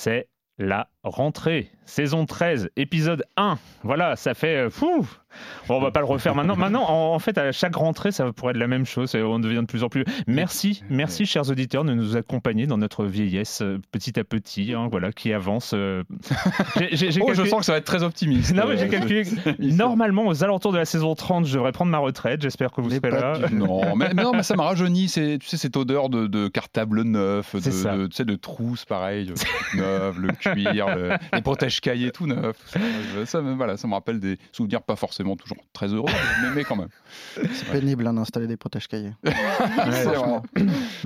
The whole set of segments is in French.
C'est la rentrée, saison 13, épisode 1. Voilà, ça fait euh, fou Bon, on va pas le refaire maintenant. Maintenant, en, fait, à chaque rentrée, ça pourrait être la même chose. On devient de plus en plus. Merci, merci, chers auditeurs, de nous accompagner dans notre vieillesse euh, petit à petit, hein, voilà, qui avance. Euh. Oh, je sens que ça va être très optimiste. Non, mais j'ai calculé. Normalement, aux alentours de la saison 30, je devrais prendre ma retraite. J'espère que vous serez là. Non, mais, non, mais ça m'a rajeuni. Tu sais, cette odeur de, cartable neuf, de, de, tu sais, de trousse, pareil, neuf, le cuir, les protèges cahiers tout neuf. Ça, voilà, ça me rappelle des souvenirs pas forcément toujours très heureux, mais, quand même. C'est pénible hein, d'installer des protèges cahiers.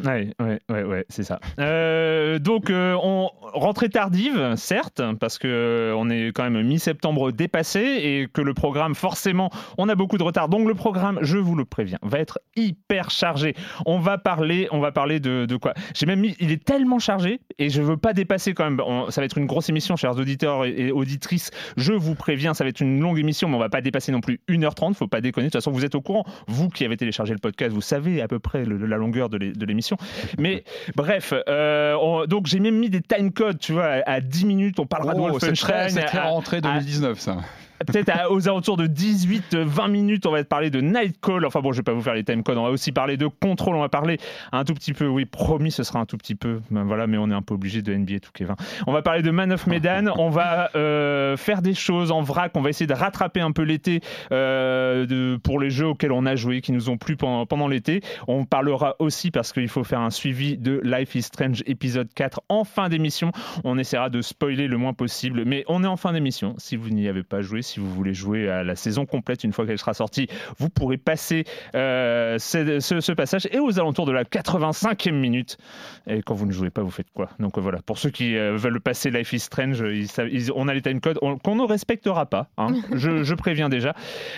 ouais, ouais, ouais, ouais, c'est ça. Euh, donc, euh, on rentrée tardive, certes, parce que euh, on est quand même mi-septembre dépassé et que le programme, forcément, on a beaucoup de retard. Donc, le programme, je vous le préviens, va être hyper chargé. On va parler, on va parler de, de quoi? J'ai même mis, il est tellement chargé et je veux pas dépasser quand même. ça va être une grosse émission, chers auditeurs et, auditrices. Je vous préviens, ça va être une longue émission, mais on va pas dépasser non plus 1h30, faut pas déconner. De toute façon, vous êtes au courant. Vous qui avez téléchargé le podcast, vous savez à peu près la longueur de l'émission. Mais bref, euh, donc j'ai même mis des time codes, tu vois, à, 10 minutes, on parlera de oh, Wolfenstein. C'est très rentrée 2019, ça peut-être aux alentours de 18-20 minutes, on va parler de Nightcall. Enfin bon, je vais pas vous faire les timecodes. On va aussi parler de Control. On va parler un tout petit peu. Oui, promis, ce sera un tout petit peu. Ben voilà, mais on est un peu obligé de NBA 2K20. On va parler de Man of Medan. On va euh, faire des choses en vrac. On va essayer de rattraper un peu l'été euh, pour les jeux auxquels on a joué, qui nous ont plu pendant, pendant l'été. On parlera aussi parce qu'il faut faire un suivi de Life is Strange épisode 4 en fin d'émission. On essaiera de spoiler le moins possible, mais on est en fin d'émission. Si vous n'y avez pas joué, si vous voulez jouer à la saison complète une fois qu'elle sera sortie, vous pourrez passer euh, ce, passage et aux alentours de la 85e minute. Et quand vous ne jouez pas, vous faites quoi? Donc voilà, pour ceux qui euh, veulent passer Life is Strange, on a les timecodes qu'on ne respectera pas. Hein. je, préviens déjà.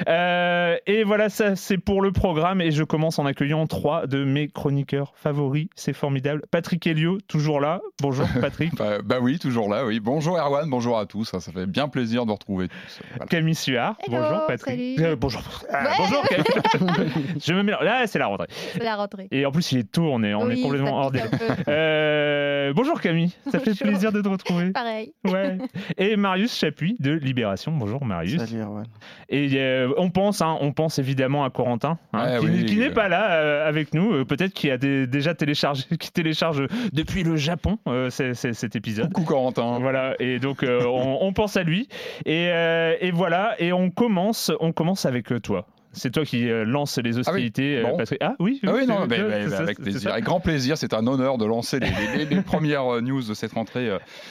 Euh, et voilà, ça c'est pour le programme et je commence en accueillant trois de mes chroniqueurs favoris. C'est formidable. Patrick Helio, toujours là. Bonjour Patrick. bah, bah, oui, toujours là. Oui. Bonjour Erwan, bonjour à tous. Ça, fait bien plaisir de retrouver tous. Camille Suard. bonjour Patrick. Euh, bonjour. Ah, bonjour Camille. je me mets là, c'est la rentrée. C'est la rentrée. Et en plus, il est tôt, on est, on est complètement hors délai. Euh, bonjour Camille, ça fait plaisir de te retrouver. Pareil. Ouais. Et Marius Chapuis de Libération. Bonjour Marius. Salut Erwan. Et euh, on pense, hein, on pense évidemment à Corentin, hein, qui, n'est pas là avec nous. Peut-être qu'il a déjà téléchargé, qui télécharge depuis le Japon cet épisode. Coucou Corentin. Voilà. Et donc on, on, pense à lui. Et, et voilà et on commence, on commence avec euh, toi. C'est toi qui euh, lance les ah hostilités. Ah oui, ah, oui, non, avec, plaisir, avec grand plaisir. C'est un honneur de lancer les, premières news de cette rentrée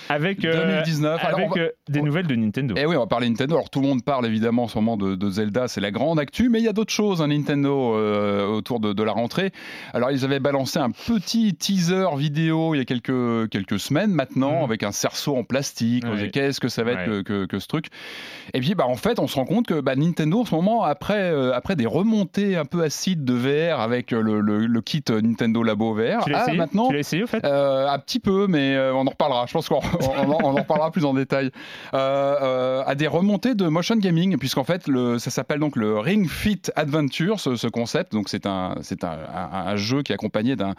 avec, 2019. avec des nouvelles de Nintendo. Eh oui, on va parler Nintendo. Alors tout le monde parle évidemment en ce moment de, Zelda, c'est la grande actu, mais il y a d'autres choses, hein, Nintendo, autour de, la rentrée. Alors ils avaient balancé un petit teaser vidéo il y a quelques, quelques semaines maintenant, mm. avec un cerceau en plastique. Qu'est-ce que ça va être que, que, ce truc? Et puis bah, en fait, on se rend compte que bah, Nintendo en ce moment, après, euh, après des remontées un peu acides de VR avec le, le, kit Nintendo Labo VR, tu ah, maintenant, tu l'as essayé au fait euh, Un petit peu, mais euh, on en reparlera. Je pense qu'on on, en reparlera plus en détail. à des remontées de motion gaming, puisqu'en fait, le, ça s'appelle donc le Ring Fit Adventure, ce, concept. Donc c'est un, c'est un, un, jeu qui est accompagné d'un,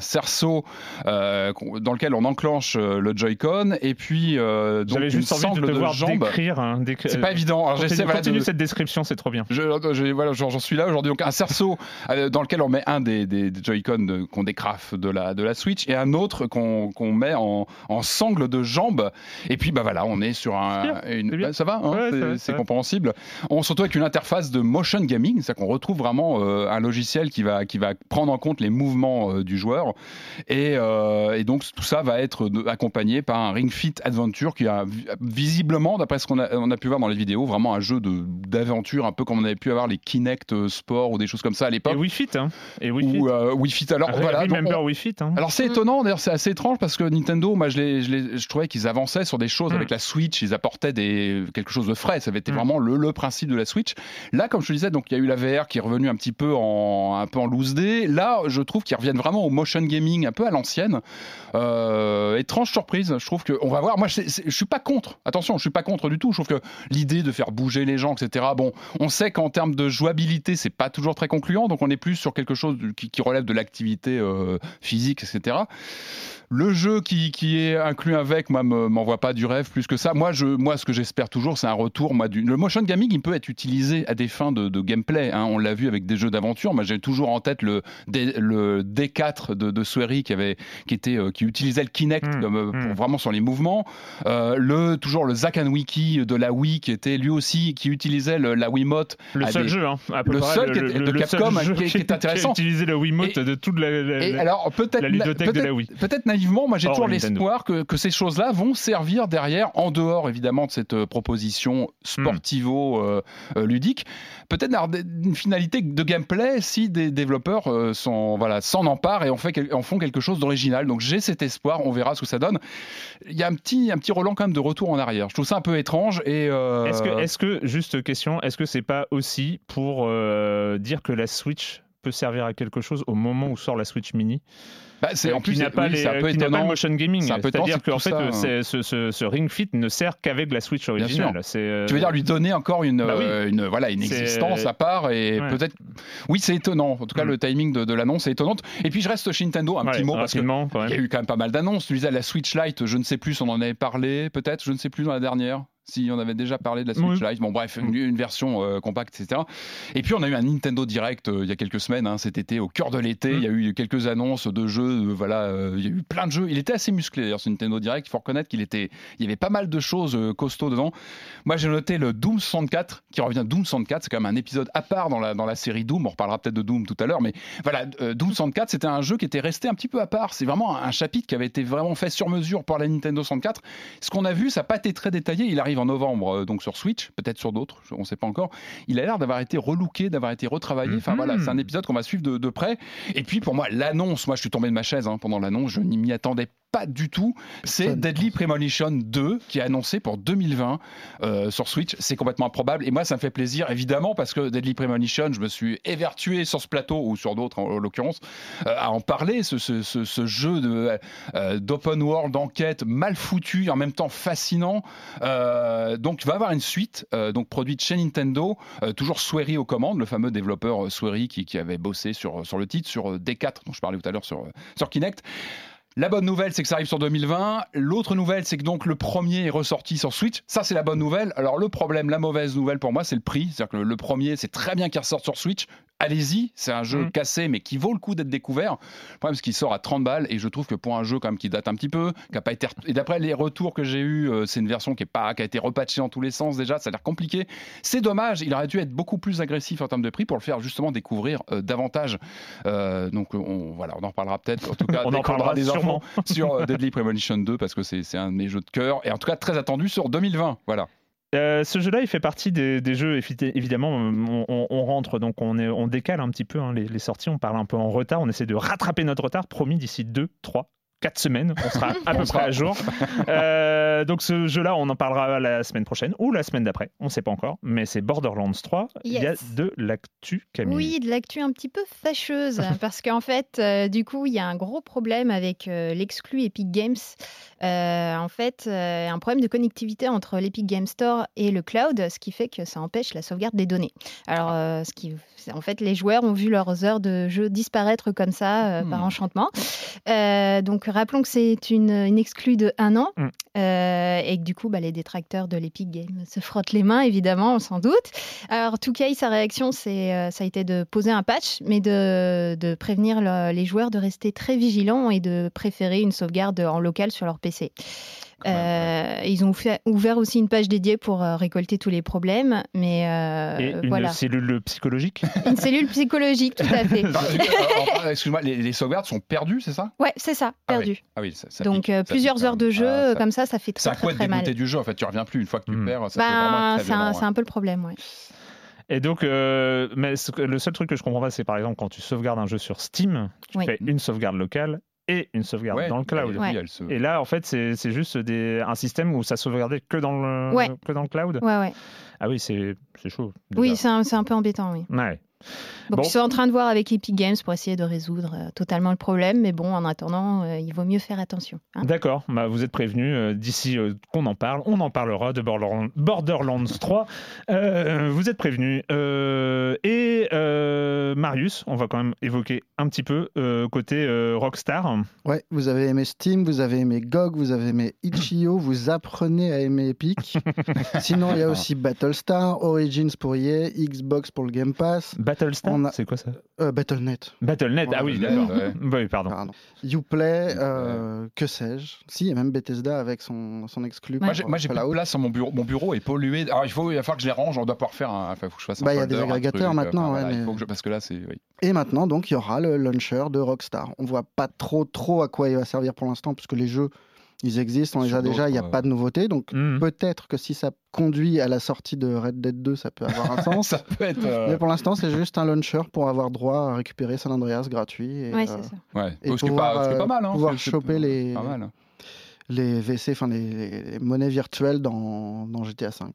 cerceau dans lequel on enclenche le Joy-Con et puis donc J'avais juste envie de te voir décrire. Hein, C'est pas évident. Alors, j'essaie, continue cette description, c'est trop bien. Je, voilà, j'en suis là aujourd'hui. Donc un cerceau euh, dans lequel on met un des, des, Joy-Con qu'on décrafe de la, de la Switch et un autre qu'on met en, en, sangle de jambe. Et puis bah voilà, on est sur un. Une, ça va, hein, c'est compréhensible. On se retrouve avec une interface de motion gaming, c'est-à-dire qu'on retrouve vraiment euh, un logiciel qui va, qui va prendre en compte les mouvements euh, du joueur. Et, et, donc tout ça va être accompagné par un Ring Fit Adventure qui a visiblement, d'après ce qu'on a, on a pu voir dans les vidéos, vraiment un jeu d'aventure, un peu comme on avait pu avoir les Kinect euh, Sport ou des choses comme ça à l'époque. Et Wii Fit, hein. Et Wii Fit. Ou, euh, Wii Fit. Alors voilà. Remember Wii Fit. Hein. Alors c'est étonnant, d'ailleurs c'est assez étrange parce que Nintendo, moi je, je, je trouvais qu'ils avançaient sur des choses mm. avec la Switch, ils apportaient des, quelque chose de frais, ça avait été mm. vraiment le, le, principe de la Switch. Là, comme je te disais, donc il y a eu la VR qui est revenue un petit peu en, un peu en loose day. Là, je trouve qu'ils reviennent vraiment au motion gaming un peu à l'ancienne. Euh, étrange surprise, je trouve qu'on va voir. Moi, je, je suis pas contre. Attention, je suis pas contre du tout. Je trouve que l'idée de faire bouger les gens, etc. Bon, on sait qu'en termes de jouabilité, c'est pas toujours très concluant, donc on est plus sur quelque chose qui, relève de l'activité euh, physique, etc. Le jeu qui, est inclus avec, moi, m'envoie pas du rêve plus que ça. Moi, je, moi ce que j'espère toujours, c'est un retour. Moi, du... Le motion gaming, il peut être utilisé à des fins de, gameplay. Hein. On l'a vu avec des jeux d'aventure. Moi, j'ai toujours en tête le, D, le D4 de, de Swery qui, avait, qui, était, euh, qui utilisait le Kinect mmh, euh, mmh. vraiment sur les mouvements. Euh, le, toujours le Zack and Wiki de la Wii qui était lui aussi, qui utilisait le, la Wiimote. Le seul jeu, hein, le seul de Capcom qui, est intéressant. Qui a utilisé la Wiimote de toute la, et alors, la ludothèque de la Wii. Peut-être moi j'ai toujours l'espoir que, que, ces choses-là vont servir derrière, en dehors évidemment de cette euh, proposition sportivo-ludique, hmm. euh, peut-être une finalité de gameplay si des développeurs euh, voilà, s'en emparent et en, fait, en font quelque chose d'original. Donc j'ai cet espoir, on verra ce que ça donne. Il y a un petit, un petit Roland quand même de retour en arrière. Je trouve ça un peu étrange. Et Est-ce que, est que, juste question, est-ce que c'est pas aussi pour dire que la Switch peut servir à quelque chose au moment où sort la Switch Mini bah, c'est en plus n'a pas, les, pas le motion gaming. C'est-à-dire qu'en fait, hein. ce, ce, ce, Ring Fit ne sert qu'avec la Switch originale. Euh... Tu veux dire lui donner encore une, bah euh, une voilà une existence à part et peut-être. Oui, c'est étonnant. En tout cas, mm. le timing de, de l'annonce est étonnant. Et puis je reste chez Nintendo un petit mot parce qu'il y a eu quand même pas mal d'annonces. Tu disais la Switch Lite, je ne sais plus, on en avait parlé peut-être, je ne sais plus dans la dernière si on avait déjà parlé de la Switch Lite. Bon, bref, une, version euh, compacte, etc. Et puis, on a eu un Nintendo Direct euh, il y a quelques semaines, hein, cet été, au cœur de l'été. Il y a eu quelques annonces de jeux. Euh, voilà, il y a eu plein de jeux. Il était assez musclé, d'ailleurs, ce Nintendo Direct. Il faut reconnaître qu'il était, il y avait pas mal de choses costauds dedans. Moi, j'ai noté le Doom 64, qui revient. Doom 64, c'est quand même un épisode à part dans la, dans la série Doom. On reparlera peut-être de Doom tout à l'heure. Mais voilà, Doom 64, c'était un jeu qui était resté un petit peu à part. C'est vraiment un chapitre qui avait été vraiment fait sur mesure pour la Nintendo 64. Ce qu'on a vu, ça n'a pas été très détaillé. Il arrive en novembre, donc sur Switch, peut-être sur d'autres, on ne sait pas encore. Il a l'air d'avoir été relooké, d'avoir été retravaillé. Enfin voilà, c'est un mhm. épisode qu'on va suivre de, près. Et puis pour moi, l'annonce, moi je suis tombé de ma chaise hein, pendant l'annonce, je n'y m'y attendais pas du tout. C'est Deadly Premonition 2 qui est annoncé pour 2020 euh, sur Switch. C'est complètement improbable. Et moi, ça me fait plaisir, évidemment, parce que Deadly Premonition, je me suis évertué sur ce plateau, ou sur d'autres en, l'occurrence, euh, à en parler. Ce, ce, jeu de, euh, d'open world, d'enquête mal foutu, en même temps fascinant. Donc, il va avoir une suite, donc produite chez Nintendo, toujours Swery aux commandes, le fameux développeur Swery qui, qui, avait bossé sur, sur le titre, sur D4, dont je parlais tout à l'heure sur, sur Kinect. La bonne nouvelle, c'est que ça arrive sur 2020. L'autre nouvelle, c'est que donc le premier est ressorti sur Switch. Ça, c'est la bonne nouvelle. Alors le problème, la mauvaise nouvelle pour moi, c'est le prix. C'est-à-dire que le premier, c'est très bien qu'il ressorte sur Switch allez-y, c'est un jeu Mm. cassé mais qui vaut le coup d'être découvert. Le problème c'est qu'il sort à 30 balles et je trouve que pour un jeu quand même qui date un petit peu, qui a pas été et d'après les retours que j'ai eu, c'est une version qui est pas qui a été repatchée dans tous les sens déjà, ça a l'air compliqué. C'est dommage, il aurait dû être beaucoup plus agressif en termes de prix pour le faire justement découvrir euh, davantage. Euh, donc on voilà, on en reparlera peut-être en tout cas On en parlera des sûrement. sur euh, Deadly Premonition 2 parce que c'est c'est un de mes jeux de cœur et en tout cas très attendu sur 2020. Voilà. Euh, ce jeu-là, il fait partie des, jeux, évi- évidemment, on, rentre, donc on, décale un petit peu hein, les, les sorties, on parle un peu en retard, on essaie de rattraper notre retard, promis, d'ici 2, 3, 4 semaines, on sera à peu près à jour. Euh, donc ce jeu-là, on en parlera la semaine prochaine ou la semaine d'après, on ne sait pas encore, mais c'est Borderlands 3, il y a Yes. de l'actu, Camille. Oui, de l'actu un petit peu fâcheuse, parce qu'en fait, euh, du coup, il y a un gros problème avec euh, l'exclu Epic Games. Euh, en fait, euh, un problème de connectivité entre l'Epic Game Store et le cloud, ce qui fait que ça empêche la sauvegarde des données. Alors, euh, ce qui, en fait, les joueurs ont vu leurs heures de jeu disparaître comme ça euh, par Hmm. enchantement. Euh, donc, rappelons que c'est une, une exclue de un an Hmm. euh, et que du coup, bah, les détracteurs de l'Epic Game se frottent les mains, évidemment, sans doute. Alors, 2K, sa réaction, c'est, euh, ça a été de poser un patch, mais de, de prévenir le- les joueurs de rester très vigilants et de préférer une sauvegarde en local sur leur PC. Même, Euh, Ils ont fait- ouvert aussi une page dédiée pour euh, récolter tous les problèmes, mais euh, Et une voilà. cellule psychologique Une cellule psychologique, tout à fait. Excuse-moi, les, les sauvegardes sont perdues, c'est ça? Ouais, c'est ça, Ah oui. perdu. Ah oui, ça, ça Donc pique, euh, ça plusieurs pique, heures hein. de jeu, Ah, ça- comme ça, ça fait C'est très très, très mal. dégoûter du jeu, en fait, tu reviens plus une fois que tu Hmm. perds, ça Ben, c'est un, violent, c'est ouais. un peu le problème, ouais. Et donc, euh, mais le seul truc que je comprends pas, c'est par exemple quand tu sauvegardes un jeu sur Steam, tu Oui. fais une sauvegarde locale et une sauvegarde Ouais, dans le cloud. Ouais. elle se- Et là, en fait, c'est c'est juste des, un système où ça sauvegardait que dans le, Ouais. que dans le cloud. Ouais, ouais. Ah oui, c'est c'est chaud. déjà. Oui, c'est un, c'est un peu embêtant, oui. Ouais. Donc Bon. ils sont en train de voir avec Epic Games pour essayer de résoudre euh, totalement le problème, mais bon, en attendant, euh, il vaut mieux faire attention. hein. D'accord, bah, vous êtes prévenus. euh, D'ici euh, qu'on en parle, on en parlera de Borderlands, Borderlands 3. Euh, vous êtes prévenus. Euh, et euh, Marius, on va quand même évoquer un petit peu euh, côté euh, Rockstar. Ouais, vous avez aimé Steam, vous avez aimé GOG, vous avez aimé Itch.io, vous apprenez à aimer Epic. Sinon, il y a aussi Battlestar, Origins pour EA, Xbox pour le Game Pass, Battlestar, a- c'est quoi ça euh, Battle.net, Battle.net, ah oui, d'accord. ouais. Bah oui, pardon. pardon. Uplay, euh, que sais-je. Si, il y a même Bethesda avec son, son exclu. J'ai, moi, j'ai plus de place sur mon bureau. Mon bureau est pollué. Alors, il, faut, il va falloir que je les range. On doit pouvoir faire un. Enfin, il faut que je fasse un Bah, il y a des agrégateurs truc, maintenant, enfin, ouais, il mais- faut que je- Parce que là, c'est. oui. Et maintenant, donc, il y aura le launcher de Rockstar. On voit pas trop, trop à quoi il va servir pour l'instant, puisque les jeux, ils existent, on les Sur a déjà, il n'y a euh, pas de nouveauté. Donc, Mhm. peut-être que si ça conduit à la sortie de Red Dead 2, ça peut avoir un sens. Ça peut être. euh, Mais pour l'instant, c'est juste un launcher pour avoir droit à récupérer San Andreas gratuit. Et, Ouais, euh, c'est ça. Ouais. Et pouvoir, pas, pas euh, mal. Hein. pouvoir choper les- les VC, enfin les, les monnaies virtuelles dans, dans GTA V.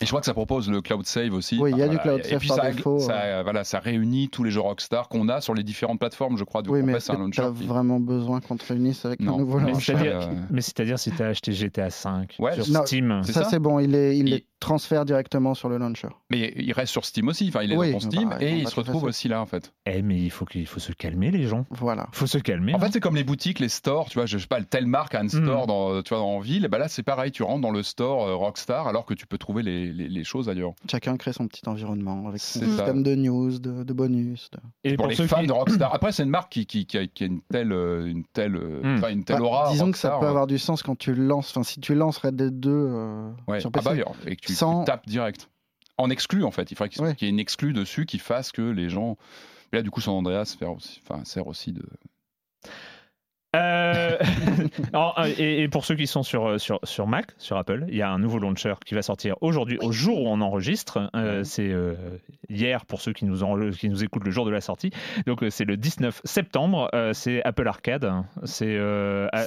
Et je crois que ça propose le cloud save aussi. Oui, il y a du cloud Et save puis par ça, défaut, ça, ouais. euh, voilà, ça réunit tous les jeux Rockstar qu'on a sur les différentes plateformes, je crois. Donc, oui, mais est-ce que t'as vraiment besoin qu'on te réunisse avec Non. un nouveau Mais launcher c'est-à-dire, mais c'est-à-dire si tu as acheté GTA 5 Ouais, sur non, Steam. Ça, ça c'est bon, il, est, il transfère directement sur le launcher. Mais il reste sur Steam aussi. Enfin, il est Oui, dans ton Steam bah, et il se retrouve aussi là, en fait. Eh, mais il faut qu'il faut se calmer, les gens. Voilà. faut se calmer. En hein. fait, c'est comme les boutiques, les stores. Tu vois, je sais pas, telle marque a un store Mm. dans, tu vois, en ville. Et ben là, c'est pareil. Tu rentres dans le store euh, Rockstar alors que tu peux trouver les, les, les choses ailleurs. Chacun crée son petit environnement avec son système de news, de, de bonus. de- Et pour, pour les ceux fans qui- de Rockstar. Après, c'est une marque qui, qui, qui, a, une telle, euh, une telle, Mm. enfin, une telle Bah, aura. disons que ça peut euh, avoir du sens quand tu lances. Enfin, si tu lances Red Dead 2 euh, ouais. sur Ah PC. bah, et que tu, tu Sans- tapes direct. En exclu, en fait. Il faudrait qu'il Ouais. y ait une exclu dessus qui fasse que les gens. Et là, du coup, San Andreas sert aussi, enfin, sert aussi de. Euh, alors, euh, et, et pour ceux qui sont sur, euh, sur, sur Mac, sur Apple, il y a un nouveau launcher qui va sortir aujourd'hui, au jour où on enregistre. Euh. C'est euh, hier pour ceux qui nous, en- qui nous écoutent le jour de la sortie. Donc c'est le 19 septembre. Euh, c'est Apple Arcade. C'est,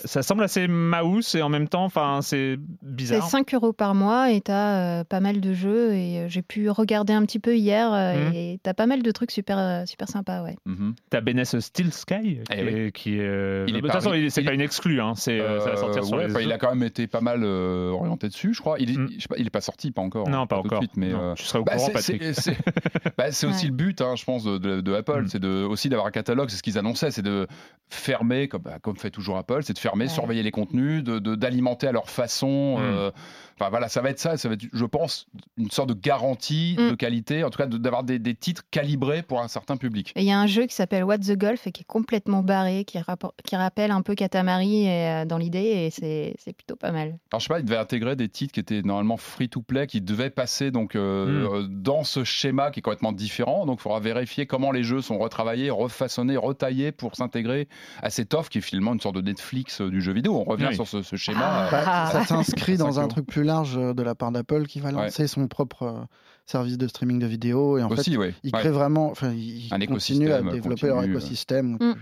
ça semble assez mouse et en même temps, enfin, c'est C'est bizarre. 5 euros par mois et tu as pas mal de jeux. Et euh, j'ai pu regarder un petit peu hier euh, Mhm. et tu as pas mal de trucs super, super sympas. Ouais. Mhm. T'as Benes Steel Sky qui Eh oui. qui est, Il est façon, c'est pas une exclue, hein. c'est, ça va sortir sur les... Il a quand même été pas mal orienté dessus, je crois. Il, mm. je sais pas, il est pas sorti, pas encore. Non, pas encore. mais tu serais au bah, courant, Patrick. Bah, c'est aussi le but, hein, je pense, de, Apple, mm. c'est de, aussi d'avoir un catalogue. C'est ce qu'ils annonçaient, c'est de fermer, comme, bah, comme fait toujours Apple, c'est de fermer, surveiller les contenus, de, d'alimenter à leur façon. Mm. Enfin voilà, ça va être ça, ça va être, je pense, une sorte de garantie de qualité, en tout cas d'avoir des, des, titres calibrés pour un certain public. Il y a un jeu qui s'appelle What the Golf et qui est complètement barré, qui, qui rappelle un peu Katamari et, dans l'idée, et c'est plutôt pas mal. Alors je sais pas, il devait intégrer des titres qui étaient normalement free to play, qui devaient passer donc euh, mm. dans ce schéma qui est complètement différent. Donc il faudra vérifier comment les jeux sont retravaillés, refaçonnés, retaillés pour s'intégrer à cette offre qui est finalement une sorte de Netflix euh, du jeu vidéo. On revient sur ce, schéma. Ah. Bah, ça s'inscrit dans un truc plus large euh, de la part d'Apple qui va lancer son propre euh, service de streaming de vidéos. Et en fait, il crée vraiment, enfin, il continue à développer leur écosystème. Mm.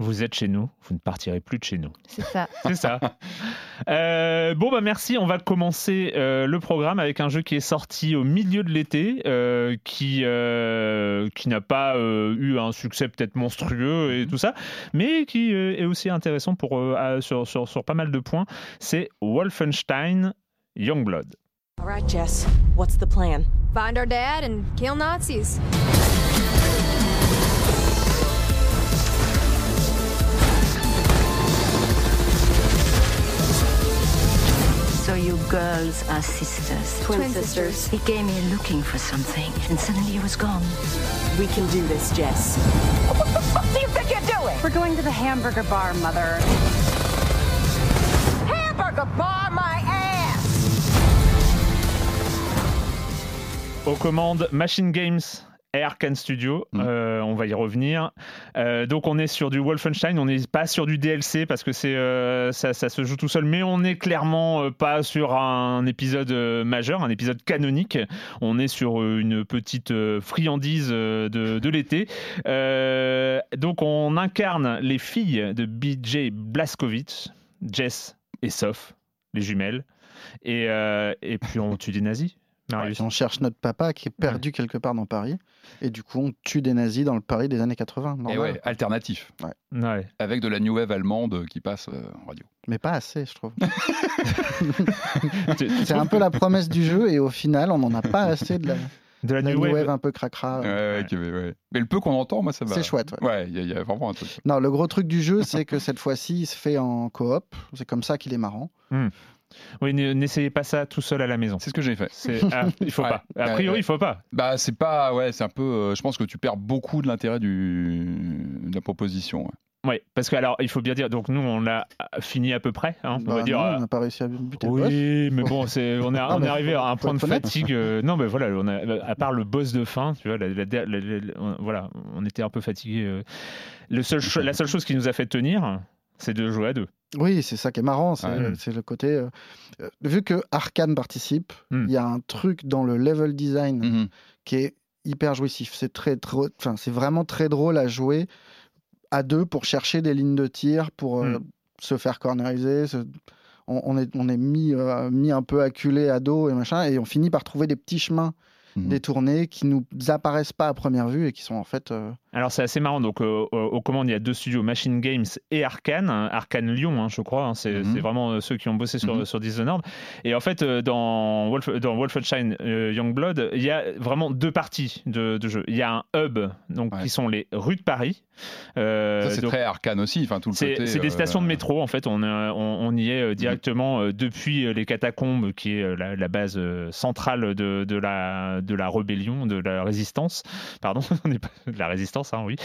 Vous êtes chez nous, vous ne partirez plus de chez nous. C'est ça. C'est ça. Euh, bon, bah merci. On va commencer euh, le programme avec un jeu qui est sorti au milieu de l'été, euh, qui, qui n'a pas eu un succès peut-être monstrueux et tout ça, mais qui est aussi intéressant pour, sur, sur, sur, pas mal de points. C'est Wolfenstein Youngblood. All right, Jess, what's the plan? Find our dad and kill Nazis. So you girls are sisters. Twin, Twin sisters. sisters. He came here looking for something, and suddenly he was gone. We can do this, Jess. What the fuck do you think you're doing? We're going to the hamburger bar, Mother. Hamburger bar, my Aux commandes Machine Games et Arkane Studio. Mm. Euh, on va y revenir. Euh, donc on est sur du Wolfenstein, on n'est pas sur du DLC parce que c'est euh, ça, se joue tout seul, mais on n'est clairement pas sur un épisode majeur, un épisode canonique. On est sur une petite friandise de, de l'été. donc on incarne les filles de BJ Blazkowicz, Jess et Soph, les jumelles. Et, et puis on tue des nazis on cherche notre papa qui est perdu quelque part dans Paris. Et du coup, on tue des nazis dans le Paris des années 80. Et ouais, alternatif. Ouais. Avec de la New Wave allemande qui passe euh, en radio. Mais pas assez, je trouve. c'est un peu la promesse du jeu et au final, on n'en a pas assez de la. De la, new, wave. un peu cracra. Ouais, ouais, Mais le peu qu'on entend, moi, ça va. C'est chouette. Ouais, il y, a vraiment un truc. Non, le gros truc du jeu, c'est que cette fois-ci, il se fait en coop. C'est comme ça qu'il est marrant. Hmm. Oui, n'essayez pas ça tout seul à la maison. C'est ce que j'ai fait. Ah, il faut pas. A priori, il faut pas. Bah, c'est pas. Ouais, c'est un peu. Euh, je pense que tu perds beaucoup de l'intérêt du... de la proposition. Oui, parce que alors il faut bien dire, donc nous on a fini à peu près, hein, on va bah dire. on n'a pas réussi à buter oui, le boss. mais bon, c'est on est, on est arrivé à un point de fatigue. Euh, non, mais voilà, on a, à part le boss de fin, tu vois, voilà, on était un peu fatigué. Euh. le seul, la seule chose qui nous a fait tenir, c'est de jouer à deux. Oui, c'est ça qui est marrant, c'est le côté. Euh, euh, vu que Arkane participe, hmm. il y a un truc dans le level design mmh qui est hyper jouissif. C'est très, enfin, c'est vraiment très drôle à jouer à deux pour chercher des lignes de tir, pour euh, hmm. se faire corneriser. On, est, on est mis, mis un peu acculé à dos et machin, et on finit par trouver des petits chemins mmh. détournés qui nous apparaissent pas à première vue et qui sont en fait alors c'est assez marrant. Donc euh, aux commandes, il y a deux studios, Machine Games et Arkane, Arkane Lyon, hein, je crois. Hein. c'est mhm. vraiment euh, ceux qui ont bossé sur, mm sur Dishonored. Et en fait, euh, dans, Wolf, dans Wolfenstein Youngblood, il y a vraiment deux parties de, jeu. Il y a un hub, donc qui sont les rues de Paris. Ça c'est très Arkane aussi. Enfin tout C'est des stations de métro en fait. On, on, y est directement depuis les catacombes, qui est la, base centrale de, de, la de la rébellion, de la résistance. Pardon, on pas de la résistance Hein, oui.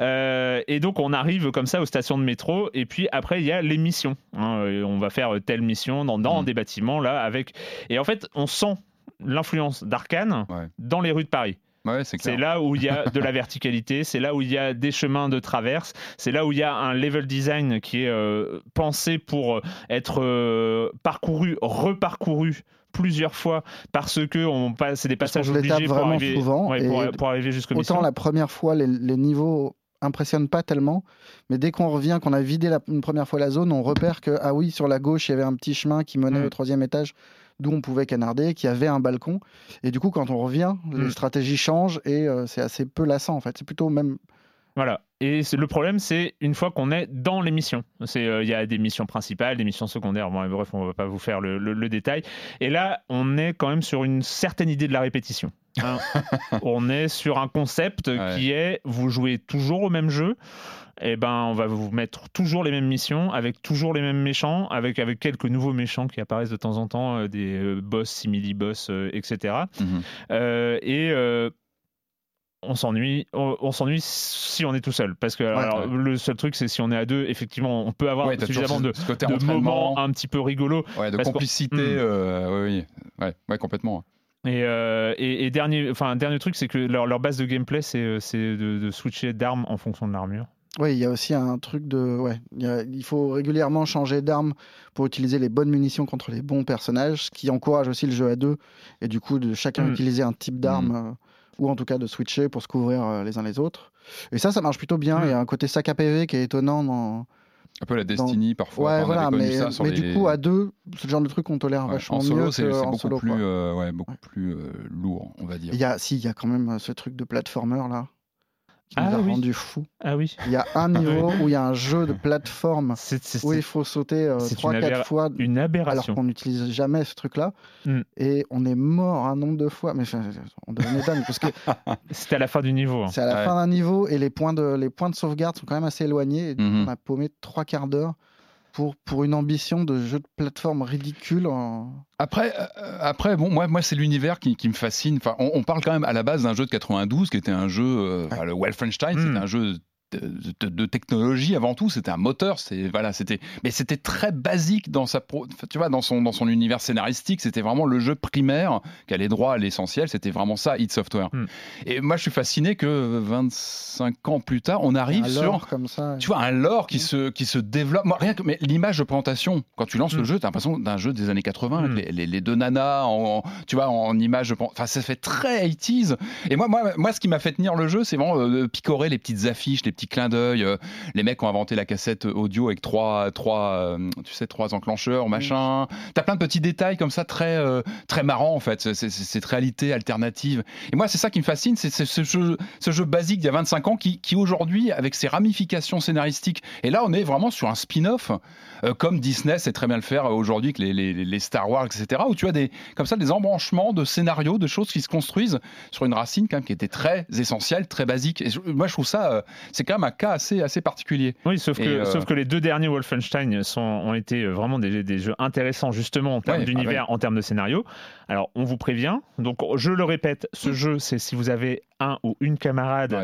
Euh, et donc on arrive comme ça aux stations de métro, et puis après il y a les missions. Hein. on va faire telle mission dans, dans mm. des bâtiments là avec. Et en fait, on sent l'influence d'Arkane dans les rues de Paris. C'est là où il y a de la verticalité, c'est là où il y a des chemins de traverse, c'est là où il y a un level design qui est euh, pensé pour être euh, parcouru, reparcouru plusieurs fois parce que on passe, c'est des passages obligés pour arriver, souvent, pour, arriver jusqu'au Autant la première fois, les, niveaux impressionnent pas tellement, mais dès qu'on revient, qu'on a vidé la, une première fois la zone, on repère que ah oui, sur la gauche, il y avait un petit chemin qui menait mm. au troisième étage d'où on pouvait canarder, qu'il y avait un balcon. Et du coup, quand on revient, les mm. stratégies changent et euh, c'est assez peu lassant en fait. C'est plutôt même Voilà. Et le problème, c'est une fois qu'on est dans l'émission. Euh, il y a des missions principales, des missions secondaires. Bon, bref, on ne va pas vous faire le, détail. Et là, on est quand même sur une certaine idée de la répétition. Hein. on est sur un concept qui est vous jouez toujours au même jeu. Et eh ben, on va vous mettre toujours les mêmes missions avec toujours les mêmes méchants, avec avec quelques nouveaux méchants qui apparaissent de temps en temps, euh, des euh, boss, simili boss, etc. et on s'ennuie, on, s'ennuie si on est tout seul. Parce que le seul truc, c'est si on est à deux, effectivement, on peut avoir suffisamment de, moments un petit peu rigolos. de complicité, hmm. euh, oui, oui. complètement. Euh, et, et, dernier, enfin, dernier truc, c'est que leur, base de gameplay, c'est euh, de, de, switcher d'armes en fonction de l'armure. Oui, il y a aussi un truc de. Ouais, il, faut régulièrement changer d'armes pour utiliser les bonnes munitions contre les bons personnages, ce qui encourage aussi le jeu à deux. Et du coup, de chacun hmm. utiliser un type d'arme. Hmm ou en tout cas de switcher pour se couvrir euh, les uns les autres. Et ça, ça marche plutôt bien. Il y a un côté sac à PV qui est étonnant dans. Un peu la Destiny parfois. Ouais, voilà, mais, mais du coup, à deux, le genre de truc qu'on tolère vachement en solo, c'est beaucoup, solo, plus, euh, ouais, beaucoup plus euh, lourd, on va dire. Il y a, si, il y a quand même ce truc de platformer là qui ah, nous a oui. rendu fou. Ah oui. Il y a un niveau où il y a un jeu de plateforme où il faut sauter euh, 3-4 fois. Une aberration. Alors qu'on n'utilise jamais ce truc-là. Hmm. Et on est mort un nombre de fois. Mais on devenait dingue parce que. C'était à la fin du niveau. Hein. C'est à la fin d'un niveau et les points, de, les points de sauvegarde sont quand même assez éloignés. Et mhm. On a paumé trois quarts d'heure pour, pour une ambition de jeu de plateforme ridicule. Après, euh, après bon, moi, moi c'est l'univers qui, qui, me fascine. Enfin, on, parle quand même à la base d'un jeu de 92 qui était un jeu, euh, le Wolfenstein, c'était hmm. un jeu de, technologie avant tout. C'était un moteur, c'est voilà, c'était, mais c'était très basique dans sa, tu vois, dans son dans son univers scénaristique. C'était vraiment le jeu primaire qui allait droit à l'essentiel. C'était vraiment ça, Hit Software. Hmm. Et moi, je suis fasciné que 25 ans plus tard, on arrive sur, comme ça, tu vois, un lore qui se qui se développe. Moi, rien que mais l'image de présentation, quand tu lances le hmm. jeu, t'as l'impression d'un jeu des années 80, hmm. les, les, deux nanas, en, tu vois, en image. Enfin, ça fait très 80s. Et moi, moi, moi, ce qui m'a fait tenir le jeu, c'est vraiment euh, picorer les petites affiches, les petits clin d'œil. Euh, les mecs ont inventé la cassette audio avec trois, trois, euh, tu sais, trois enclencheurs, machin. T'as plein de petits détails comme ça, très, euh, très marrant en fait. Cette réalité alternative. Et moi, c'est ça qui me fascine, c'est ce jeu, ce jeu basique d'il y a 25 ans qui, qui aujourd'hui, avec ses ramifications scénaristiques, et là, on est vraiment sur un spin-off, comme Disney sait très bien le faire aujourd'hui avec les, les, Star Wars, etc., où tu as des, comme ça, des embranchements de scénarios, de choses qui se construisent sur une racine quand même qui était très essentielle, très basique. Et moi, je trouve ça, c'est quand même un cas assez, assez particulier. Oui, sauf que, euh, sauf que les deux derniers Wolfenstein sont, ont été vraiment des, des jeux intéressants, justement, en termes ah d'univers, en termes de scénario. Alors, on vous prévient. Donc, je le répète, ce mm. jeu, c'est si vous avez un ou une camarade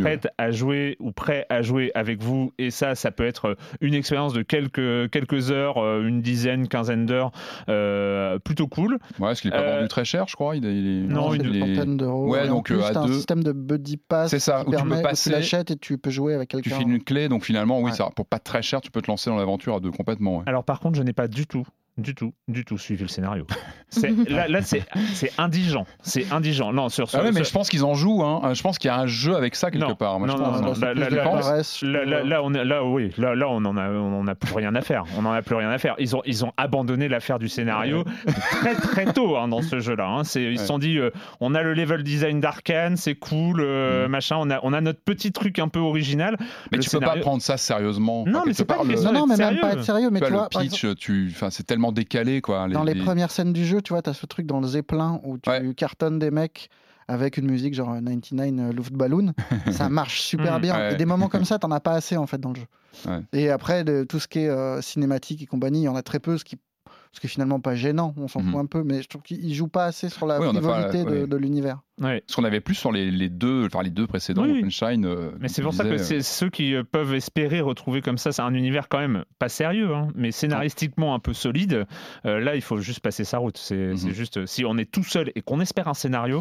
prête à jouer ou prêt à jouer avec vous. Et ça, ça peut être une expérience de quelques, quelques heures, euh, une dizaine, quinzaine d'heures, euh, plutôt cool. Ouais, parce qu'il n'est pas vendu très cher, je crois. Il, est... Non, une centaine d'euros. Ouais, donc euh, à un système de buddy pass. C'est ça, où tu peux passer. Tu l'achètes et tu peux jouer avec quelqu'un. Tu files une clé, donc finalement, oui, ça, pour pas très cher, tu peux te lancer dans l'aventure à deux complètement. Alors par contre, je n'ai pas du tout du tout, du tout suivi le scénario. là, là c'est indigent. C'est indigent. Non, sur, ah mais je pense qu'ils en jouent. Hein. Je pense qu'il y a un jeu avec ça quelque part. non, non, non, Là, on là, oui, là, là, on en a, on a plus rien à faire. On en a plus rien à faire. Ils ont, ils ont abandonné l'affaire du scénario très, très tôt hein, dans ce jeu-là. Hein. Ils se sont dit, euh, on a le level design d'Arkane, c'est cool, euh, mm. machin. On a, on a notre petit truc un peu original. Mais tu peux pas prendre ça sérieusement. Non, mais c'est pas. Non, non, mais même pas être sérieux. Mais tu vois, le pitch, tu, enfin, c'est tellement décalé quoi. dans les, premières scènes du jeu, tu vois, tu as ce truc dans le Zeppelin où tu cartonnes des mecs avec une musique genre 99 Luftballon, ça marche super mm. bien. Et des moments comme ça, t'en as pas assez en fait dans le jeu. Et après, de, tout ce qui est euh, cinématique et compagnie, il y en a très peu, ce qui ce qui est finalement pas gênant, on s'en fout mhm. un peu, mais je trouve qu'il joue pas assez sur la oui, de, l'univers. Ce qu'on avait plus sur les, deux, enfin les deux précédents, oui. Euh, mais c'est pour ça que c'est euh, ceux qui euh, peuvent espérer retrouver comme ça, c'est un univers quand même pas sérieux, hein, mais scénaristiquement un peu solide. là, il faut juste passer sa route. C'est mhm. juste si on est tout seul et qu'on espère un scénario,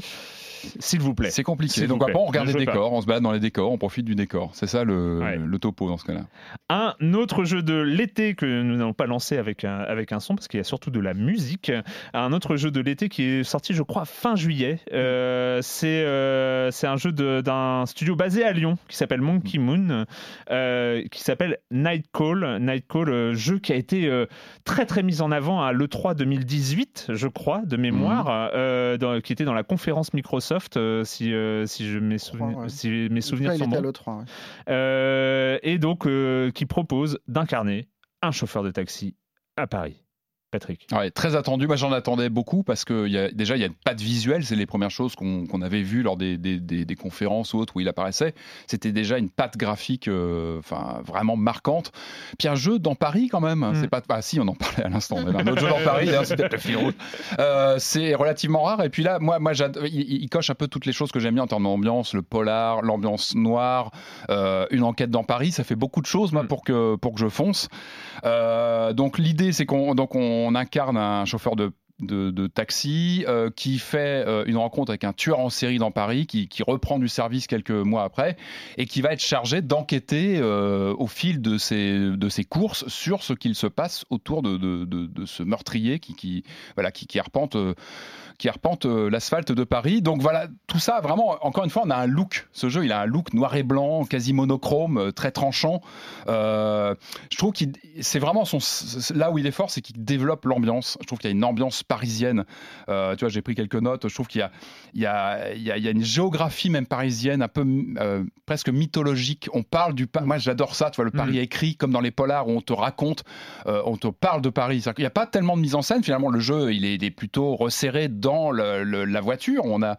s'il vous plaît. C'est compliqué. Donc après, on regarde les décors, on se balade dans les décors, on profite du décor. C'est ça le, le, topo dans ce cas-là. Un autre jeu de l'été que nous n'avons pas lancé avec un, avec un son, parce qu'il y a surtout de la musique. Un autre jeu de l'été qui est sorti, je crois, fin juillet. Euh, c'est c'est un jeu d'un studio basé à Lyon qui s'appelle Monkey Moon, qui s'appelle Nightcall. Nightcall, jeu qui a été très très mis en avant à l'E3 2018, je crois, de mémoire, mhm. qui était dans la conférence Microsoft, si, si, je mes, si mes souvenirs sont bons. et donc, qui propose d'incarner un chauffeur de taxi à Paris. Patrick. Ouais, très attendu. Moi, j'en attendais beaucoup parce que y a, déjà, il y a une patte visuelle. C'est les premières choses qu'on avait vues lors des, des, des, conférences ou autres où il apparaissait. C'était déjà une patte graphique euh, enfin vraiment marquante. Puis un jeu dans Paris, quand même. Mm. C'est pas. Ah, si, on en parlait à l'instant. un autre jeu dans Paris, c'était le euh, c'est relativement rare. Et puis là, moi, moi il, il, coche un peu toutes les choses que j'aime bien en termes d'ambiance le polar, l'ambiance noire, euh, une enquête dans Paris. Ça fait beaucoup de choses, moi, mm. pour, que, pour que je fonce. donc, l'idée, c'est qu'on. Donc, on on incarne un chauffeur de taxi euh, qui fait euh, une rencontre avec un tueur en série dans Paris qui, reprend du service quelques mois après et qui va être chargé d'enquêter euh, au fil de ses, courses sur ce qu'il se passe autour de, ce meurtrier qui, voilà, qui arpente qui arpente euh, l'asphalte de Paris. Donc voilà, tout ça, vraiment, encore une fois, on a un look. Ce jeu, il a un look noir et blanc, quasi monochrome, euh, très tranchant. Euh, je trouve qu'il, c'est vraiment son, là où il est fort, c'est qu'il développe l'ambiance. Je trouve qu'il y a une ambiance parisienne. tu vois, j'ai pris quelques notes. Je trouve qu'il y a, il y a, il y a, une géographie même parisienne, un peu presque mythologique. On parle du, moi j'adore ça. Tu vois, le Paris mm. écrit comme dans les polars où on te raconte, on te parle de Paris. Il n'y a pas tellement de mise en scène. Finalement, le jeu, il est, il est plutôt resserré dans dans la voiture. On, a,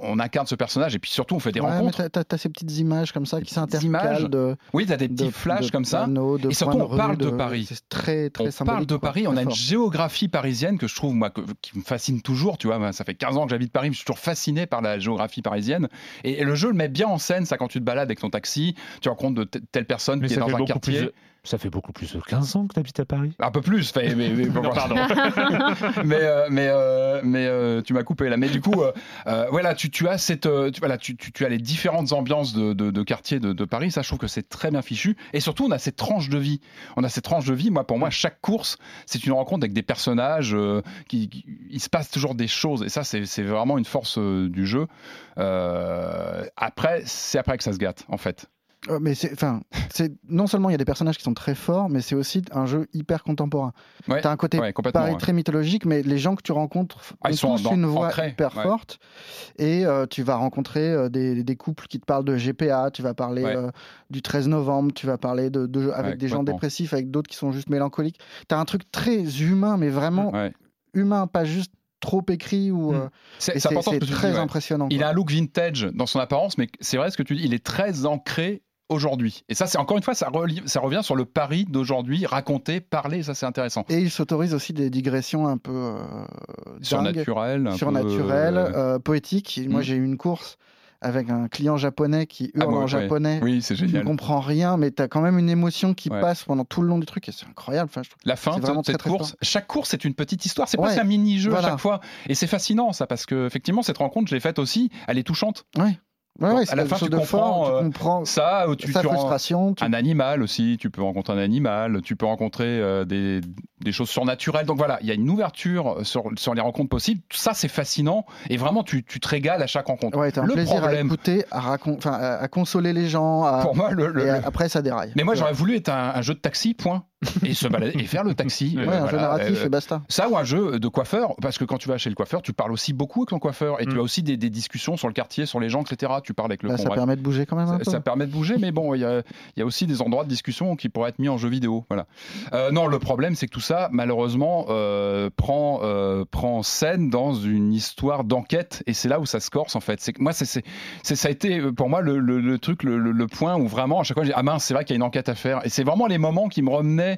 on incarne ce personnage et puis surtout on fait des rencontres. Tu as, ces petites images comme ça qui s'intercalent. De, oui, tu as des petits flashs comme ça. et surtout on parle de, Paris. C'est très, très on parle de Paris. on a une géographie parisienne que je trouve, moi, qui me fascine toujours. Tu vois, ça fait 15 ans que j'habite Paris, je suis toujours fasciné par la géographie parisienne. Et, le jeu le met bien en scène, ça, quand tu te balades avec ton taxi, tu rencontres de telle personne qui est dans un quartier. Ça fait beaucoup plus de 15 ans que tu habites à Paris Un peu plus, mais, mais, mais pardon. mais euh, mais, euh, mais euh, tu m'as coupé là. Mais du coup, voilà, tu, tu, as cette, tu, voilà, tu, tu, as les différentes ambiances de, de, de quartier de, de, Paris. Ça, je trouve que c'est très bien fichu. Et surtout, on a cette tranche de vie. On a cette tranche de vie. Moi, pour moi, chaque course, c'est une rencontre avec des personnages. qui, il se passe toujours des choses. Et ça, c'est vraiment une force du jeu. après, c'est après que ça se gâte, en fait. Euh, mais c'est, enfin, c'est non seulement il y a des personnages qui sont très forts, mais c'est aussi un jeu hyper contemporain. tu as un côté pareil, très mythologique, mais les gens que tu rencontres ah, ont tous une voix hyper forte. Et euh, tu vas rencontrer euh, des, des, couples qui te parlent de GPA, tu vas parler du 13 novembre, tu vas parler de, de avec des gens dépressifs, avec d'autres qui sont juste mélancoliques. Tu as un truc très humain, mais vraiment humain, pas juste trop écrit ou hmm. c'est très impressionnant. Il a un look vintage dans son apparence, mais c'est vrai ce que tu dis, il est très ancré aujourd'hui. Et ça, c'est encore une fois, ça, ça revient sur le pari d'aujourd'hui, raconter, parler, ça c'est intéressant. Et il s'autorise aussi des digressions un peu euh, surnaturelles, surnaturelles, euh, euh, poétiques. Moi, hmm. j'ai eu une course avec un client japonais qui hurle ah en japonais. Oui, c'est génial. Tu ne comprends rien, mais tu as quand même une émotion qui passe pendant tout le long du truc et c'est incroyable. Enfin, la fin de cette très, course, chaque course c'est une petite histoire, c'est pas un mini-jeu à chaque fois. Et c'est fascinant ça parce que effectivement cette rencontre, je l'ai faite aussi, elle est touchante. Ouais. Ouais, à la fin, tu comprends, tu euh, comprends, ça, tu, sa frustration. Un animal aussi, tu peux rencontrer un animal, tu peux rencontrer euh, des, des, choses surnaturelles. Donc voilà, il y a une ouverture sur, sur les rencontres possibles. Ça, c'est fascinant. Et vraiment, tu, tu, te régales à chaque rencontre. Ouais, as un le plaisir à écouter, à, à, consoler les gens. Pour moi, le, après, ça déraille. Mais moi, j'aurais voulu être un, un, jeu de taxi, point et se balader et faire le taxi. Ouais, un jeu narratif et basta. Ça ou un jeu de coiffeur, parce que quand tu vas chez le coiffeur, tu parles aussi beaucoup avec ton coiffeur et tu mm. as aussi des, des, discussions sur le quartier, sur les gens, etc. Tu parles avec le. Bah, ça permet de bouger quand même un ça, peu. Ça permet de bouger, mais bon, il y a, y a, aussi des endroits de discussion qui pourraient être mis en jeu vidéo. Voilà. Euh, non, le problème, c'est que tout ça, malheureusement, euh, prend euh, prend scène dans une histoire d'enquête et c'est là où ça se corse en fait. C'est que moi, c'est ça a été pour moi le, le, le truc, le, le, point où vraiment à chaque fois, j'ai ah mince, c'est vrai qu'il y a une enquête à faire et c'est vraiment les moments qui me remenaient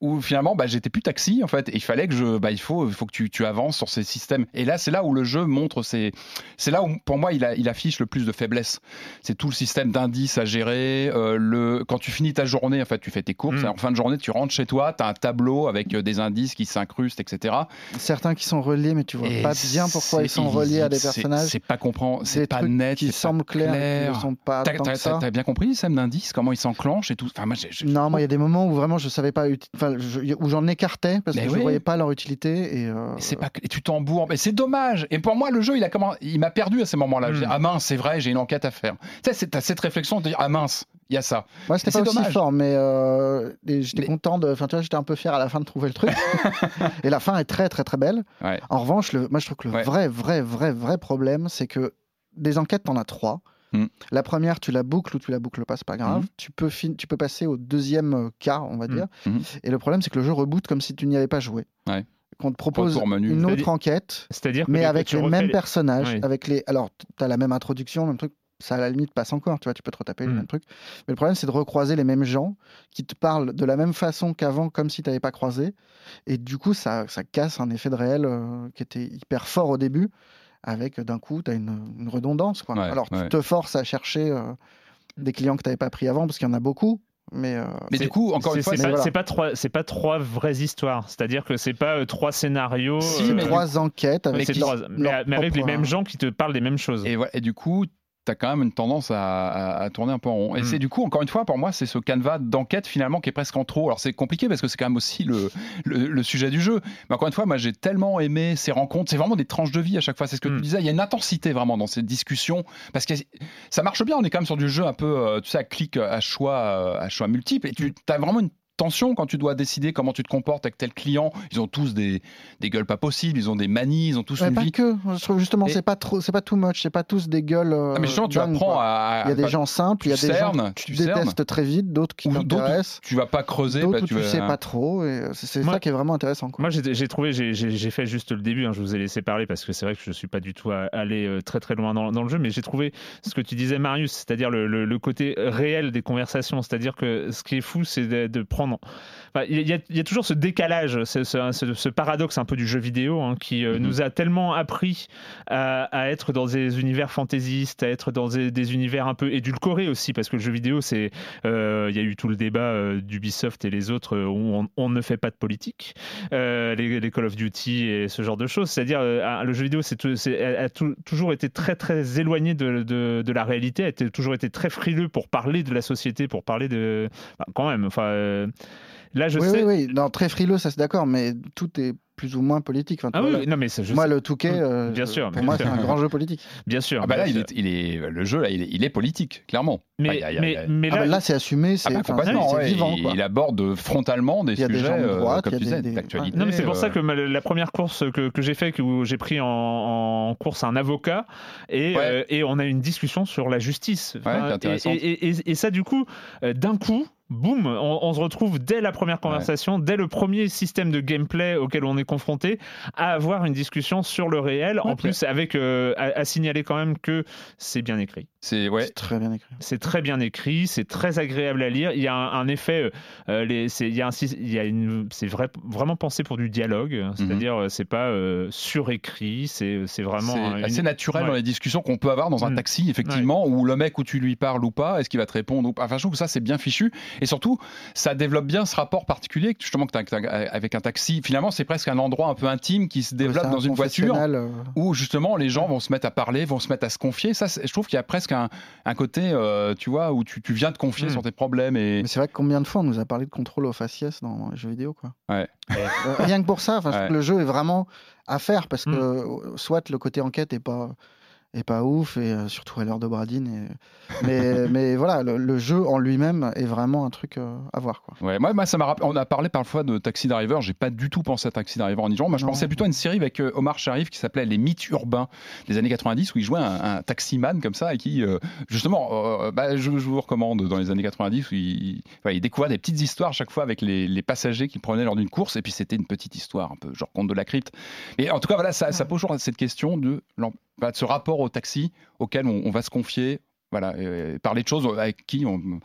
où finalement bah, j'étais plus taxi en fait. Et il fallait que je bah, il faut il faut que tu, tu avances sur ces systèmes. Et là c'est là où le jeu montre c'est c'est là où pour moi il, a, il affiche le plus de faiblesse c'est tout le système d'indices à gérer euh, le quand tu finis ta journée en fait tu fais tes courses. Mm. et en fin de journée tu rentres chez toi tu as un tableau avec euh, des indices qui s'incrustent etc certains qui sont reliés mais tu vois pas bien pourquoi ils sont reliés à des personnages. c'est pas comprend c'est pas net qui semblent clairs clair. sont pas t'as, bien compris le système d'indices comment ils s'enclenchent et tout. Enfin, non moi il y a des moments où vraiment je savais pas enfin où j'en écartais parce que je ne voyais pas leur utilité. Et, euh, c'est pas, et tu t'embourbes. Mais c'est dommage. Et pour moi, le jeu, il a comment, il m'a perdu à ces moments-là. Hmm. Ah mince, c'est vrai, j'ai une enquête à faire. Tu sais, t'as cette réflexion de dire ah mince, il y a ça. Moi, c'était pas aussi dommage. fort, mais euh, j'étais content de. Enfin, tu vois, j'étais un peu fier à la fin de trouver le truc. et la fin est très, très, très belle. En revanche, le, moi, je trouve que le vrai, vrai, vrai, vrai problème, c'est que des enquêtes, t'en as trois. Mm. La première, tu la boucles ou tu la boucles pas, c'est pas grave. Mm. Tu, peux tu peux passer au deuxième euh, cas, on va mm. dire. Et le problème, c'est que le jeu reboot comme si tu n'y avais pas joué. Qu'on te propose une autre enquête, c'est-à-dire mais avec les mêmes personnages, avec les. Alors, tu as la même introduction, même truc. Ça à la limite passe encore, tu vois, tu peux te retaper le même truc. Mais le problème, c'est de recroiser les mêmes gens qui te parlent de la même façon qu'avant, comme si tu n'avais pas croisé. Et du coup, ça, ça casse un effet de réel euh, qui était hyper fort au début avec d'un coup, tu as une, redondance. Quoi. Alors, tu te forces à chercher euh, des clients que tu n'avais pas pris avant, parce qu'il y en a beaucoup. Mais, euh, mais du coup, encore une fois, c'est pas, trois, c'est pas trois vraies histoires. C'est-à-dire que c'est pas euh, trois scénarios. Si, trois enquêtes avec, mais, avec les mêmes gens qui te parlent des mêmes choses. Et, voilà, et du coup, tu as quand même une tendance à, tourner un peu en rond. Et mm. c'est du coup, encore une fois, pour moi, c'est ce canevas d'enquête finalement qui est presque en trop. Alors c'est compliqué parce que c'est quand même aussi le, le, sujet du jeu. Mais encore une fois, moi j'ai tellement aimé ces rencontres. C'est vraiment des tranches de vie à chaque fois. C'est ce que tu mm. disais. Il y a une intensité vraiment dans ces discussions parce que ça marche bien. On est quand même sur du jeu un peu, euh, tu sais, à clic, à choix, euh, à choix multiples. Et tu as vraiment une tension quand tu dois décider comment tu te comportes avec tel client. Ils ont tous des, des gueules pas possibles, ils ont des manies, ils ont tous une pas vie. que, justement, c'est pas trop, c'est pas too much, c'est pas tous des gueules. Euh, ah mais justement, tu apprends à, Il y a des gens simples, il y a des gens que tu, détestes très vite, d'autres qui t'intéressent. Tu vas pas creuser, bah, tu, sais pas trop. Et c'est ça qui est vraiment intéressant. Moi, j'ai trouvé, j'ai fait juste le début. Hein, je vous ai laissé parler parce que c'est vrai que je suis pas du tout allé euh, très très loin dans, le jeu, mais j'ai trouvé ce que tu disais, Marius, c'est-à-dire le, le, côté réel des conversations. C'est-à-dire que ce qui est fou, c'est de, prendre il y, a toujours ce décalage, ce, paradoxe un peu du jeu vidéo hein, qui euh, mhm. nous a tellement appris à, être dans des univers fantaisistes, à être dans des, univers un peu édulcorés aussi, parce que le jeu vidéo, c'est, euh, il y a eu tout le débat euh, d'Ubisoft et les autres où on, ne fait pas de politique, les, Call of Duty et ce genre de choses. C'est-à-dire, le jeu vidéo, c'est, a toujours été très très éloigné de, la réalité, a toujours été très frileux pour parler de la société, pour parler de, quand même, enfin. Là, je oui, sais. Oui, oui, non, très frileux, ça c'est d'accord, mais tout est plus ou moins politique. ah oui, non, mais moi, le Touquet, mm, euh, bien sûr, pour moi, c'est un grand jeu politique. Bien sûr. Ah bah là, il est, il est, le jeu, là, il est, politique, clairement. Mais, mais, ah bah là, c'est assumé, c'est ah bah, vivant. Il, il, aborde frontalement des sujets, des gens de euh, droite, comme tu disais, d'actualité. Non, mais c'est pour ça que la première course que, que j'ai fait, où j'ai pris en, course un avocat, et, euh, et on a une discussion sur la justice. et, ça, du coup, d'un coup, boum, on, se retrouve dès la première conversation, dès le premier système de gameplay auquel on est confronté, à avoir une discussion sur le réel. En plus, avec euh, à, signaler quand même que c'est bien écrit. C'est ouais. très bien écrit. C'est très bien écrit, c'est très agréable à lire. Il y a un, effet, euh, euh, les, c'est, il y a, un, il y a une, c'est vrai, vraiment pensé pour du dialogue, mhm. c'est-à-dire c'est pas surécrit, c'est, c'est vraiment c'est assez naturel dans les discussions qu'on peut avoir dans un mm. taxi, effectivement, où le mec où tu lui parles ou pas, est-ce qu'il va te répondre ou pas. Enfin, je trouve que ça c'est bien fichu. Et surtout, ça développe bien ce rapport particulier, justement, que tu avec un taxi. Finalement, c'est presque un endroit un peu intime qui se développe dans une voiture euh. où, justement, les gens vont se mettre à parler, vont se mettre à se confier. Ça, je trouve qu'il y a presque un, côté, euh, tu vois, où tu, viens te confier hmm. sur tes problèmes. Et... Mais c'est vrai que combien de fois on nous a parlé de contrôle au faciès dans les jeux vidéo, quoi. Ouais. Euh, rien que pour ça, le jeu est vraiment à faire parce que hmm. soit le côté enquête est pas est pas ouf, et euh, surtout à l'heure de Bradine. Mais, mais voilà, le, jeu en lui-même est vraiment un truc euh, à voir. Quoi. Ouais, moi, moi ça m'a On a parlé parfois de Taxi Driver, j'ai pas du tout pensé à Taxi Driver en y jouant. Moi, je pensais plutôt à une série avec euh, Omar Sharif qui s'appelait Les mythes urbains des années 90, où il jouait un, taximan comme ça, et qui, justement, bah, je, vous recommande dans les années 90, où il, il découvrait des petites histoires chaque fois avec les, les passagers qu'il prenait lors d'une course, et puis c'était une petite histoire, un peu genre conte de la crypte. Et en tout cas, voilà, ça, ça pose toujours cette question de de ce rapport au taxi auquel on, va se confier, voilà, parler de choses avec qui on,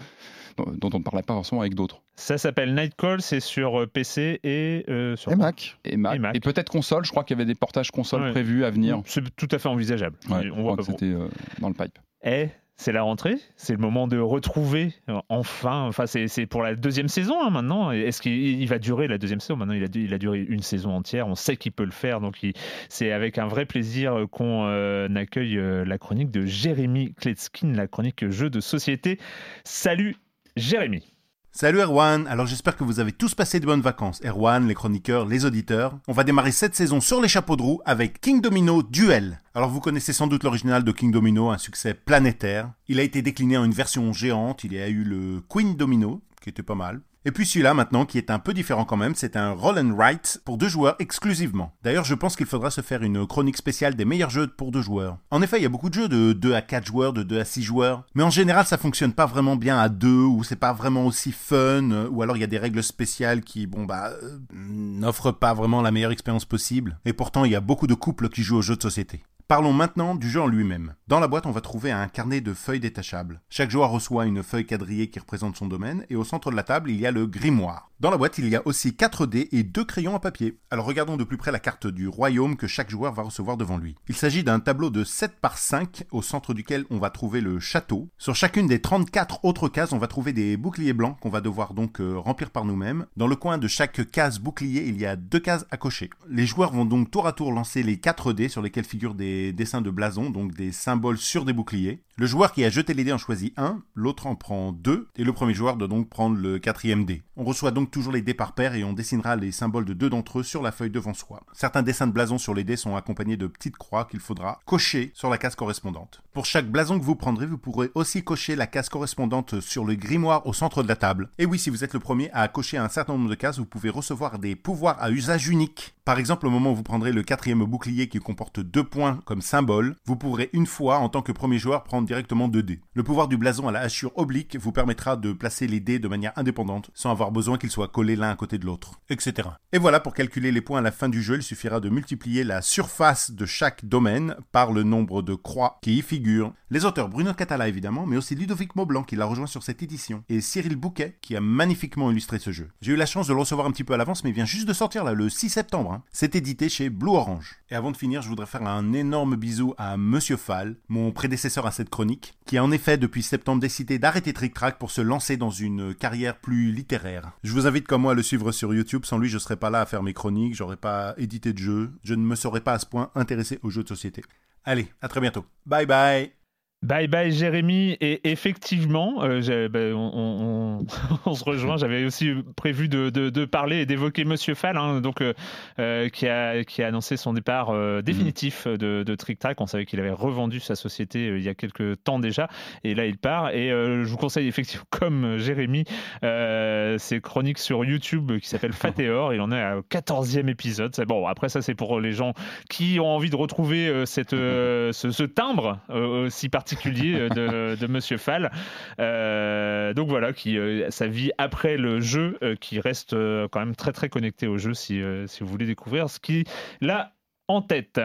dont on ne parlait pas forcément avec d'autres. Ça s'appelle Nightcall, c'est sur euh, PC et euh, sur Mac. Et Mac. Et, peut-être console, je crois qu'il y avait des portages console prévus à venir. C'est tout à fait envisageable. on voit que c'était euh, dans le pipe. Et c'est la rentrée, c'est le moment de retrouver euh, enfin, enfin c'est pour la deuxième saison hein, maintenant. Est-ce qu'il va durer la deuxième saison? Maintenant, il a, duré une saison entière. On sait qu'il peut le faire, donc c'est avec un vrai plaisir qu'on euh, accueille euh, la chronique de Jérémy Kletskin, la chronique jeu de société. Salut Jérémy. Salut Erwan, alors j'espère que vous avez tous passé de bonnes vacances. Erwan, les chroniqueurs, les auditeurs. On va démarrer cette saison sur les chapeaux de roue avec King Domino Duel. Alors vous connaissez sans doute l'original de King Domino, un succès planétaire. Il a été décliné en une version géante, il y a eu le Queen Domino, qui était pas mal. Et puis celui-là maintenant qui est un peu différent quand même, c'est un roll and write pour deux joueurs exclusivement. D'ailleurs je pense qu'il faudra se faire une chronique spéciale des meilleurs jeux pour deux joueurs. En effet il y a beaucoup de jeux de 2 à 4 joueurs, de 2 à 6 joueurs, mais en général ça fonctionne pas vraiment bien à deux ou c'est pas vraiment aussi fun, ou alors il y a des règles spéciales qui bon bah euh, n'offrent pas vraiment la meilleure expérience possible. Et pourtant il y a beaucoup de couples qui jouent aux jeux de société. Parlons maintenant du jeu en lui-même. Dans la boîte, on va trouver un carnet de feuilles détachables. Chaque joueur reçoit une feuille quadrillée qui représente son domaine, et au centre de la table, il y a le grimoire. Dans la boîte, il y a aussi 4 dés et 2 crayons à papier. Alors regardons de plus près la carte du royaume que chaque joueur va recevoir devant lui. Il s'agit d'un tableau de 7 par 5 au centre duquel on va trouver le château. Sur chacune des 34 autres cases, on va trouver des boucliers blancs qu'on va devoir donc euh, remplir par nous-mêmes. Dans le coin de chaque case bouclier, il y a deux cases à cocher. Les joueurs vont donc tour à tour lancer les 4 dés sur lesquels figurent des dessins de blason, donc des symboles sur des boucliers. Le joueur qui a jeté les dés en choisit un, l'autre en prend deux, et le premier joueur doit donc prendre le quatrième dé. On reçoit donc toujours les dés par paire et on dessinera les symboles de deux d'entre eux sur la feuille devant soi. Certains dessins de blason sur les dés sont accompagnés de petites croix qu'il faudra cocher sur la case correspondante. Pour chaque blason que vous prendrez, vous pourrez aussi cocher la case correspondante sur le grimoire au centre de la table. Et oui, si vous êtes le premier à cocher un certain nombre de cases, vous pouvez recevoir des pouvoirs à usage unique. Par exemple, au moment où vous prendrez le quatrième bouclier qui comporte deux points comme symbole, vous pourrez une fois, en tant que premier joueur, prendre directement deux dés. Le pouvoir du blason à la hachure oblique vous permettra de placer les dés de manière indépendante, sans avoir besoin qu'ils soient collés l'un à côté de l'autre, etc. Et voilà, pour calculer les points à la fin du jeu, il suffira de multiplier la surface de chaque domaine par le nombre de croix qui y figurent. Les auteurs Bruno Catala évidemment, mais aussi Ludovic Maublanc qui l'a rejoint sur cette édition, et Cyril Bouquet qui a magnifiquement illustré ce jeu. J'ai eu la chance de le recevoir un petit peu à l'avance, mais il vient juste de sortir là, le 6 septembre. Hein. C'est édité chez Blue Orange. Et avant de finir, je voudrais faire un énorme bisou à Monsieur Fall, mon prédécesseur à cette chronique, qui a en effet depuis septembre décidé d'arrêter Trick Track pour se lancer dans une carrière plus littéraire. Je vous invite comme moi à le suivre sur YouTube, sans lui je serais pas là à faire mes chroniques, j'aurais pas édité de jeux, je ne me serais pas à ce point intéressé aux jeux de société. Allez, à très bientôt. Bye bye Bye bye Jérémy. Et effectivement euh, ben, on, se rejoint. J'avais aussi prévu de, parler et d'évoquer Monsieur Fall hein, donc euh, euh, qui, a, qui a annoncé son départ définitif mm. de, de Trick Track. On savait qu'il avait revendu sa société il y a quelques temps déjà. Et là il part. Et je vous conseille effectivement comme Jérémy ses chroniques sur YouTube qui s'appelle Fatéor. Il en est au 14e épisode. Bon après ça c'est pour les gens qui ont envie de retrouver cette, ce, ce, timbre aussi particulier particulier euh, de, Monsieur Fall. Euh, donc voilà, qui euh, sa vie après le jeu, qui reste quand même très très connecté au jeu si, si vous voulez découvrir ce qui là en tête.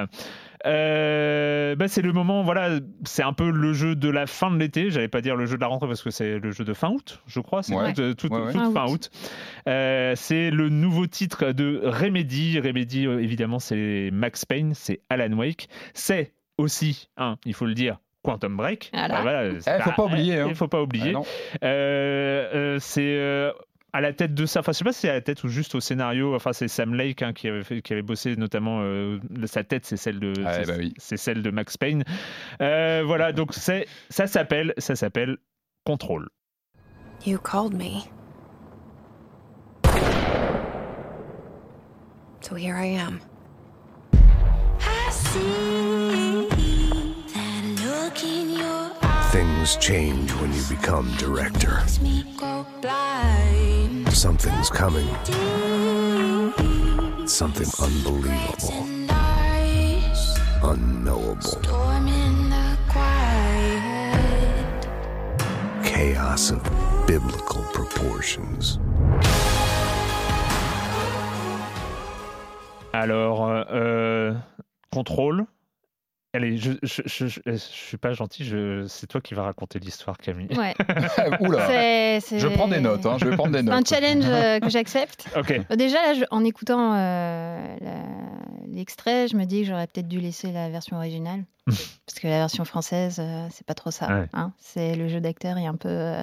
Bah, c'est le moment, voilà, c'est un peu le jeu de la fin de l'été. J'allais pas dire le jeu de la rentrée parce que c'est le jeu de fin août, je crois. C'est tout, fin août. c'est le nouveau titre de Remedy. Remedy, évidemment, c'est Max Payne, c'est Alan Wake. C'est aussi, hein, il faut le dire, Quantum Break. Il ne eh, faut pas oublier. Il faut pas oublier. Hein. Euh, euh, c'est euh, à la tête de ça, enfin je sais pas si c'est à la tête ou juste au scénario, enfin c'est Sam Lake hein, qui, avait qui avait bossé notamment, sa tête c'est celle de ah, bah c'est celle de Max Payne. voilà, donc c'est ça s'appelle ça s'appelle Control. You called me. So here I am. I see Things change when you become director. Something's coming. Something unbelievable. Unknowable. Chaos of biblical proportions. Alors, euh, euh contrôle, Allez, je, je, je, je, suis pas gentil, c'est toi qui vas raconter l'histoire, Camille. Ouais. Oula. Je prends des notes, hein, je vais prendre des notes. un challenge euh, que j'accepte. Ok. Déjà, là, en écoutant euh, l'extrait, je me dis que j'aurais peut-être dû laisser la version originale. Parce que la version française, c'est pas trop ça. Hein. c'est le jeu d'acteur est un peu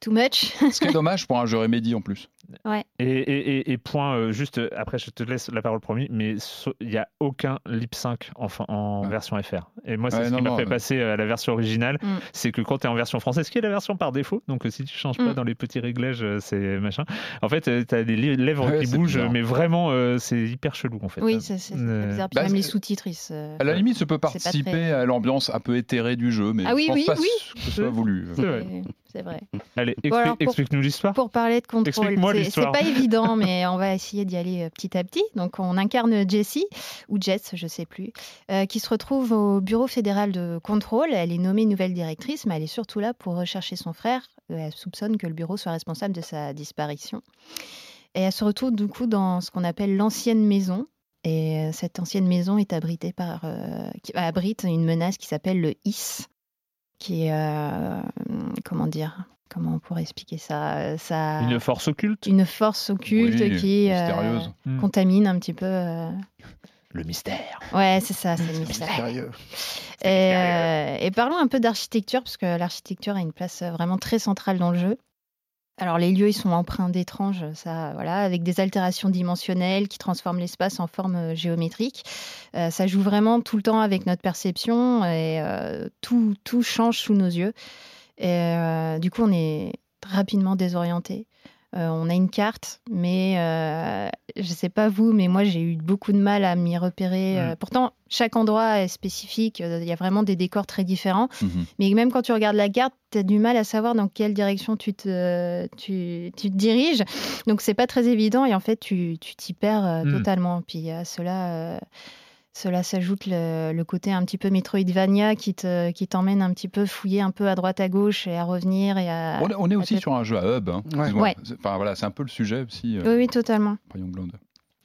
too much. Ce qui est dommage pour un jeu Remedy en plus. Ouais. Et, et, point, euh, juste euh, après, je te laisse la parole promis, mais il n'y a aucun lip sync en, en version FR. Et moi, c'est ce qui m'a fait passer à la version originale. Mm. C'est que quand tu es en version française, ce qui est la version par défaut, donc euh, si tu changes pas mm. dans les petits réglages, c'est machin. En fait, tu as des lèvres qui bougent, mais vraiment, c'est hyper chelou en fait. Oui, c'est bizarre. Puis bah, même les sous-titres. à la limite, ça peut participer à l'ambiance un peu éthérée du jeu, mais ah, oui, je pense oui, pas oui. que ce soit voulu. C'est vrai. Allez, explique-nous l'histoire. Pour parler de contrôle, c'est pas évident, mais on va essayer d'y aller euh, petit à petit. Donc, on incarne Jessie, ou Jess, je sais plus, euh, qui se retrouve au bureau fédéral de contrôle. Elle est nommée nouvelle directrice, mais elle est surtout là pour rechercher son frère. Euh, elle soupçonne que le bureau soit responsable de sa disparition. Et elle se retrouve du coup dans ce qu'on appelle l'ancienne maison. Et cette ancienne maison est abritée par, qui abrite une menace qui s'appelle le IS, qui est, comment dire, comment on pourrait expliquer ça, ça Une force occulte? Une force occulte qui euh, hmm. contamine un petit peu. Euh, le mystère. Ouais, c'est ça, c'est le mystère. Mystérieux. Et, euh, et, parlons un peu d'architecture, parce que l'architecture a une place vraiment très centrale dans le jeu. Alors les lieux, ils sont empreints d'étranges, ça, voilà, avec des altérations dimensionnelles qui transforment l'espace en forme géométrique. ça joue vraiment tout le temps avec notre perception et tout, tout change sous nos yeux. Et euh, du coup, on est rapidement désorienté. Euh, on a une carte, mais euh, je ne sais pas vous, mais moi j'ai eu beaucoup de mal à m'y repérer. Mm. pourtant, chaque endroit est spécifique, il y a vraiment des décors très différents. Mm-hmm. Mais même quand tu regardes la carte, tu as du mal à savoir dans quelle direction tu te, tu, tu te diriges. Donc c'est pas très évident et en fait tu t'y perds mm. totalement. Puis à cela cela s'ajoute le, côté un petit peu Metroidvania qui te, qui t'emmène un petit peu fouiller un peu à droite à gauche et à revenir et à. On est, aussi sur un jeu à hub. Hein. Ouais. Enfin voilà, c'est un peu le sujet aussi. Euh, oui, totalement.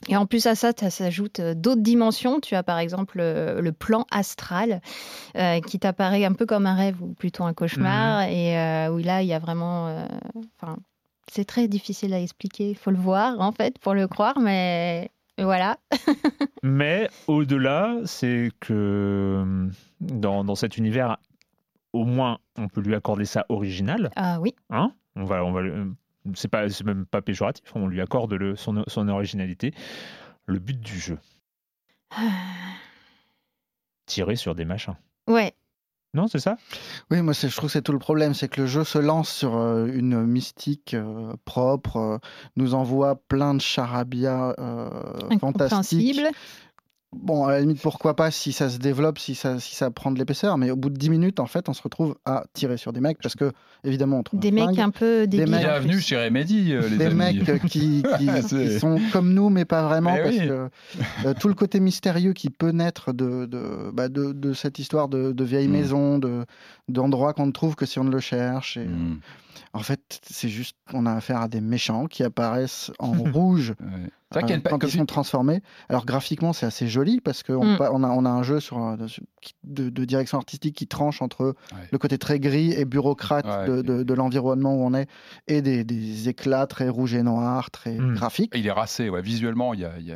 Et en plus à ça, ça s'ajoute euh, d'autres dimensions. Tu as par exemple le, plan astral euh, qui t'apparaît un peu comme un rêve ou plutôt un cauchemar. Mhm. Et où là, il y a vraiment. Enfin, c'est très difficile à expliquer. Il faut le voir en fait pour le croire, mais voilà. Mais au-delà, c'est que dans, cet univers, au moins, on peut lui accorder ça original. Ah oui. Hein? On va, on va, c'est pas, même pas péjoratif. On lui accorde le, son, son originalité. Le but du jeu. Tirer sur des machins. Non, c'est ça? Oui, moi je trouve que c'est tout le problème, c'est que le jeu se lance sur euh, une mystique euh, propre, euh, nous envoie plein de charabia fantastiques Bon, à la limite, pourquoi pas si ça se développe, si ça, si ça prend de l'épaisseur, mais au bout de 10 minutes, en fait, on se retrouve à tirer sur des mecs parce que, évidemment, on trouve des mecs un peu des mecs Bienvenue chez Remedy, euh, les des mecs qui, qui, sont comme nous, mais pas vraiment, eh parce que euh, tout le côté mystérieux qui peut naître de, de, bah de, de cette histoire de, de vieille mm. maison, d'endroits qu'on ne trouve que si on ne le cherche. Et, mm. En fait, c'est juste qu'on a affaire à des méchants qui apparaissent en rouge euh, quand ils sont transformés. Alors graphiquement, c'est assez joli parce qu'on mm. on a, on a un jeu sur, de, direction artistique qui tranche entre le côté très gris et bureaucrate de, l'environnement où on est et des, éclats très rouges et noirs, très mm. graphiques. il est racé, ouais. visuellement, il y a, y a,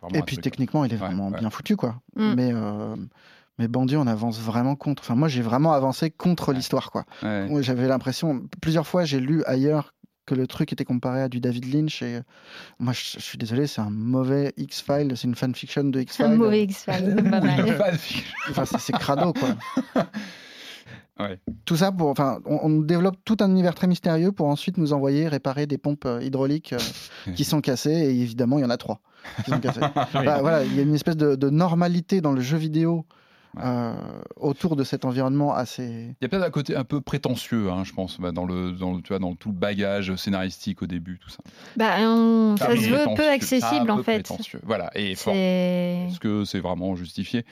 vraiment. Et puis techniquement, il est vraiment bien foutu, quoi. Mm. Mais. Euh, mais Bandit, on avance vraiment contre. Enfin, moi, j'ai vraiment avancé contre l'histoire, quoi. J'avais l'impression, plusieurs fois, j'ai lu ailleurs que le truc était comparé à du David Lynch. Et moi, je, suis désolé, c'est un mauvais X-Files, c'est une fanfiction de X-Files. Un mauvais pas mal. enfin, c'est crado, quoi. Tout ça pour, enfin, on, développe tout un univers très mystérieux pour ensuite nous envoyer réparer des pompes euh, hydrauliques euh, qui sont cassées et évidemment il y en a trois qui sont cassées. Bah, voilà, il y a une espèce de, de, normalité dans le jeu vidéo euh, autour de cet environnement assez. Il y a peut-être un côté un peu prétentieux, hein, je pense, bah, dans, le, dans, tu vois, dans tout le bagage scénaristique au début, tout ça. Bah, ça se veut peu accessible en fait. Voilà, et fort. Est-ce que c'est vraiment justifié?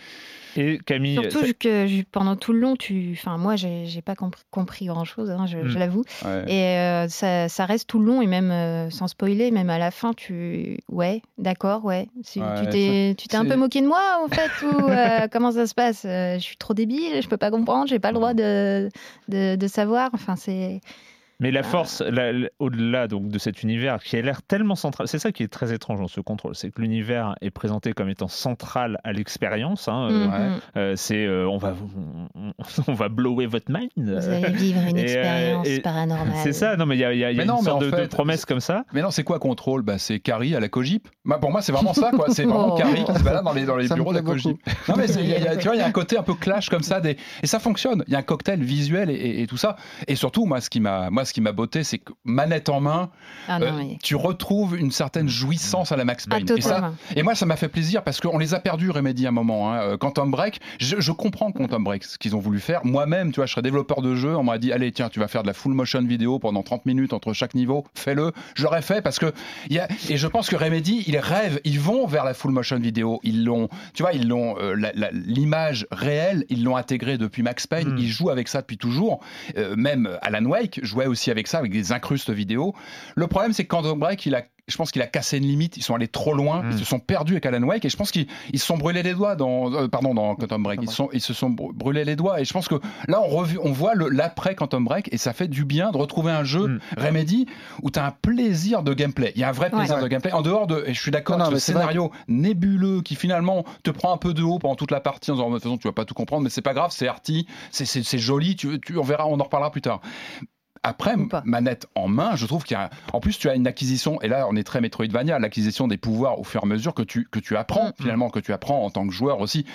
Et Camille. Surtout que pendant tout le long, tu. Enfin, moi, j'ai pas compris, compris grand-chose, hein, je, hmm. l'avoue. Et euh, ça, ça, reste tout le long, et même euh, sans spoiler, même à la fin, tu. Ouais, d'accord, ouais. tu t'es un peu moqué de moi, en fait, ou comment ça se passe euh, je suis trop débile, je peux pas comprendre, j'ai pas le droit de, de, savoir. Enfin, c'est. Mais la force, au-delà donc de cet univers qui a l'air tellement central, c'est ça qui est très étrange dans ce contrôle, c'est que l'univers est présenté comme étant central à l'expérience. Hein, mhm. euh, c'est on va on, va blower votre mind. Vous allez vivre une expérience paranormale. C'est ça. Non mais il y a, y a une sorte de, promesse comme ça. Mais non, c'est quoi contrôle? Bah, c'est Carrie à la Cogip. Bah, pour moi, c'est vraiment ça. quoi. C'est vraiment oh. Carrie qui se balade dans les, dans les bureaux de la Cogip. Non mais y a, tu vois, il y a un côté un peu clash comme ça des... et ça fonctionne. Il y a un cocktail visuel et, et, tout ça. Et surtout, moi, ce qui m'a moi ce qui m'a botté, c'est que manette en main, ah euh, tu retrouves une certaine jouissance à la Max Payne. et, ça, et, moi, ça m'a fait plaisir parce qu'on les a perdus, Remedy, à un moment. Hein. Euh, Quantum Break, je, je, comprends Quantum Break, ce qu'ils ont voulu faire. Moi-même, tu vois, je serais développeur de jeu, on m'a dit, allez, tiens, tu vas faire de la full motion vidéo pendant 30 minutes entre chaque niveau, fais-le. Je l'aurais fait parce que, y a, et je pense que Remedy, ils rêvent, ils vont vers la full motion vidéo. Ils l'ont, tu vois, ils l'ont, euh, l'image réelle, ils l'ont intégrée depuis Max Payne, hmm. ils jouent avec ça depuis toujours. même Alan Wake jouait aussi avec ça avec des incrustes vidéo. Le problème, c'est que Quantum Break, il a je pense qu'il a cassé une limite. Ils sont allés trop loin. Ils hmm. se sont perdus avec Alan Wake. Et je pense qu'ils se sont brûlés les doigts dans, euh, pardon, dans Quantum Break. Ils, sont, ils se sont brûlés les doigts. Et je pense que là, on, revu, on voit l'après Quantum Break. Et ça fait du bien de retrouver un jeu hmm. Remedy où tu as un plaisir de gameplay. Il y a un vrai plaisir de gameplay. En dehors de, et je suis d'accord, ce scénario nébuleux qui finalement te prend un peu de haut pendant toute la partie en disant, de toute façon, tu vas pas tout comprendre, mais c'est pas grave, c'est arty, c'est joli. Tu, tu, on verra, on en reparlera plus tard. Après, manette en main, je trouve qu'il y a. En plus, tu as une acquisition, et là, on est très Metroidvania, l'acquisition des pouvoirs au fur et à mesure que tu, que tu apprends, mm. finalement, que tu apprends en tant que joueur aussi.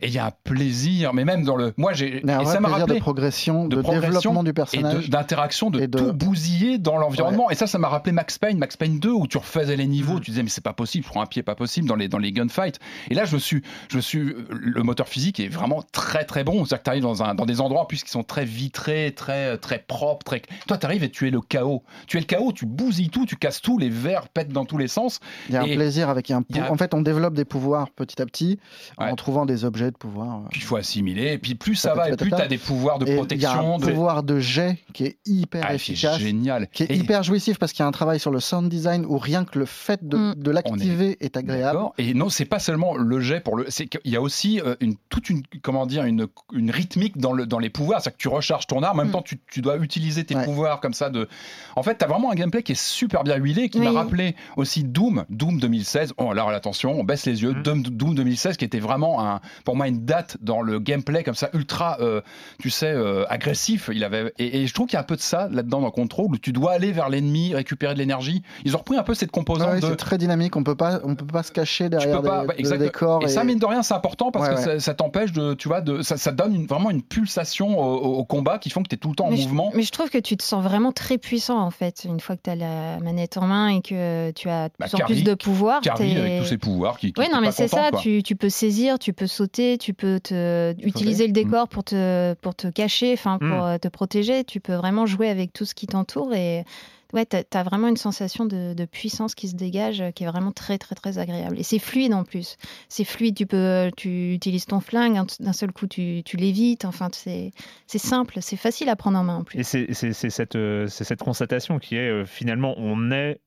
Et il y a un plaisir, mais même dans le. Moi, j'ai. Et ça m'a rappelé. De progression, de, développement du personnage. D'interaction, de, tout bousiller dans l'environnement. Et ça, ça m'a rappelé Max Payne, Max Payne 2, où tu refaisais les niveaux, mm. tu disais, mais c'est pas possible, je prends un pied pas possible dans les, dans les gunfights. Et là, je me suis. Je me suis le moteur physique est vraiment très, très bon. C'est-à-dire que tu arrives dans, un, dans des endroits, qui sont très vitrés, très, très propres. Très... Toi, tu arrives et tu es le chaos. Tu es le chaos, tu bousilles tout, tu casses tout, les verres pètent dans tous les sens. Il y a un plaisir avec un. En fait, on développe des pouvoirs petit à petit en trouvant des objets de pouvoir. Puis il faut assimiler. Et puis plus ça, va, et plus tu as des pouvoirs de protection. Il y a un pouvoir de jet qui est hyper ah, efficace. génial. Qui est hyper jouissif parce qu'il y a un travail sur le sound design où rien que le fait de, mm. l'activer est... agréable. Et non, c'est pas seulement le jet pour le. C'est qu'il y a aussi euh, une, toute une, comment dire, une, une rythmique dans, le, dans les pouvoirs. C'est-à-dire que tu recharges ton arme, en même mm. temps tu, tu dois utiliser tes pouvoirs comme ça de. En fait, tu as vraiment un gameplay qui est super bien huilé, qui m'a rappelé aussi Doom, Doom 2016. Oh, alors attention, on baisse les yeux. Mm. Doom, Doom 2016, qui était vraiment un, pour moi une date dans le gameplay comme ça ultra, euh, tu sais, euh, agressif. Il avait et, je trouve qu'il y a un peu de ça là-dedans dans Control où tu dois aller vers l'ennemi, récupérer de l'énergie. Ils ont repris un peu cette composante. C'est très dynamique. On peut pas, on peut pas se cacher derrière pas, des, bah, décors. Et, ça mine de rien, c'est important parce que ça, t'empêche de, tu vois, de, ça, donne vraiment une pulsation au, combat qui font que tu es tout le temps en mouvement. mais je trouve que tu te sens vraiment très puissant en fait une fois que tu as la manette en main et que tu as de bah, plus en plus de pouvoirs. Carrie avec tous ses pouvoirs qui. oui, non, mais c'est ça. Tu, tu, peux saisir, tu peux sauter, tu peux te, utiliser le décor pour, te, pour te cacher, enfin pour mm. te protéger. Tu peux vraiment jouer avec tout ce qui t'entoure et ouais, tu as, vraiment une sensation de, puissance qui se dégage euh, qui est vraiment très, très, très agréable. Et c'est fluide en plus. C'est fluide, tu, peux, tu utilises ton flingue, d'un seul coup, tu, tu l'évites. Enfin, c'est simple, c'est facile à prendre en main en plus. Et c'est cette, euh, cette constatation qui est euh, finalement, on est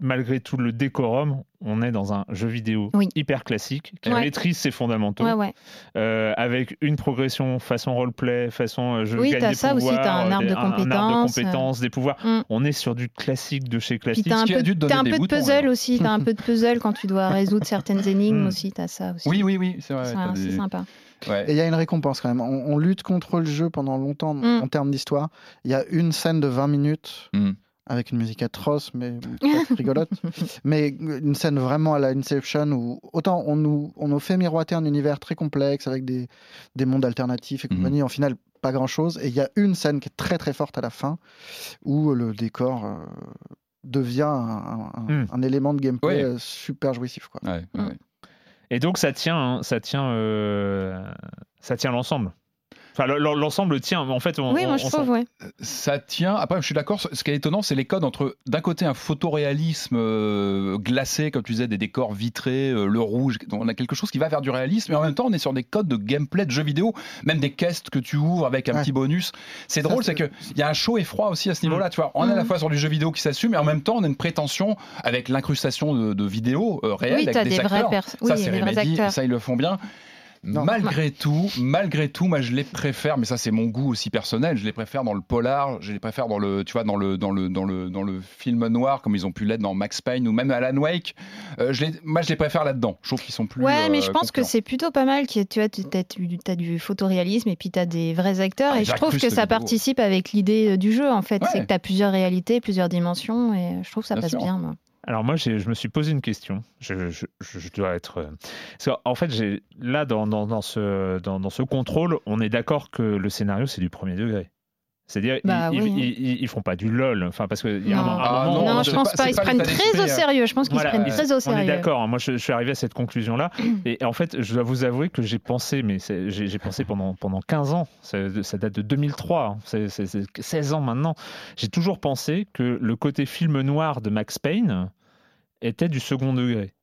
malgré tout le décorum, on est dans un jeu vidéo hyper classique qui maîtrise ses fondamentaux, euh, avec une progression façon roleplay, façon euh, je oui, gagne des ça pouvoirs, aussi, as un arbre de compétences, de compétences des pouvoirs. Mm. On est sur du classique de chez classique. Tu as un, peu, as un peu de puzzle aussi, tu as un peu de puzzle quand tu dois résoudre certaines énigmes mm. aussi, tu as ça aussi. Oui, oui, oui, c'est vrai. C'est sympa. Et il y a une récompense quand même. On, lutte contre le jeu pendant longtemps mm. en termes d'histoire. Il y a une scène de 20 minutes avec une musique atroce, mais rigolote. mais une scène vraiment à la Inception où autant on nous, on nous fait miroiter un univers très complexe avec des, des mondes alternatifs et mhm. compagnie, en final, pas grand chose. Et il y a une scène qui est très très forte à la fin où le décor. Euh, devient un, hmm. élément de gameplay euh, super jouissif. Quoi. Hmm. Et donc ça tient, hein, ça tient, euh, ça tient l'ensemble. Enfin, l'ensemble tient. En fait, oui, moi je trouve, ouais. Ça tient. Après, je suis d'accord. Ce qui est étonnant, c'est les codes entre, d'un côté, un photoréalisme euh, glacé, comme tu disais, des décors vitrés, euh, le rouge. On a quelque chose qui va vers du réalisme, mais en même temps, on est sur des codes de gameplay de jeux vidéo, même des caisses que tu ouvres avec un petit bonus. C'est drôle, c'est qu'il y a un chaud et froid aussi à ce niveau-là. Mm. Tu vois, on est à la mm. fois sur du jeu vidéo qui s'assume, mais en même temps, on a une prétention avec l'incrustation de, vidéos euh, réelles, oui, avec des, des acteurs. Vrais ça, c'est Remedy, ça, ils le font bien. Malgré tout, malgré tout, moi je les préfère, mais ça c'est mon goût aussi personnel. Je les préfère dans le polar, je les préfère dans le, tu vois, dans le, dans le, dans le, dans le film noir, comme ils ont pu l'être dans Max Payne ou même Alan Wake. Euh, je les, moi je les préfère là-dedans. Je trouve qu'ils sont plus. Ouais, mais je pense que c'est plutôt pas mal. Tu vois, tu as, du photoréalisme et puis tu as des vrais acteurs. Ah, et je trouve que ça participe avec l'idée du jeu en fait. C'est que tu as plusieurs réalités, plusieurs dimensions et je trouve que ça passe bien. Moi. Alors moi, je me suis posé une question. Je, dois être... Euh, en fait, là, dans, dans, ce, dans, dans ce contrôle, on est d'accord que le scénario, c'est du premier degré. C'est-à-dire, bah ils, font pas du lol. Enfin, parce que y a non. Ah, non, je pense pas. Ils se prennent très au sérieux. Je pense qu'ils se prennent très au sérieux. On est d'accord. Moi, je, suis arrivé à cette conclusion-là. Et en fait, je dois vous avouer que j'ai pensé, mais j'ai pensé pendant, pendant 15 ans. Ça, date de 2003. Hein. C'est 16 ans maintenant. J'ai toujours pensé que le côté film noir de Max Payne était du second degré.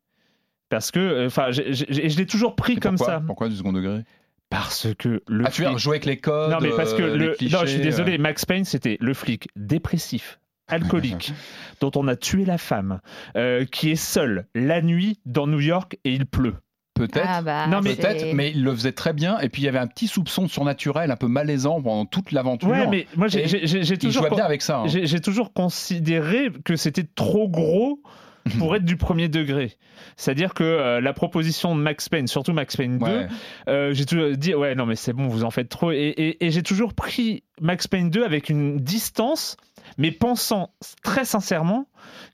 Parce que, euh, enfin, je, je l'ai toujours pris comme ça. Pourquoi du second degré? Parce que le ah, tu as joué avec les codes non mais parce que euh, le non je suis désolé euh. Max Payne c'était le flic dépressif alcoolique dont on a tué la femme euh, qui est seul la nuit dans New York et il pleut Peut-être, ah bah, non mais peut-être, mais il le faisait très bien. Et puis il y avait un petit soupçon surnaturel, un peu malaisant pendant toute l'aventure. Ouais, mais moi j'ai toujours bien avec ça. Hein. J'ai toujours considéré que c'était trop gros pour être du premier degré. C'est-à-dire que euh, la proposition de Max Payne, surtout Max Payne 2, euh, j'ai toujours dit ouais non mais c'est bon, vous en faites trop. Et, j'ai toujours pris Max Payne 2 avec une distance, mais pensant très sincèrement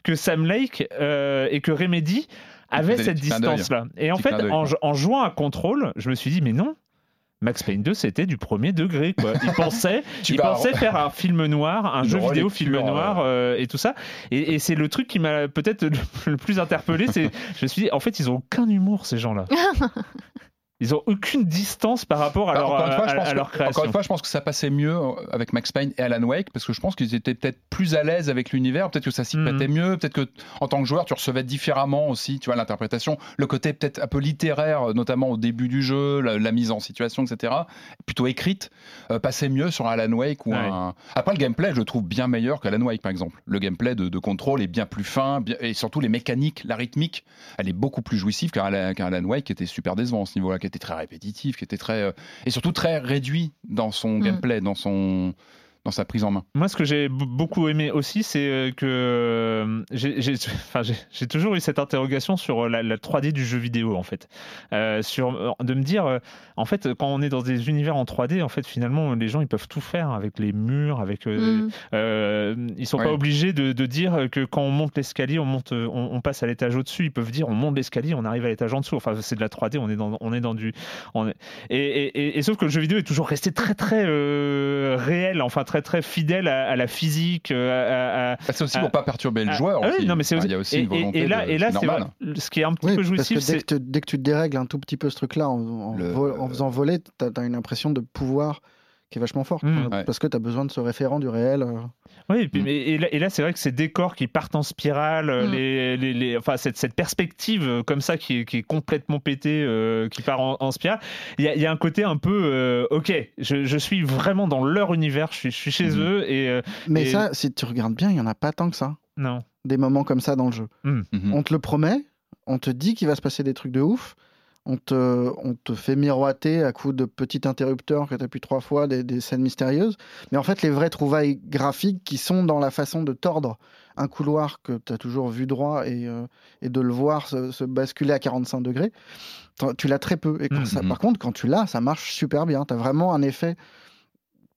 que Sam Lake euh, et que Remedy avaient cette distance-là. Et en fait, en, en, jouant à Control, je me suis dit mais non, Max Payne 2, c'était du premier degré. Quoi. Il pensait, il pensait faire un film noir, un jeu vidéo film noir euh, et tout ça. Et, c'est le truc qui m'a peut-être le, plus interpellé. C'est, je me suis dit, en fait, ils ont aucun humour ces gens-là. Ils ont aucune distance par rapport à, bah, leur, à, leur création. Encore une fois, je pense que ça passait mieux avec Max Payne et Alan Wake parce que je pense qu'ils étaient peut-être plus à l'aise avec l'univers, peut-être que ça s'y prêtait mhm. mieux, peut-être que en tant que joueur, tu recevais différemment aussi, tu vois, l'interprétation, le côté peut-être un peu littéraire, notamment au début du jeu, la, mise en situation, etc., plutôt écrite, euh, passait mieux sur Alan Wake ou un... Après, le gameplay, je le trouve bien meilleur qu'Alan Wake, par exemple. Le gameplay de, contrôle est bien plus fin, et surtout les mécaniques, la rythmique, elle est beaucoup plus jouissive qu'un Alan Wake qui était super décevant à ce niveau-là, qui était très répétitif, qui était très euh, et surtout très réduit dans son mm. gameplay, dans son dans sa prise en main. Moi, ce que j'ai beaucoup aimé aussi, c'est euh, que euh, j'ai toujours eu cette interrogation sur la, 3D du jeu vidéo, en fait. Euh, sur, de me dire, en fait, quand on est dans des univers en 3D, en fait, finalement, les gens, ils peuvent tout faire avec les murs, avec. Mm. ils sont pas obligés de, dire que quand on monte l'escalier, on, monte, on, passe à l'étage au-dessus. Ils peuvent dire, on monte l'escalier, on arrive à l'étage en dessous. Enfin, c'est de la 3D, on est dans, on est dans du. On est... Et, et, et, sauf que le jeu vidéo est toujours resté très, très réel, enfin, très très fidèle à, la physique. Euh, bah, c'est aussi pour pas perturber le joueur. Ah non, mais c'est Il y a aussi une volonté. Et, là, et là c'est ce qui est un petit peu jouissif. Parce que dès, que dès que tu dérègles un tout petit peu ce truc-là en, en, faisant voler, tu as, une impression de pouvoir qui est vachement forte. Mmh. Parce que tu as besoin de ce référent du réel. Euh. Oui, et, mmh. et là, c'est vrai que ces décors qui partent en spirale, mmh. les, les, enfin, cette, cette, perspective euh, comme ça qui est, qui est complètement pétée, euh, qui part en, spirale, il y, y, a un côté un peu, ok, je, je, suis vraiment dans leur univers, je suis, je suis chez eux. Et, Mais ça, si tu regardes bien, il n'y en a pas tant que ça. Non. Des moments comme ça dans le jeu. On te le promet, on te dit qu'il va se passer des trucs de ouf on te, on te fait miroiter à coup de petits interrupteurs que tu appuies trois fois, des, scènes mystérieuses. Mais en fait, les vraies trouvailles graphiques qui sont dans la façon de tordre un couloir que tu as toujours vu droit et, euh, et de le voir se, basculer à 45 degrés, tu l'as très peu. Et mmh, mmh. par contre, quand tu l'as, ça marche super bien. Tu as vraiment un effet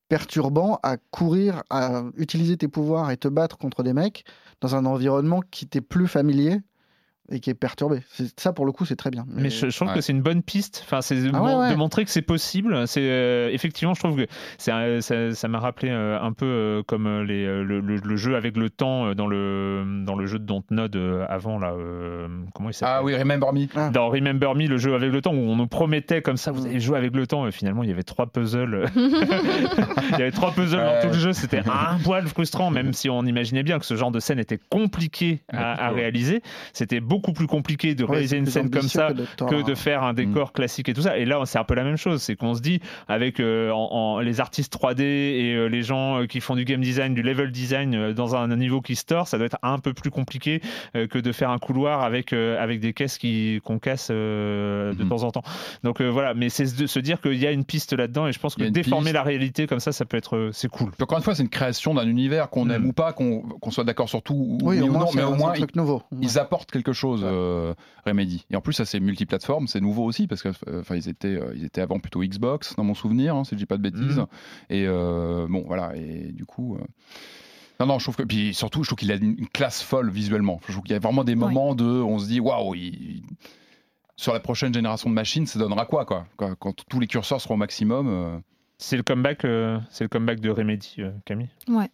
perturbant à courir, à utiliser tes pouvoirs et te battre contre des mecs dans un environnement qui t'est plus familier et qui est perturbé. Ça, pour le coup, c'est très bien. Mais, je, trouve que c'est une bonne piste. Enfin, c'est ah de, montrer que c'est possible. C'est euh, effectivement, je trouve que ça, ça m'a rappelé euh, un peu euh, comme les, le, jeu avec le temps dans le dans le jeu de Dontnod avant là. comment il s'appelle? Ah oui, Remember Me. Ah. Dans Remember Me, le jeu avec le temps où on nous promettait comme ça, vous allez jouer avec le temps. Et finalement, il y avait trois puzzles. il y avait trois puzzles dans tout le jeu. C'était un poil frustrant, même si on imaginait bien que ce genre de scène était compliqué à, à réaliser. C'était beaucoup beaucoup plus compliqué de réaliser une scène comme ça que, de faire un décor mm. classique et tout ça. Et là, c'est un peu la même chose. C'est qu'on se dit, avec en, les artistes 3D et les gens qui font du game design, du level design dans un niveau qui store, ça doit être un peu plus compliqué que de faire un couloir avec, avec des caisses qu'on casse de mm-hmm. temps en temps. Donc voilà, mais c'est de se dire qu'il y a une piste là-dedans et je pense que déformer la réalité comme ça, ça peut être, c'est cool. encore une fois, c'est une création d'un univers qu'on aime mm. ou pas, qu'on soit d'accord sur tout, oui, ou non, mais au moins ils, nouveau. ils apportent quelque chose, euh, Remedy. Et en plus, ça c'est multiplateforme, c'est nouveau aussi parce que euh, enfin ils étaient euh, ils étaient avant plutôt Xbox dans mon souvenir, hein, si je dis pas de bêtises. Mm. Et bon voilà et du coup. Non, non, je trouve que. Puis surtout, je trouve qu'il a une classe folle visuellement. Je trouve qu'il y a vraiment des moments de. On se dit, waouh, sur la prochaine génération de machines, ça donnera quoi, quoi Quand, tous les curseurs seront au maximum. C'est le comeback, c'est le comeback de Remedy, Camille. Ouais.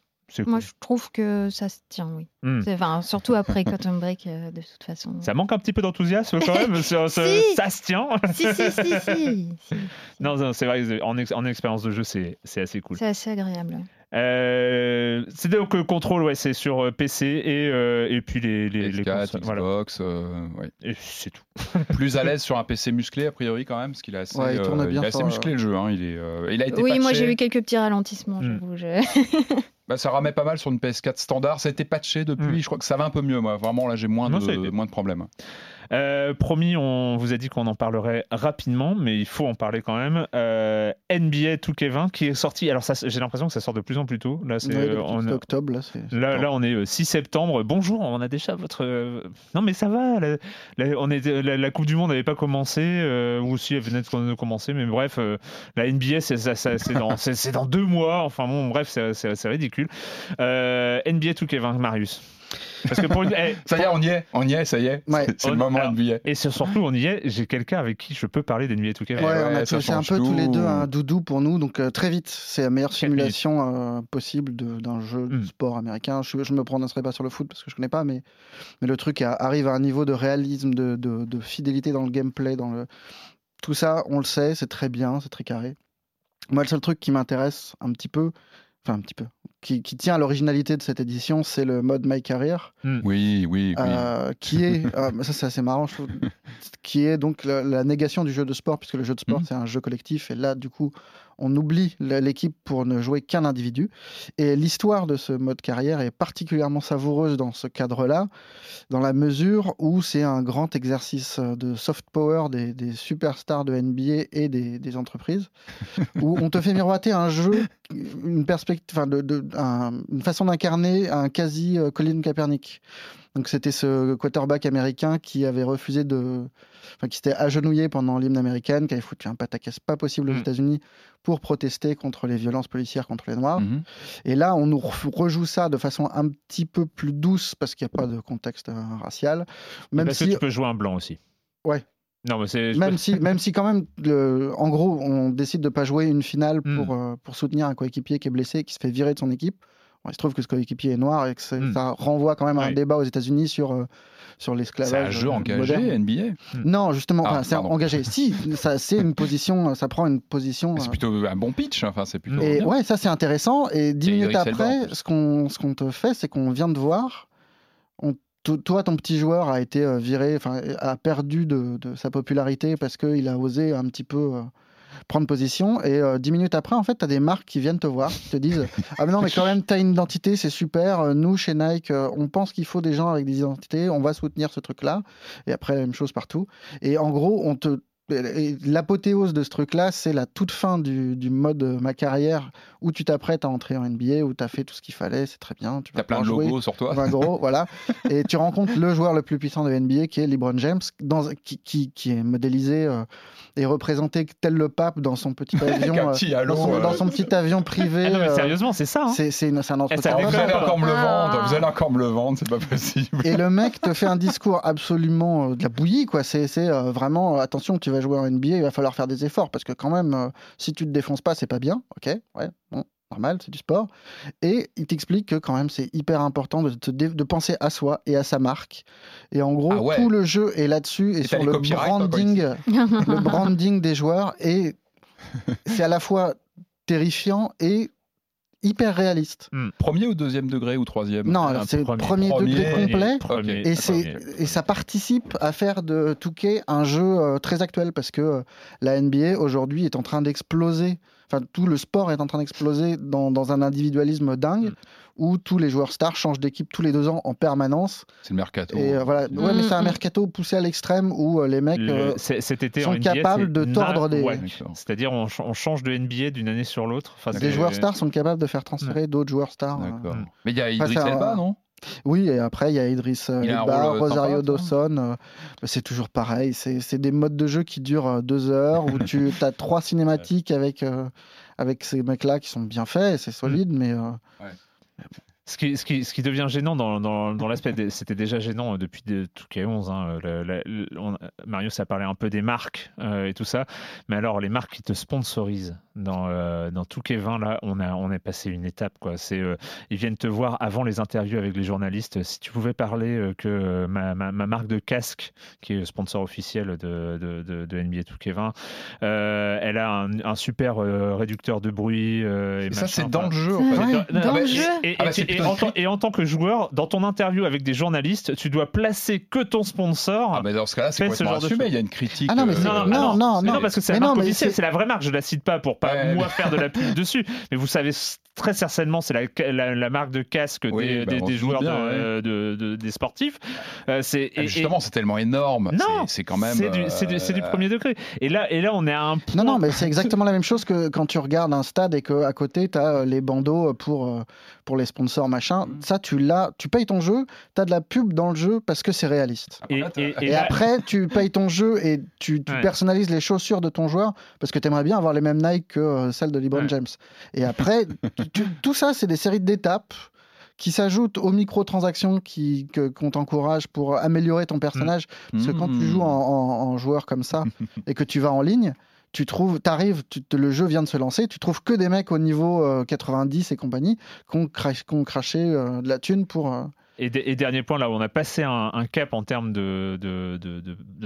Moi, je trouve que ça se tient, oui. Hmm. Enfin, surtout après Quantum Break, euh, de toute façon. Ça manque un petit peu d'enthousiasme quand même. sur Ça se tient. si, si, si, si, Non, c'est vrai, en, en expérience de jeu, c'est assez cool. C'est assez agréable. Euh, c'est donc euh, Control, ouais, c'est sur euh, PC et, euh, et puis les, les, les Xbox, ouais. Et c'est tout. Plus à l'aise sur un PC musclé a priori quand même, parce qu'il est assez, ouais, il bien il est assez musclé le jeu. Hein. Il, est, il a été oui, moi j'ai eu quelques petits ralentissements. Mm. bah, ça ramait pas mal sur une PS4 standard. Ça a été patché depuis. Mm. Je crois que ça va un peu mieux. Moi, vraiment là, j'ai moins de moins de problèmes. Euh, promis, on vous a dit qu'on en parlerait rapidement, mais il faut en parler quand même. Euh, NBA 2K20 qui est sorti. Alors, j'ai l'impression que ça sort de plus en plus tôt. Là, c'est euh, octobre. Là, là, on est 6 septembre. Bonjour, on a déjà votre. Non, mais ça va. La, on est, la, Coupe du Monde n'avait pas commencé, ou si elle venait de commencer, mais bref, la NBA, c'est dans, dans, deux mois. Enfin, bon, bref, c'est ridicule. NBA 2K20, Marius. Parce que pour eh, ça y est, on y est, on y est, ça y est. C'est le moment NBA. Et surtout, on y est. J'ai quelqu'un avec qui je peux parler d'NBA 2K. Ouais, ouais, c'est un peu tous les deux un doudou pour nous. Donc euh, très vite, c'est la meilleure simulation euh, possible d'un jeu de hmm. sport américain. Je, je me prononcerai pas sur le foot parce que je connais pas, mais, mais le truc arrive à un niveau de réalisme, de, de, de fidélité dans le gameplay, dans le tout ça, on le sait, c'est très bien, c'est très carré. Moi, le seul truc qui m'intéresse un petit peu, enfin un petit peu, qui, tient à l'originalité de cette édition, c'est le mode My Career. Hmm. Oui, oui, euh, qui est, euh, ça c'est assez marrant, qui est donc la, négation du jeu de sport, puisque le jeu de sport hmm. c'est un jeu collectif, et là du coup on oublie l'équipe pour ne jouer qu'un individu. Et l'histoire de ce mode carrière est particulièrement savoureuse dans ce cadre-là, dans la mesure où c'est un grand exercice de soft power des, superstars de NBA et des, entreprises, où on te fait miroiter un jeu, une perspective, enfin de, une façon d'incarner un quasi euh, Colin Kaepernick. Donc c'était ce quarterback américain qui avait refusé de, enfin qui s'était agenouillé pendant l'hymne américaine, qui avait foutu un pataquès pas possible aux mm. États-Unis pour protester contre les violences policières contre les Noirs. Mm-hmm. Et là, on nous rejoue ça de façon un petit peu plus douce parce qu'il n'y a pas de contexte euh, racial. Même parce si... que tu peux jouer un blanc aussi. Ouais. Non, mais c'est... Même, si, même si quand même, le... en gros, on décide de pas jouer une finale mm. pour, euh, pour soutenir un coéquipier qui est blessé, qui se fait virer de son équipe il se trouve que ce coéquipier est noir et que hmm. ça renvoie quand même à un débat aux États-Unis sur, euh, sur l'esclavage. C'est un jeu euh, engagé, NBA hmm. Non, justement, ah, c'est engagé. si, ça, c'est une position, ça prend une position. C'est euh, plutôt un bon pitch, enfin, c'est plutôt. Et ouais, ça c'est intéressant. Et dix minutes après, ce qu'on ce qu'on te fait, c'est qu'on vient de voir. On toi, ton petit joueur a été viré, enfin, a perdu de, de, sa popularité parce qu'il a osé un petit peu prendre position. Et euh, dix minutes après, en fait, tu as des marques qui viennent te voir, qui te disent Ah, mais non, mais quand même, tu as une identité, c'est super. Euh, nous, chez Nike, euh, on pense qu'il faut des gens avec des identités, on va soutenir ce truc-là. Et après, la même chose partout. Et en gros, on te L'apothéose de ce truc-là, c'est la toute fin du, du, mode ma carrière où tu t'apprêtes à entrer en NBA, où tu as fait tout ce qu'il fallait, c'est très bien. Tu as plein de logos sur toi. gros, voilà. Et tu rencontres le joueur le plus puissant de NBA qui est LeBron James, dans, qui, qui, qui, est modélisé et représenté tel le pape dans son petit avion, euh, dans, son, petit avion privé. Ah euh, sérieusement, c'est ça. Hein. c'est un eh, entretien. Vous allez encore me le vendre, vous allez encore me le vendre, c'est pas possible. Et le mec te fait un discours absolument euh, de la bouillie, quoi. C'est vraiment attention, tu vas jouer en NBA, il va falloir faire des efforts parce que quand même, si tu te défonces pas, c'est pas bien. Ok, ouais, bon normal, c'est du sport. Et il t'explique que quand même c'est hyper important de, de, penser à soi et à sa marque. Et en gros, ah tout le jeu est là-dessus et, sur le branding, le branding des joueurs. Et c'est à la fois terrifiant et hyper réaliste. Hmm. Premier ou deuxième degré ou troisième Non, c'est premier, degré complet. Et, et ça participe à faire de Touquet un jeu euh, très actuel parce que euh, la NBA aujourd'hui est en train d'exploser. Enfin, tout le sport est en train d'exploser dans, dans un individualisme dingue. Hmm où tous les joueurs stars changent d'équipe tous les deux ans en permanence. C'est le mercato. Et euh, voilà, ouais, mais c'est un mm. mercato poussé à l'extrême où euh, les mecs euh, cet été sont capables de tordre des. C'est-à-dire on, change de NBA d'une année sur l'autre. Enfin, les joueurs stars sont capables de faire transférer d'autres joueurs stars. D'accord. Mais il y a Idriss Elba, non oui, et après, il y a Idriss Elba, Rosario Dawson. c'est toujours pareil. C'est des modes de jeu qui durent deux heures, où tu as trois cinématiques avec, avec ces mecs-là qui sont bien faits, c'est solide, mm. mais. Ce qui, ce, qui, ce qui, devient gênant dans, dans, dans l'aspect, c'était déjà gênant euh, depuis tout k 11. Hein, Marius a parlé un peu des marques euh, et tout ça, mais alors les marques qui te sponsorisent dans, euh, dans tout k 20, là, on, a, on est passé une étape. Quoi. C'est, ils viennent te voir avant les interviews avec les journalistes. Si tu pouvais parler que ma, ma, marque de casque, qui est sponsor officiel de, de, de, NBA 2K20, elle a un, super réducteur de bruit. et, ça, c'est dans le jeu. En fait. dans, le jeu. Et, ah bah, et, en tant, que joueur, dans ton interview avec des journalistes, tu dois placer que ton sponsor. Ah, mais dans ce cas-là, c'est complètement assumé. Il y a une critique. Ah non, mais euh, non, non, non, parce que c'est la marque officielle, c'est la vraie marque. Je la cite pas pour pas moi faire de la pub dessus. Mais vous savez très certainement, c'est la, la, marque de casque des, bah, des, joueurs de, de, des sportifs. Euh, c'est ah, justement, c'est tellement énorme. Non, c'est quand même. C'est du, du, du, premier degré. Et là, et là, on est à un point. Non, non, mais c'est exactement la même chose que quand tu regardes un stade et qu'à côté, tu as les bandeaux pour, pour les sponsors machin. Mm. Ça, tu l'as, tu payes ton jeu, tu as de la pub dans le jeu parce que c'est réaliste. Et, après, tu payes ton jeu et tu, personnalises les chaussures de ton joueur parce que tu aimerais bien avoir les mêmes Nike que euh, celles de LeBron James. Et après, tout ça, c'est des séries d'étapes qui s'ajoutent aux microtransactions qui, qu'on t'encourage pour améliorer ton personnage. Mm. Parce que quand tu mm. joues en joueur comme ça et que tu vas en ligne, tu trouves, t'arrives, le jeu vient de se lancer, tu trouves que des mecs au niveau 90 euh, et compagnie qui ont, craché euh, de la thune pour. Euh, et, dernier point, là, où on a passé un, cap en termes de,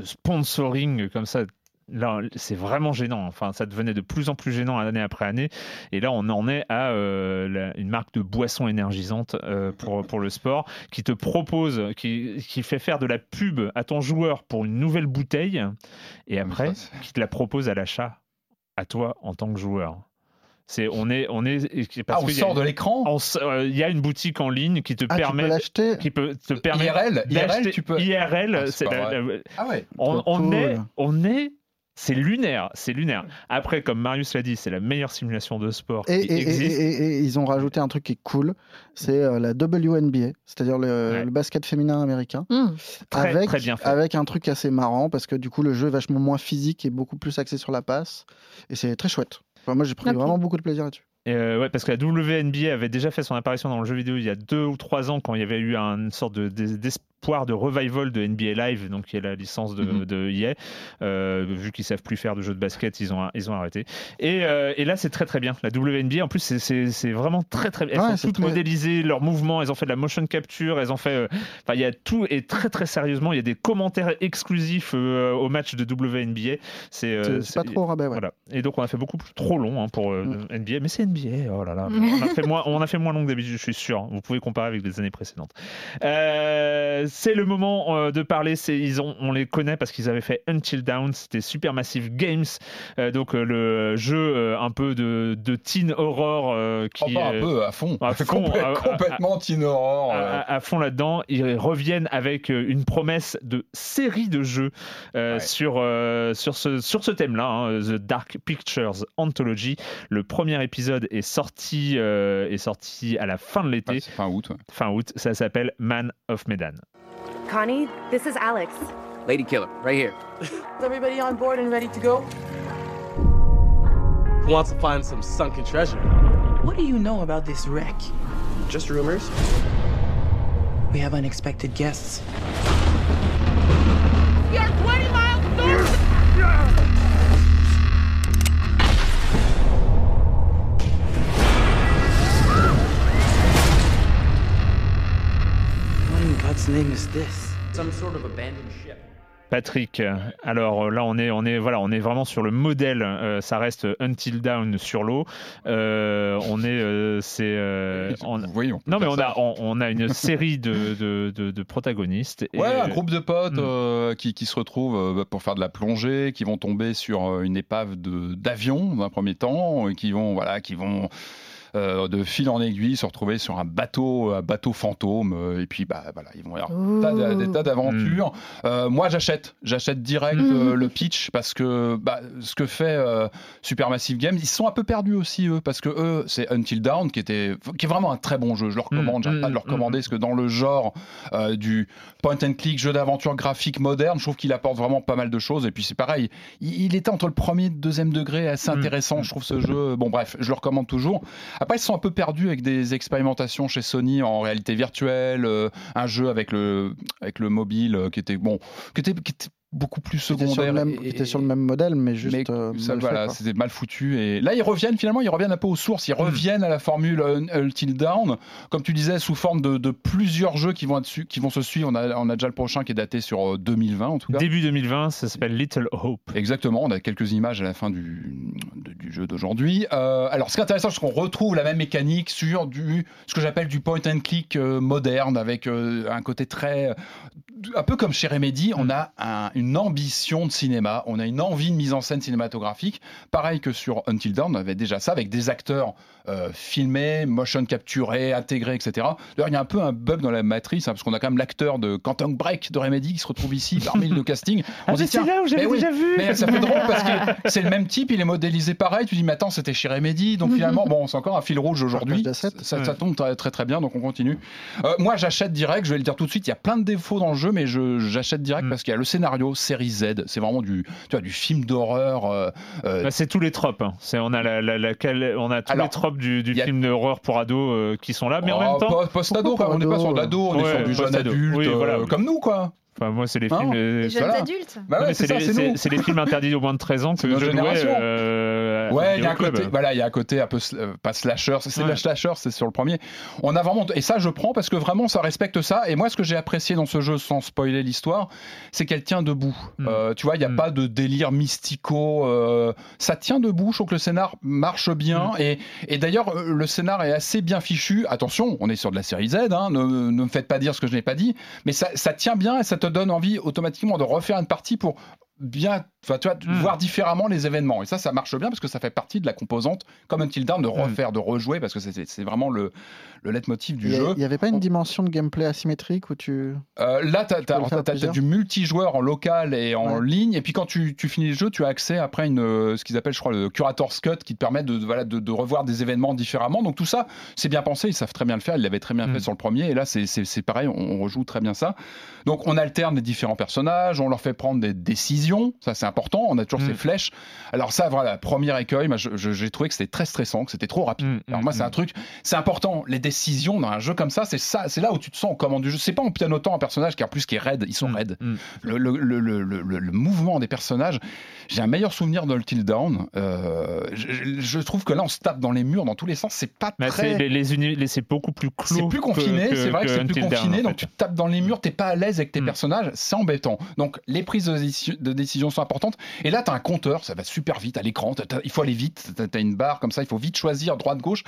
sponsoring comme ça là, c'est vraiment gênant. Enfin, ça devenait de plus en plus gênant année après année. Et là, on en est à euh, une marque de boisson énergisante euh, pour, pour le sport qui te propose, qui, qui, fait faire de la pub à ton joueur pour une nouvelle bouteille et après, qui te la propose à l'achat à toi en tant que joueur. C'est on est on est parce ah, on sort de l'écran? Euh, il y a une boutique en ligne qui te ah, permet qui peut te permet IRL, IRL tu peux IRL ah, c'est ah ouais. on, on est on est c'est lunaire, c'est lunaire. Après, comme Marius l'a dit, c'est la meilleure simulation de sport et, qui existe. Et, ils ont rajouté un truc qui est cool, c'est euh, la WNBA, c'est-à-dire le, basket féminin américain, mmh. très, avec, très bien fait. avec un truc assez marrant parce que du coup le jeu est vachement moins physique et beaucoup plus axé sur la passe, et c'est très chouette. moi j'ai pris vraiment beaucoup de plaisir là-dessus. Euh, ouais, parce que la WNBA avait déjà fait son apparition dans le jeu vidéo il y a deux ou trois ans quand il y avait eu une sorte de, de revival de NBA Live, donc qui est la licence de, de EA. Euh, vu qu'ils savent plus faire de jeux de basket, ils ont, ils ont arrêté. Et, euh, et là, c'est très très bien. La WNBA, en plus, c'est vraiment très très bien. Elles ouais, sont toutes modélisées, leurs mouvements, elles ont fait de la motion capture, elles ont fait. Euh, enfin, il y a tout, et très très sérieusement, il y a des commentaires exclusifs au match de WNBA. C'est pas trop rabais, Voilà. Et donc, on a fait beaucoup plus trop long hein, pour mm. NBA, mais c'est NBA. Oh là là. on, a fait moins, on a fait moins long que d'habitude, je suis sûr. Vous pouvez comparer avec les années précédentes. Euh, c'est le moment euh, de parler. C'est, ils ont, on les connaît parce qu'ils avaient fait Until Dawn, c'était Supermassive Games, euh, donc euh, le jeu un peu de, de teen horror qui oh, un peu à fond, à fond complètement teen horror, à, fond là-dedans. Ils reviennent avec une promesse de série de jeux sur sur ce sur ce thème-là, hein, The Dark Pictures Anthology. Le premier épisode est sorti est sorti à la fin de l'été, fin août. Fin août. Ça s'appelle Man of Medan. Connie, this is Alex. Lady Killer, right here. is everybody on board and ready to go? Who wants to find some sunken treasure? What do you know about this wreck? Just rumors. We have unexpected guests. We are 20 miles north! God's name is this? Some sort of abandoned ship. Patrick, alors là on est, on est, voilà, on est vraiment sur le modèle. Euh, ça reste Until Down sur l'eau. Euh, on est, euh, c'est, oui, non mais on a, on, a une série de, de, de, protagonistes. Ouais, un groupe de potes qui, qui, se retrouvent pour faire de la plongée, qui vont tomber sur une épave d'avion dans un premier temps, et qui vont, voilà, qui vont euh, de fil en aiguille se retrouver sur un bateau, un bateau fantôme. Euh, et puis, bah, voilà, ils vont avoir des tas d'aventures. Euh, moi, j'achète. J'achète direct hmm. le pitch parce que bah, ce que fait Supermassive Games, ils sont un peu perdus aussi, eux, parce que eux, c'est Until Dawn qui, était, qui est vraiment un très bon jeu. Je le recommande. J'arrête pas de le hmm. recommander parce que dans le genre du point and click, jeu d'aventure graphique moderne, je trouve qu'il apporte vraiment pas mal de choses. Et puis, c'est pareil, il, était entre le premier et le deuxième degré assez intéressant, je trouve, ce jeu. Bon, bref, je le recommande toujours. Après, ils sont un peu perdus avec des expérimentations chez Sony en réalité virtuelle, euh, un jeu avec le, avec le mobile euh, qui était bon, qui était, qui était beaucoup plus secondaire. Qui était sur le même modèle, mais juste. Euh, voilà, c'était mal foutu. Et là, ils reviennent finalement, ils reviennent un peu aux sources, ils hmm. reviennent à la formule Until Down, comme tu disais, sous forme de, de, plusieurs jeux qui vont, dessus, qui vont se suivre. On a, on a déjà le prochain qui est daté sur 2020 en tout cas. Début 2020, ça s'appelle Little Hope. Exactement, on a quelques images à la fin du, du jeu d'aujourd'hui. Euh, alors, ce qui est intéressant, c'est qu'on retrouve la même mécanique sur du, ce que j'appelle du point and click euh, moderne, avec un côté très. un peu comme chez Remedy, on a un, une ambition de cinéma, on a une envie de mise en scène cinématographique. Pareil que sur Until Dawn, on avait déjà ça avec des acteurs euh, filmés, motion capturés, intégrés, etc. D'ailleurs, il y a un peu un bug dans la matrice, hein, parce qu'on a quand même l'acteur de Quantum Break de Remedy qui se retrouve ici parmi le casting. On ah, c'est là où j'avais déjà vu Mais ça fait drôle parce que c'est le même type, il est modélisé pareil. Tu dis, mais attends, c'était chez Remedy. Donc finalement, bon, c'est encore un fil rouge aujourd'hui. Ça, ça, tombe très, très, très bien, donc on continue. Euh, moi, j'achète direct, je vais le dire tout de suite, il y a plein de défauts dans le jeu, mais j'achète direct mm. parce qu'il y a le scénario, série Z. C'est vraiment du, tu vois, du film d'horreur. Euh, euh bah, c'est tous les tropes. Hein. C'est, on a la, la, la, on a tous les tropes du, du film d'horreur pour ados euh, qui sont là, mais en même oh, temps. Post-ado, on n'est pas sur l'ado, on est sur du jeune adulte, oui, voilà. Euh, comme nous, quoi. Enfin, moi, c'est les films. Les jeunes adultes. Bah ouais, c'est les, films interdits au moins de 13 ans que je jouais. Ouais, il y a un côté, voilà, il y a un côté un peu euh, pas slasher, c'est ouais. slasher, c'est sur le premier. On a vraiment et ça je prends parce que vraiment ça respecte ça. Et moi, ce que j'ai apprécié dans ce jeu, sans spoiler l'histoire, c'est qu'elle tient debout. Mm. Euh, tu vois, il n'y a mm. pas de délire mystico. Euh, ça tient debout. Je trouve que le scénar marche bien. Mm. Et, et d'ailleurs, le scénar est assez bien fichu. Attention, on est sur de la série Z. Hein, ne, ne, me faites pas dire ce que je n'ai pas dit. Mais ça, ça tient bien et ça te donne envie automatiquement de refaire une partie pour bien Enfin, tu vois, hmm. voir différemment les événements. Et ça, ça marche bien parce que ça fait partie de la composante, comme Until Dawn, de hmm. refaire, de rejouer, parce que c'est vraiment le, le leitmotiv du jeu. Il n'y avait pas une dimension de gameplay asymétrique où tu. Euh, là, tu as, du multijoueur en local et en ligne. Et puis quand tu, tu, finis le jeu, tu as accès après une, ce qu'ils appellent, je crois, le Curator's Cut qui te permet de, voilà, de, de revoir des événements différemment. Donc tout ça, c'est bien pensé. Ils savent très bien le faire. Ils l'avaient très bien fait hmm. sur le premier. Et là, c'est pareil, on, on, rejoue très bien ça. Donc on alterne les différents personnages, on leur fait prendre des décisions. Ça, c'est important. On a toujours ces flèches. Alors ça, voilà, premier écueil, j'ai trouvé que c'était très stressant, que c'était trop rapide. Mm, Alors moi, mm, c'est un mm. truc, c'est important. Les décisions dans un jeu comme ça, c'est ça, c'est là où tu te sens en commande du jeu. C'est pas en pianotant un personnage qui en plus qui est raide, ils sont raides. Le, le, le, le, mouvement des personnages, j'ai un meilleur souvenir de Until Down. Euh, je, trouve que là, on se tape dans les murs dans tous les sens. C'est pas très. Les, les, c'est beaucoup plus clos. C'est plus confiné. C'est vrai que, c'est plus confiné. donc tu tapes dans les murs, t'es pas à l'aise avec tes personnages. C'est embêtant. Donc les prises de décision sont importantes. Et là, tu as un compteur, ça va super vite à l'écran, il faut aller vite, tu as une barre comme ça, il faut vite choisir droite-gauche,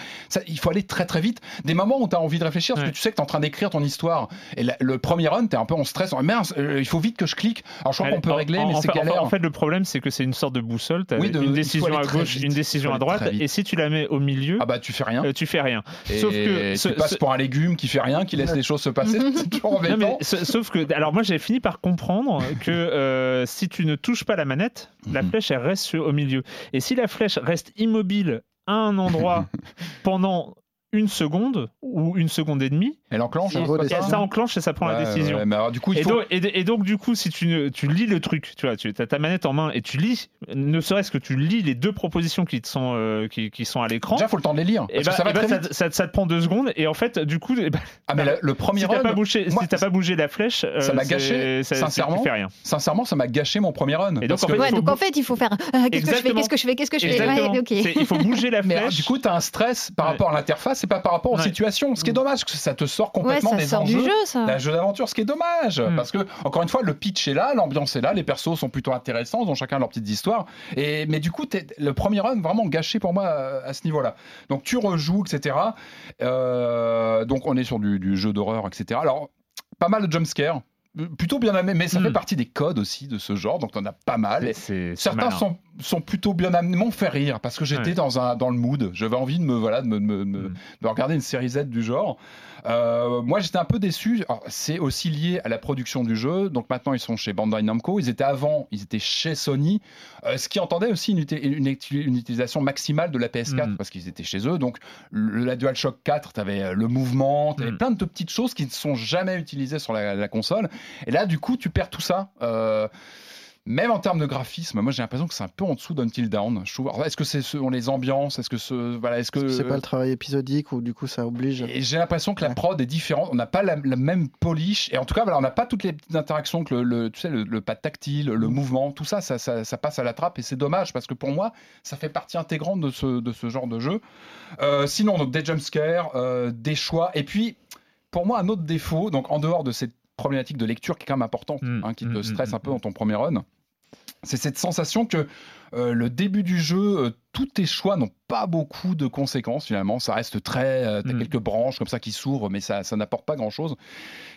il faut aller très très vite. Des moments où tu as envie de réfléchir, parce que tu sais que tu es en train d'écrire ton histoire. Et le premier run, tu es un peu en stress, mince, euh, il faut vite que je clique. Alors je crois qu'on peut régler, mais c'est galère. En fait, le problème, c'est que c'est une sorte de boussole, tu as une décision à gauche, une décision à droite, et si tu la mets au milieu, ah bah tu fais rien. Euh, tu fais rien. sauf que tu passes pour un légume qui fait rien, qui laisse les choses se passer, toujours embêtant. sauf que, alors moi j'ai fini par comprendre que euh, si tu ne touches pas la manette, la mhm. flèche elle reste au milieu. Et si la flèche reste immobile à un endroit pendant une seconde ou une seconde et demie, elle enclenche, ça, enclenche et ça prend la décision. du coup, et, donc, et, donc, du coup, si tu, tu lis le truc, tu vois, tu as ta manette en main et tu lis, ne serait-ce que tu lis les deux propositions qui te sont euh, qui, qui, sont à l'écran. Déjà, faut le temps de les lire. Et bah, ça, va bah, ça, ça, te prend deux secondes et en fait, du coup, bah, ah mais le, premier si t'as pas bougé, si t'as pas bougé la flèche, euh, ça m'a gâché. Sincèrement, fait rien. Sincèrement, ça m'a gâché mon premier run. Et donc, en fait, il faut faire euh, qu'est-ce que je fais, qu'est-ce que je fais, qu'est-ce que je fais? Il faut bouger la flèche. Du coup, t'as un stress par rapport à l'interface c'est pas par rapport aux situations. Ce qui est dommage, que ça te sort complètement ouais, ça des sort enjeux du jeu, ça. d'un jeu d'aventure. Ce qui est dommage, mm. parce que encore une fois, le pitch est là, l'ambiance est là, les persos sont plutôt intéressants, ils ont chacun leur petite histoire. Et mais du coup, le premier run vraiment gâché pour moi à, ce niveau-là. Donc tu rejoues, etc. Euh, donc on est sur du, du jeu d'horreur, etc. Alors pas mal de jumpscares plutôt bien amené, mais ça fait hmm. partie des codes aussi de ce genre, donc on a pas mal. Certains sont, sont, plutôt bien amenés, m'ont fait rire parce que j'étais dans, un, dans le mood. J'avais envie de me, voilà, de me, me, de regarder une série Z du genre. Euh, moi, j'étais un peu déçu. C'est aussi lié à la production du jeu. Donc maintenant, ils sont chez Bandai Namco. Ils étaient avant, ils étaient chez Sony, euh, ce qui entendait aussi une, une, une, utilisation maximale de la PS4 hmm. parce qu'ils étaient chez eux. Donc le, la DualShock 4, tu avais le mouvement, tu avais plein de petites choses qui ne sont jamais utilisées sur la, la console. Et là, du coup, tu perds tout ça. Euh, même en termes de graphisme, moi j'ai l'impression que c'est un peu en dessous d'Until Down. Est-ce que c'est selon les ambiances? Est-ce que ce, voilà, est-ce que c'est pas le travail épisodique ou du coup ça oblige? Et j'ai l'impression que la prod est différente. On n'a pas la, même polish et en tout cas voilà, on n'a pas toutes les petites interactions que le, tu sais le, pas tactile, le mm. mouvement, tout ça ça, ça, passe à la trappe et c'est dommage parce que pour moi ça fait partie intégrante de ce, de ce genre de jeu. Euh, sinon donc des jumpscares, euh, des choix et puis pour moi un autre défaut donc en dehors de cette problématique de lecture qui est quand même importante, mm. hein, qui te mm, mm, stresse un peu dans ton premier run. C'est cette sensation que euh, le début du jeu, euh, tous tes choix n'ont pas beaucoup de conséquences finalement. Ça reste très. Euh, t'as quelques branches comme ça qui s'ouvrent, mais ça, ça n'apporte pas grand chose.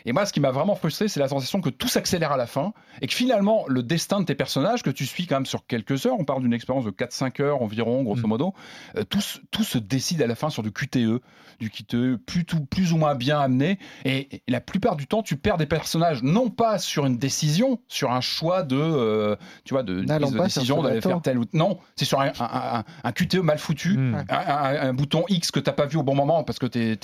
Et moi, ce qui m'a vraiment frustré, c'est la sensation que tout s'accélère à la fin et que finalement, le destin de tes personnages, que tu suis quand même sur quelques heures, on parle d'une expérience de 4-5 heures environ, grosso modo, tout, tout, se décide à la fin sur du QTE, du QTE plus, tout, plus ou moins bien amené. Et, la plupart du temps, tu perds des personnages non pas sur une décision, sur un choix de. tu vois, de, de décision d'aller faire tel ou non, c'est sur un, un, QTE mal foutu, hmm. un, bouton X que t'as pas vu au bon moment parce que t'es,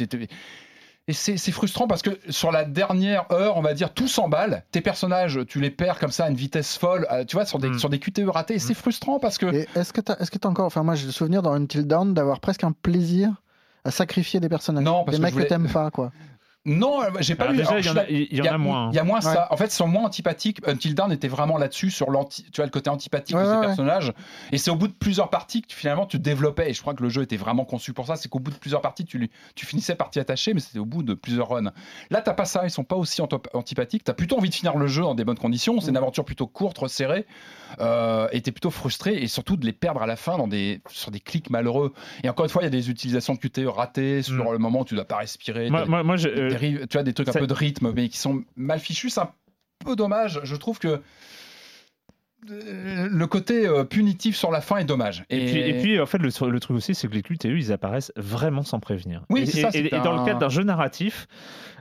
et c'est frustrant parce que sur la dernière heure, on va dire, tout s'emballe. Tes personnages, tu les perds comme ça à une vitesse folle, euh, tu vois, sur des, hmm. sur des QTE ratés. Et c'est hmm. frustrant parce que. Est-ce que tu est-ce que as encore, enfin moi j'ai le souvenir dans Until Dawn d'avoir presque un plaisir à sacrifier des personnages. Non, parce des mecs que, que t'aimes pas, quoi. Non, euh, j'ai pas vu. Déjà, il y, en a, moins. Il y a moins ça. En fait, ils sont moins antipathiques. Until Dawn était vraiment là-dessus, sur l'anti, tu vois, le côté antipathique de ces personnages. Et c'est au bout de plusieurs parties que finalement tu développais. Et je crois que le jeu était vraiment conçu pour ça. C'est qu'au bout de plusieurs parties, tu, tu finissais par t'y attacher, mais c'était au bout de plusieurs runs. Là, t'as pas ça. Ils sont pas aussi antipathiques. T'as plutôt envie de finir le jeu dans des bonnes conditions. C'est une mm. aventure plutôt courte, resserrée. Euh, et t'es plutôt frustré et surtout de les perdre à la fin dans des, sur des clics malheureux. Et encore une fois, il y a des utilisations de QTE ratées sur mm. le moment où tu dois pas respirer. Moi, moi, tu as des trucs peu de rythme, mais qui sont mal fichus. C'est un peu dommage. Je trouve que euh, le côté euh, punitif sur la fin est dommage. Et, puis, en fait, le, truc aussi, c'est que les QTE, ils apparaissent vraiment sans prévenir. Oui, et, ça, et, dans le cadre d'un jeu narratif,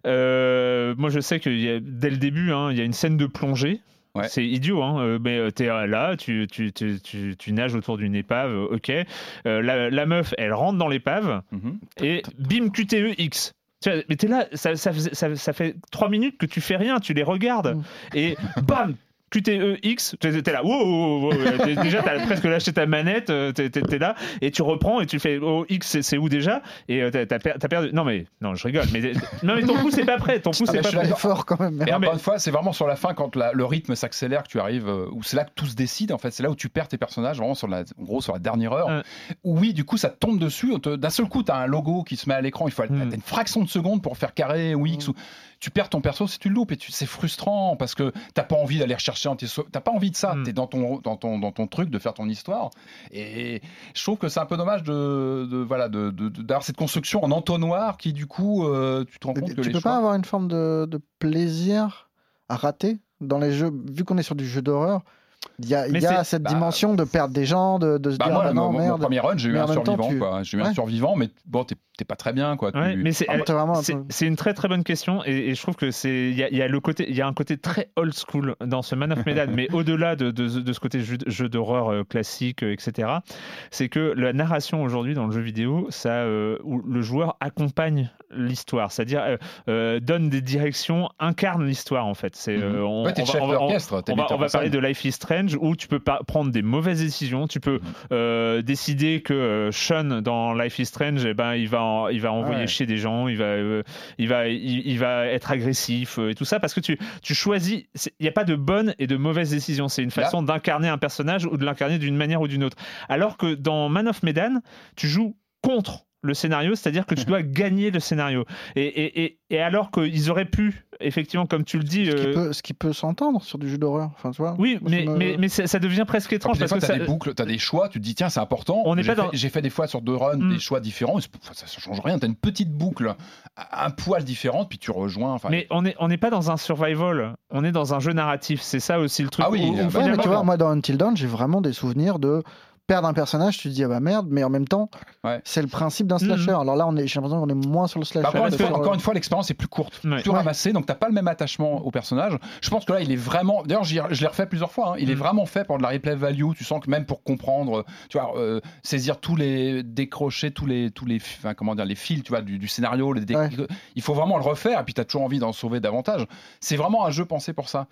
euh, moi je sais que dès le début, hein, il y a une scène de plongée. C'est idiot, hein, mais tu es là, tu, tu, tu, tu, nages autour d'une épave, ok. la, meuf, elle rentre dans l'épave mhm. et bim, QTE X mais t'es là, ça, ça, ça, fait trois minutes que tu fais rien, tu les regardes, mm. et bam, QTEX, t'es là, wow, déjà t'as presque lâché ta manette, euh, t'es là, et tu reprends et tu fais, oh, X c'est où déjà? Et euh, t'as perdu. Non mais, non, je rigole, mais, non, mais ton coup c'est pas prêt, ton coup ah, c'est pas prêt. fort quand même. Et encore une fois, c'est vraiment sur la fin quand le rythme s'accélère que tu arrives, euh, où c'est là que tout se décide, en fait, c'est là où tu perds tes personnages, vraiment sur la, en gros, sur la dernière heure. Oui, du coup, ça te tombe dessus, d'un seul coup, t'as un logo qui se met à l'écran, il faut mm. une fraction de seconde pour faire carré ou X. Mm. Ou tu perds ton perso si tu le loupes et c'est frustrant parce que t'as pas envie d'aller rechercher t'as pas envie de ça, mm. tu es dans ton, dans, ton, dans ton truc de faire ton histoire. Et je trouve que c'est un peu dommage de, de voilà d'avoir de, cette construction en entonnoir qui du coup euh, tu te rends compte que tu peux pas avoir une forme de, de plaisir à rater dans les jeux. Vu qu'on est sur du jeu d'horreur il y a, y a cette bah, dimension de perdre des gens, de, de se bah dire moi, bah non, mon, merde. Mon premier run, j'ai eu un survivant, quoi. J'ai eu un survivant, mais bon, t'es pas très bien, quoi. Ouais, mais c'est c'est une très très bonne question, et, et je trouve que c'est il y a, y a, le côté, il y a un côté très old school dans ce Man of Medan, mais au-delà de, de, de, ce côté jeu, jeu d'horreur euh, classique, euh, etc. C'est que la narration aujourd'hui dans le jeu vidéo, ça, euh, où le joueur accompagne l'histoire, c'est-à-dire euh, donne des directions, incarne l'histoire en fait. C'est mm -hmm. on, ouais, on, on va parler de Life is Strange où tu peux prendre des mauvaises décisions. Tu peux euh, décider que euh, Sean dans Life is Strange, eh ben, il va, il va envoyer chez des gens, il va, euh, il va, il, va être agressif et tout ça parce que tu, tu choisis. Il n'y a pas de bonne et de mauvaise décision. C'est une façon d'incarner un personnage ou de l'incarner d'une manière ou d'une autre. Alors que dans Man of Medan, tu joues contre le scénario, c'est-à-dire que tu dois gagner le scénario. Et, et, et, alors qu'ils auraient pu, effectivement, comme tu le dis. Ce qui peut, ce qui peut s'entendre sur du jeu d'horreur. Enfin, tu vois, oui, mais, mais, mais, ça devient presque étrange. parce que tu as des boucles, tu as des choix, tu te dis, tiens, c'est important. On J'ai fait, dans... fait, des fois sur deux runs mm. des choix différents, ça ne change rien. Tu as une petite boucle, un poil différente, puis tu rejoins. Enfin, mais on n'est on est pas dans un survival, on est dans un jeu narratif. C'est ça aussi le truc. Ah oui, où, où, ouais, mais tu vois, moi, dans Until Dawn, j'ai vraiment des souvenirs de perdre un personnage, tu te dis ah bah merde, mais en même temps, ouais. c'est le principe d'un slasher. Mmh. Alors là, on est, j'ai l'impression qu'on est moins sur le slasher. Bah, encore, encore, une fois, l'expérience est plus courte, ouais. plus ramassée, donc t'as pas le même attachement au personnage. Je pense que là, il est vraiment. D'ailleurs, je l'ai refait plusieurs fois. Hein. Il mmh. est vraiment fait pour de la replay value. Tu sens que même pour comprendre, tu vois, euh, saisir tous les décrocher tous les tous les, enfin, comment dire, les fils, tu vois, du, du scénario. Les ouais. Il faut vraiment le refaire. Et puis t'as toujours envie d'en sauver davantage. C'est vraiment un jeu pensé pour ça.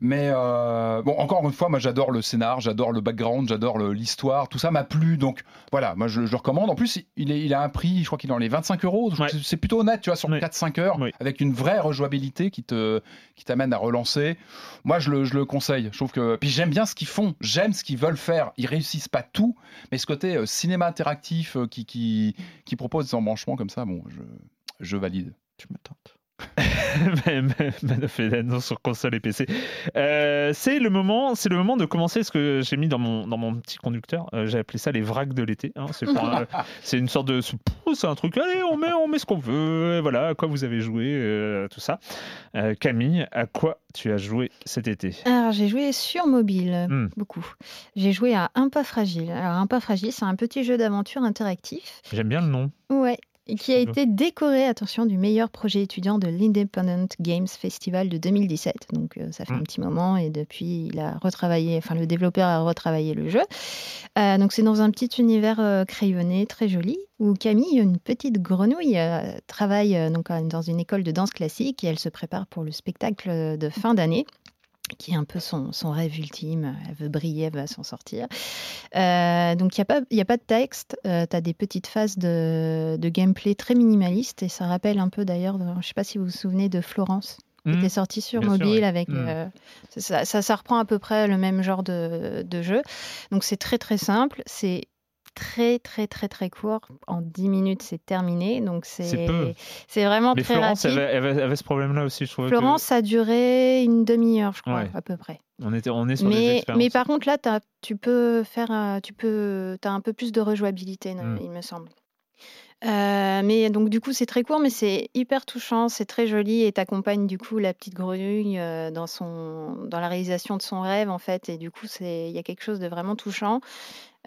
Mais euh, bon, encore une fois, moi, j'adore le scénar, j'adore le background, j'adore l'histoire. Tout ça m'a plu donc voilà, moi je, je, le recommande. En plus, il, est, il a un prix, je crois qu'il est dans les 25 euros. Ouais. C'est plutôt honnête, tu vois, sur 4-5 heures, oui. avec une vraie rejouabilité qui te qui t'amène à relancer. Moi, je le, je le, conseille. Je trouve que puis j'aime bien ce qu'ils font, j'aime ce qu'ils veulent faire. Ils réussissent pas tout, mais ce côté euh, cinéma interactif euh, qui, qui qui propose des embranchements comme ça, bon, je je valide. Tu me tentes. Man of Eden sur console et PC. Euh, c'est le moment, c'est le moment de commencer ce que j'ai mis dans mon dans mon petit conducteur. Euh, j'ai appelé ça les vracs de l'été. Hein. C'est c'est une sorte de, c'est un truc. Allez, on met on met ce qu'on veut. Voilà, à quoi vous avez joué, euh, tout ça. Euh, Camille, à quoi tu as joué cet été? Alors j'ai joué sur mobile hmm. beaucoup. J'ai joué à Un pas fragile. Alors Un pas fragile, c'est un petit jeu d'aventure interactif. J'aime bien le nom. Ouais, et qui a été décoré, attention, du meilleur projet étudiant de l'Independent Games Festival de 2017. Donc euh, ça fait mmh. un petit moment et depuis il a retravaillé, enfin le développeur a retravaillé le jeu. Euh, donc c'est dans un petit univers euh, crayonné, très joli, où Camille, une petite grenouille, travaille donc dans une école de danse classique et elle se prépare pour le spectacle de fin d'année qui est un peu son, son, rêve ultime. Elle veut briller, elle va s'en sortir. Euh, donc, il n'y a, pas, a pas de texte. Euh, tu as des petites phases de, de, gameplay très minimalistes. Et ça rappelle un peu d'ailleurs, je ne sais pas si vous vous souvenez de Florence. Qui mmh. était sorti sur mobile sûr, avec. Mmh. Euh, ça, ça, ça, reprend à peu près le même genre de, de jeu. Donc, c'est très très simple. C'est très très très très court. En 10 minutes, c'est terminé. Donc c'est c'est vraiment Mais très Florence rapide. avait, avait, avait, ce problème-là aussi, je trouve. Florence, que... ça a duré une demi-heure, je crois, Ouais. à peu près. On, était, on est sur Mais, expériences. mais par contre, là, tu peux faire, tu peux, as un peu plus de rejouabilité, Mm. il me semble. Euh, mais donc du coup c'est très court mais c'est hyper touchant, c'est très joli et t'accompagnes du coup la petite grenouille euh, dans son dans la réalisation de son rêve en fait et du coup c'est il y a quelque chose de vraiment touchant.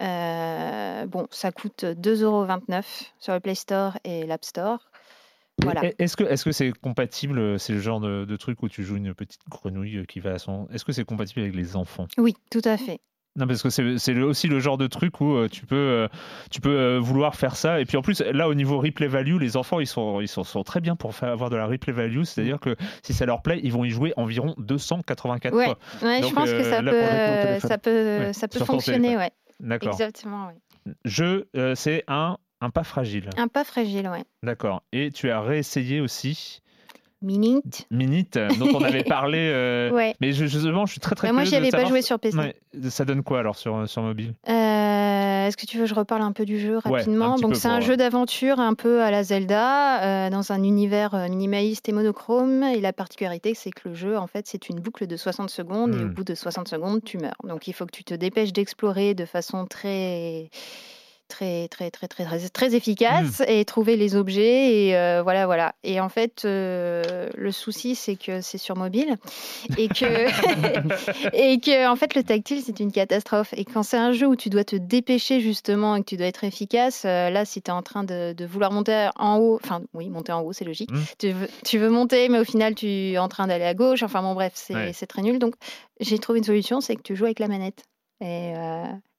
Euh, bon ça coûte 2,29€ sur le Play Store et l'App Store. Voilà. Est-ce que est-ce que c'est compatible C'est le genre de, de truc où tu joues une petite grenouille qui va à son. Est-ce que c'est compatible avec les enfants? Oui, tout à fait. Non, parce que c'est aussi le genre de truc où euh, tu peux, euh, tu peux euh, vouloir faire ça. Et puis en plus, là, au niveau replay value, les enfants, ils sont, ils sont, sont très bien pour faire avoir de la replay value. C'est-à-dire que si ça leur plaît, ils vont y jouer environ 284 Ouais, fois. ouais je pense que euh, ça là, peut, euh, ça peut, Ouais, ça peut sur fonctionner, ouais. D'accord. Exactement, ouais. Jeu, euh, c'est un, un pas fragile. Un pas fragile, ouais. D'accord. Et tu as réessayé aussi Minute. Minute, euh, dont on avait parlé. euh, Ouais. Mais justement, je suis très très Mais moi, curieux j'y de avais pas joué sur PC. Ouais. Ça donne quoi alors sur, sur mobile? Euh, Est-ce que tu veux que je reparle un peu du jeu rapidement Donc c'est un euh, jeu d'aventure un peu à la Zelda, euh, dans un univers euh, minimaliste et monochrome. Et la particularité, c'est que le jeu, en fait, c'est une boucle de 60 secondes. Et au Hmm. bout de 60 secondes, tu meurs. Donc il faut que tu te dépêches d'explorer de façon très très très très très très, très efficace et trouver les objets et euh, voilà voilà et en fait euh, le souci c'est que c'est sur mobile et que et que en fait le tactile c'est une catastrophe et quand c'est un jeu où tu dois te dépêcher justement et que tu dois être efficace euh, là si tu es en train de, de vouloir monter en haut enfin oui monter en haut c'est logique Mm. tu, veux, tu veux monter mais au final tu es en train d'aller à gauche enfin bon bref c'est Ouais. très nul donc j'ai trouvé une solution c'est que tu joues avec la manette et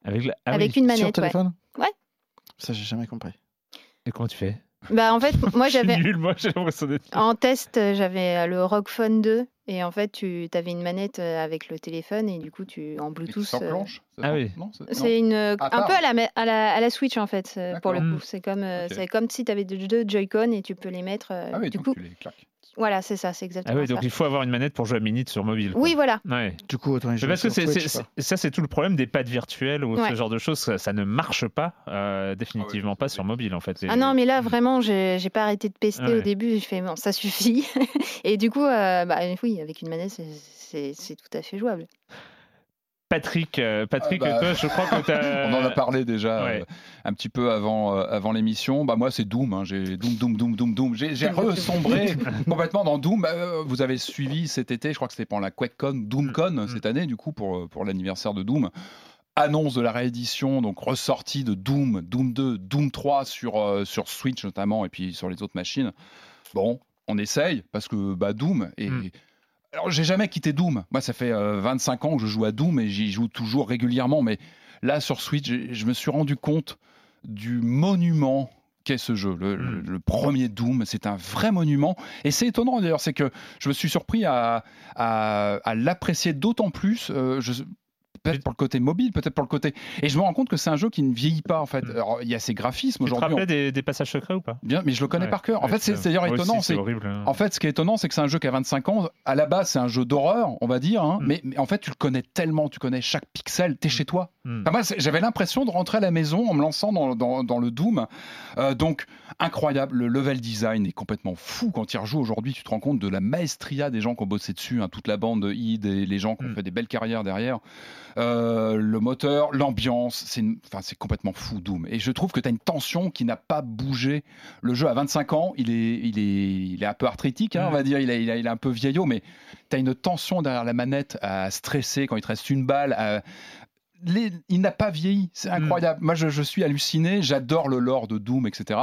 Avec, la- ah avec oui. une Sur manette ouais. téléphone? Ouais. Ça, j'ai jamais compris. Et comment tu fais? Bah en fait moi j'avais nul, moi j'ai l'impression d'être. En test, euh, j'avais euh, le Rock Phone 2 et en fait, tu avais une manette euh, avec le téléphone et du coup, tu en Bluetooth. euh, s'enclenches Ah oui. Non, c'est- non. C'est une Ah, un peu à la, à la à la Switch en fait pour le coup. C'est comme c'est comme si tu avais deux Joy-Con et tu peux les mettre. Ah oui, du donc coup, tu les claques. Voilà, c'est ça, c'est exactement ah oui, ça. Donc il faut avoir une manette pour jouer à Minute sur mobile. Oui, voilà. Ouais. Du coup, autant y jouer Parce que sur quoi. ça, c'est tout le problème des pads virtuels ou Ouais. ce genre de choses. Ça, ça ne marche pas, euh, définitivement pas sur mobile en fait. Ah non, mais là, vraiment, j'ai j'ai pas arrêté de pester Ouais. au début. Je fais, bon, ça suffit. Et du coup, euh, bah, oui, avec une manette, c'est- c'est c'est tout à fait jouable. Patrick, euh, Patrick, Ah bah, toi, je crois que On en a parlé déjà Ouais. euh, un petit peu avant, euh, avant l'émission. Bah moi c'est Doom, hein. j'ai Doom, Doom, Doom, Doom, Doom. J'ai j'ai resombré complètement dans Doom. Euh, vous avez suivi cet été, je crois que c'était pendant la QuakeCon, DoomCon Mm. cette année du coup pour pour l'anniversaire de Doom. Annonce de la réédition, donc ressortie de Doom, Doom 2, Doom 3 sur euh, sur Switch notamment et puis sur les autres machines. Bon, on essaye parce que bah Doom et Mm. Alors, j'ai jamais quitté Doom. Moi, ça fait euh, 25 ans que je joue à Doom et j'y joue toujours régulièrement. Mais là, sur Switch, je me suis rendu compte du monument qu'est ce jeu. Le, le- le premier Doom, c'est un vrai monument. Et c'est étonnant d'ailleurs, c'est que je me suis surpris à, à, à l'apprécier d'autant plus. euh, je- Peut-être pour le côté mobile, peut-être pour le côté. Et je me rends compte que c'est un jeu qui ne vieillit pas en fait. Alors, il y a ses graphismes tu te aujourd'hui. on- rappelais des, des passages secrets ou pas? Bien, mais je le connais Ouais. par cœur. En fait, c'est d'ailleurs étonnant. c'est hein. En fait, ce qui est étonnant, c'est que c'est un jeu qui a 25 ans. À la base, c'est un jeu d'horreur, on va dire. hein. Mm. Mais, mais en fait, tu le connais tellement, tu connais chaque pixel. T'es chez toi. Mm. Enfin, moi, c'est- j'avais l'impression de rentrer à la maison en me lançant dans, dans- dans le Doom. Euh, donc, incroyable. Le level design est complètement fou. Quand tu y rejoues aujourd'hui, tu te rends compte de la maestria des gens qui ont bossé dessus. hein. toute la bande de id et les gens qui ont Mm. fait des belles carrières derrière. Euh, le moteur, l'ambiance, c'est enfin, complètement fou Doom. Et je trouve que tu as une tension qui n'a pas bougé. Le jeu à 25 ans, il est, il est, il est un peu arthritique, hein, on va dire, il est, il est- il est un peu vieillot, mais tu as une tension derrière la manette à stresser quand il te reste une balle. à- les- il n'a pas vieilli, c'est incroyable. Moi, je, je suis halluciné, j'adore le lore de Doom, etc.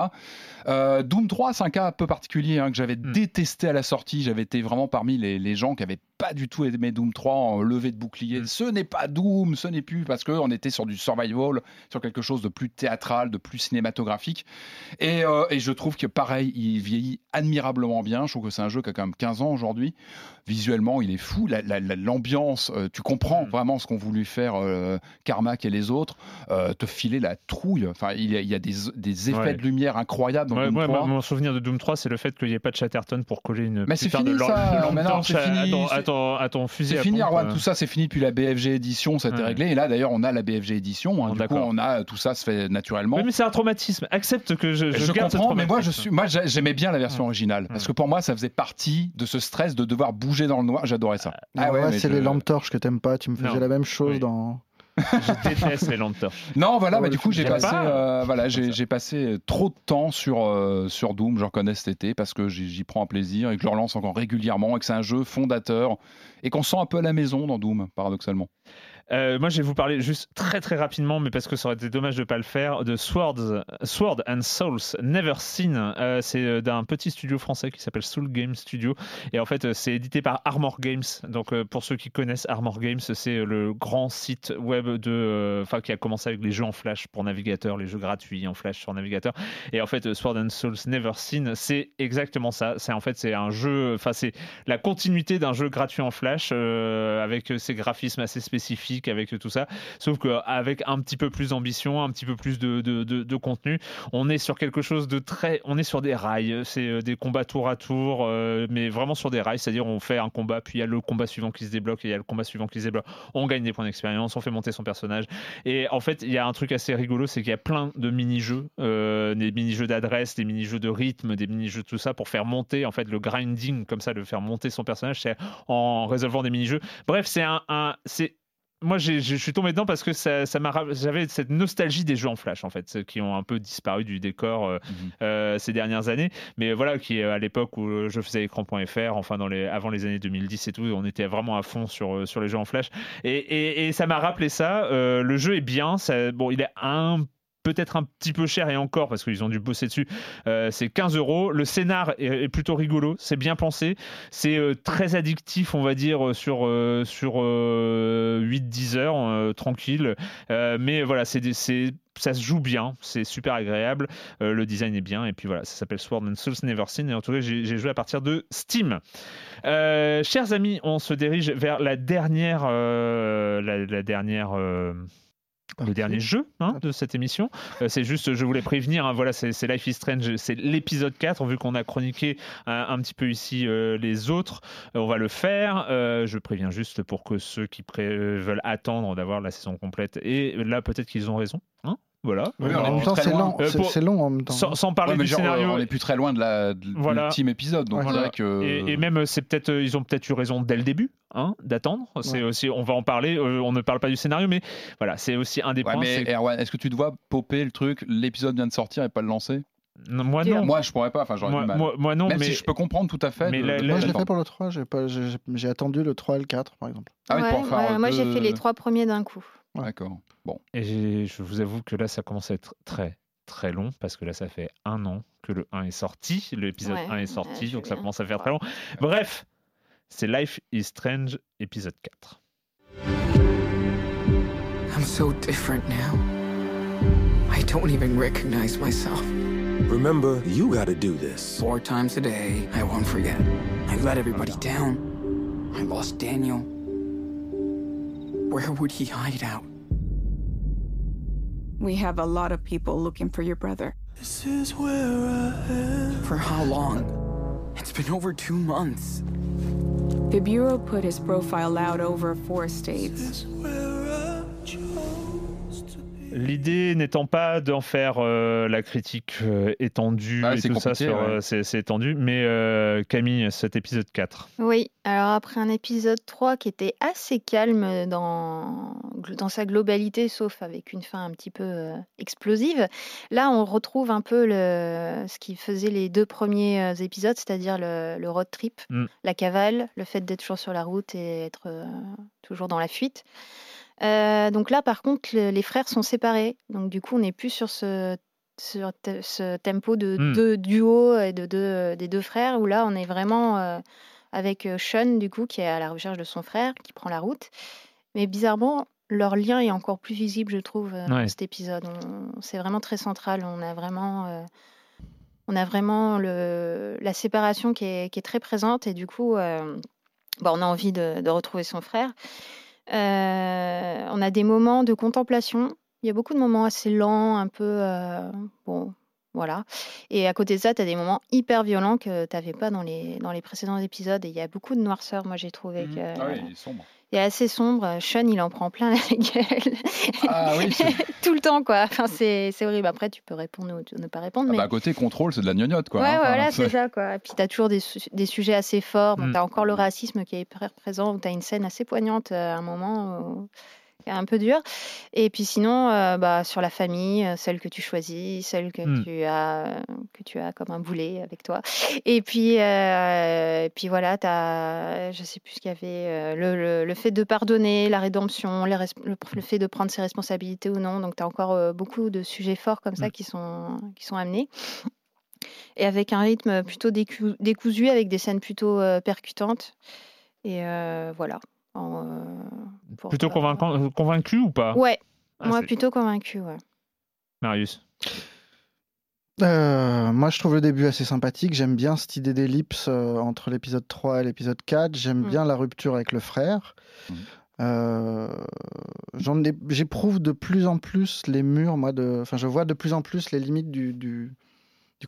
Euh, Doom 3, c'est un cas un peu particulier hein, que j'avais détesté à la sortie. J'avais été vraiment parmi les, les gens qui avaient pas du tout aimé Doom 3 en levée de bouclier. Ce n'est pas Doom, ce n'est plus parce qu'on était sur du survival, sur quelque chose de plus théâtral, de plus cinématographique. Et, euh, et je trouve que pareil, il vieillit admirablement bien. Je trouve que c'est un jeu qui a quand même 15 ans aujourd'hui. Visuellement, il est fou. La- la- la- L'ambiance, euh, tu comprends vraiment ce qu'ont voulu faire euh, Carmack et les autres. Euh, te filer la trouille. Enfin, il y a, il y a des, des effets Ouais. de lumière incroyables dans Ouais, Doom moi, 3. mon souvenir de Doom 3, c'est le fait qu'il n'y ait pas de Chatterton pour coller une Mais c'est de fini, ça. de non, à- fini, à à ton- à ton fusil C'est fini, pompe, Arwan, euh. tout ça, c'est fini depuis la BFG édition, ça a été Ouais. réglé. Et là, d'ailleurs, on a la BFG édition. hein. du coup, d'accord. on a tout ça se fait naturellement. Oui, mais c'est un traumatisme. Accepte que je, je, Je, garde ce comprends, mais moi, je suis, moi, j'ai- j'aimais bien la version originale parce que pour moi, ça faisait partie de ce stress de devoir bouger dans le noir. J'adorais ça. Ah ouais, mais c'est je- les lampes torches que t'aimes pas. Tu me faisais Non. la même chose Oui. dans. Je déteste les lampes torches. Non, voilà, Ah bah, ouais, du coup, j'ai j'aime passé, pas. euh, voilà, j'ai j'ai passé trop de temps sur, euh, sur Doom, je reconnais cet été, parce que j'y j'y prends un plaisir et que je le relance encore régulièrement et que c'est un jeu fondateur et qu'on sent un peu à la maison dans Doom, paradoxalement. Euh, moi, je vais vous parler juste très très rapidement, mais parce que ça aurait été dommage de ne pas le faire, de Swords, Sword and Souls Never Seen. Euh, c'est euh, d'un petit studio français qui s'appelle Soul Game Studio. Et en fait, c'est édité par Armor Games. Donc, pour ceux qui connaissent Armor Games, c'est le grand site web de, enfin, qui a commencé avec les jeux en Flash pour navigateur, les jeux gratuits en Flash sur navigateur. Et en fait, Sword and Souls Never Seen, c'est exactement ça. C'est en fait, c'est un jeu, enfin, c'est la continuité d'un jeu gratuit en Flash avec ses graphismes assez spécifiques, avec tout ça. Sauf qu'avec un petit peu plus d'ambition, un petit peu plus de, de, de- de contenu, on est sur quelque chose de très. On est sur des rails. C'est euh, des combats tour à tour, euh, mais vraiment sur des rails. C'est-à-dire, on fait un combat, puis il y a le combat suivant qui se débloque, et il y a le combat suivant qui se débloque. On gagne des points d'expérience, on fait monter son personnage. Et en fait, il y a un truc assez rigolo, c'est qu'il y a plein de mini-jeux, euh, des mini-jeux d'adresse, des mini-jeux de rythme, des mini-jeux tout ça pour faire monter en fait le grinding comme ça, de faire monter son personnage, c'est en résolvant des mini-jeux. Bref, c'est un- c'est moi, je suis tombé dedans parce que ça, ça m'a, ra- j'avais cette nostalgie des jeux en flash, en fait, qui ont un peu disparu du décor euh, euh, ces dernières années. Mais voilà, qui à l'époque où je faisais écran.fr, enfin dans les, avant les années 2010 et tout, on était vraiment à fond sur, euh, sur les jeux en flash. Et, et- et ça m'a rappelé ça. Euh, le jeu est bien. Ça, bon, il est un peut-être un petit peu cher et encore parce qu'ils ont dû bosser dessus. Euh, c'est 15 euros. Le scénar est, plutôt rigolo, c'est bien pensé, c'est euh, très addictif, on va dire, euh, sur, euh, sur euh, 8-10 heures, tranquille. Mais voilà, c'est c'est ça se joue bien, c'est super agréable, le design est bien, et puis voilà, ça s'appelle Sword and Souls Never Seen, et en tout cas, j'ai joué à partir de Steam. Chers amis, on se dirige vers la dernière, la dernière euh, le dernier jeu hein, de cette émission. Euh, c'est juste, je voulais prévenir, hein, voilà, c'est Life is Strange, c'est l'épisode 4, vu qu'on a chroniqué un, petit peu ici euh, les autres, euh, on va le faire. je préviens juste pour que ceux qui veulent attendre d'avoir la saison complète, et là peut-être qu'ils ont raison, hein voilà. en même temps, c'est long. c'est long en même temps. Sans, parler du scénario. On n'est plus très loin de la de épisode. Donc que... et, même, c'est peut-être, ils ont peut-être eu raison dès le début hein, d'attendre. C'est aussi, on va en parler. Euh, on ne parle pas du scénario, mais voilà, c'est aussi un des points. Mais Erwan, est-ce que tu dois popper le truc L'épisode vient de sortir et pas le lancer? Moi non. Moi je pourrais pas, enfin moi, moi, non, Même mais si je peux comprendre tout à fait. Mais moi je l'ai fait pour le 3, j'ai attendu le 3 et le 4 par exemple. Ah, ouais, moi j'ai fait les trois premiers d'un coup. D'accord. Bon. Et je vous avoue que là, ça commence à être très, très long parce que là, ça fait un an que le 1 est sorti. L'épisode 1 est sorti, donc ça commence à faire très long. Bref, c'est Life is Strange, épisode 4. I'm so different now. I don't even recognize myself. Remember, you gotta do this. Four times a day, I won't forget. I let everybody down. I lost Daniel. Where would he hide out? We have a lot of people looking for your brother. This is where I am. For how long? It's been over two months. The Bureau put his profile out over four states. L'idée n'étant pas d'en faire euh, la critique euh, étendue ah, et tout ça, euh, c'est étendu, mais Camille, cet épisode 4. Oui, alors après un épisode 3 qui était assez calme dans, dans sa globalité, sauf avec une fin un petit peu explosive, là on retrouve un peu le, ce qui faisait les deux premiers épisodes, c'est-à-dire le, road trip, mm. la cavale, le fait d'être toujours sur la route et être toujours dans la fuite. Euh, donc là, par contre, les frères sont séparés. Donc du coup, on n'est plus sur ce, ce tempo de hmm. deux duos et de deux, des deux frères, où là, on est vraiment euh, avec euh, Sean, du coup, qui est à la recherche de son frère, qui prend la route. Mais bizarrement, leur lien est encore plus visible, je trouve, dans cet épisode. C'est vraiment très central. On a vraiment, on a vraiment le, la séparation qui est, qui est, très présente, et du coup, bah, on a envie de, de retrouver son frère. Euh, on a des moments de contemplation. Il y a beaucoup de moments assez lents, un peu. Euh, bon, voilà. Et à côté de ça, tu as des moments hyper violents que tu n'avais pas dans les, dans les précédents épisodes. Et il y a beaucoup de noirceur, moi, j'ai trouvé. Mmh. Que, ah oui, il est sombre. Il est assez sombre. Sean, il en prend plein la gueule. Ah oui, Tout le temps, quoi. Enfin, c'est horrible. Après, tu peux répondre ou ne pas répondre. Ah mais... bah à côté, contrôle, c'est de la gnognotte, quoi. Ouais, hein. voilà, c'est ça, quoi. Et puis, tu as toujours des, des, sujets assez forts. Mmh. Tu as encore le racisme qui est hyper présent. Tu as une scène assez poignante euh, à un moment. Où un peu dur. Et puis sinon, euh, bah, sur la famille, euh, celle que tu choisis, celle que, mmh. tu, as, que tu as comme un boulet avec toi. Et puis, euh, puis voilà, as, je sais plus ce qu'il y avait, le, le, fait de pardonner, la rédemption, le, le, fait de prendre ses responsabilités ou non. Donc tu as encore beaucoup de sujets forts comme ça mmh. qui, sont, qui sont amenés. Et avec un rythme plutôt décousu, avec des scènes plutôt percutantes. Et voilà. Euh, plutôt euh, convaincu ou pas? Ouais, ah, moi plutôt convaincu, ouais. Marius euh, moi, je trouve le début assez sympathique. J'aime bien cette idée d'ellipse entre l'épisode 3 et l'épisode 4. J'aime mm. bien la rupture avec le frère. Mm. J'éprouve de plus en plus les murs, moi, de... enfin, je vois de plus en plus les limites du, du,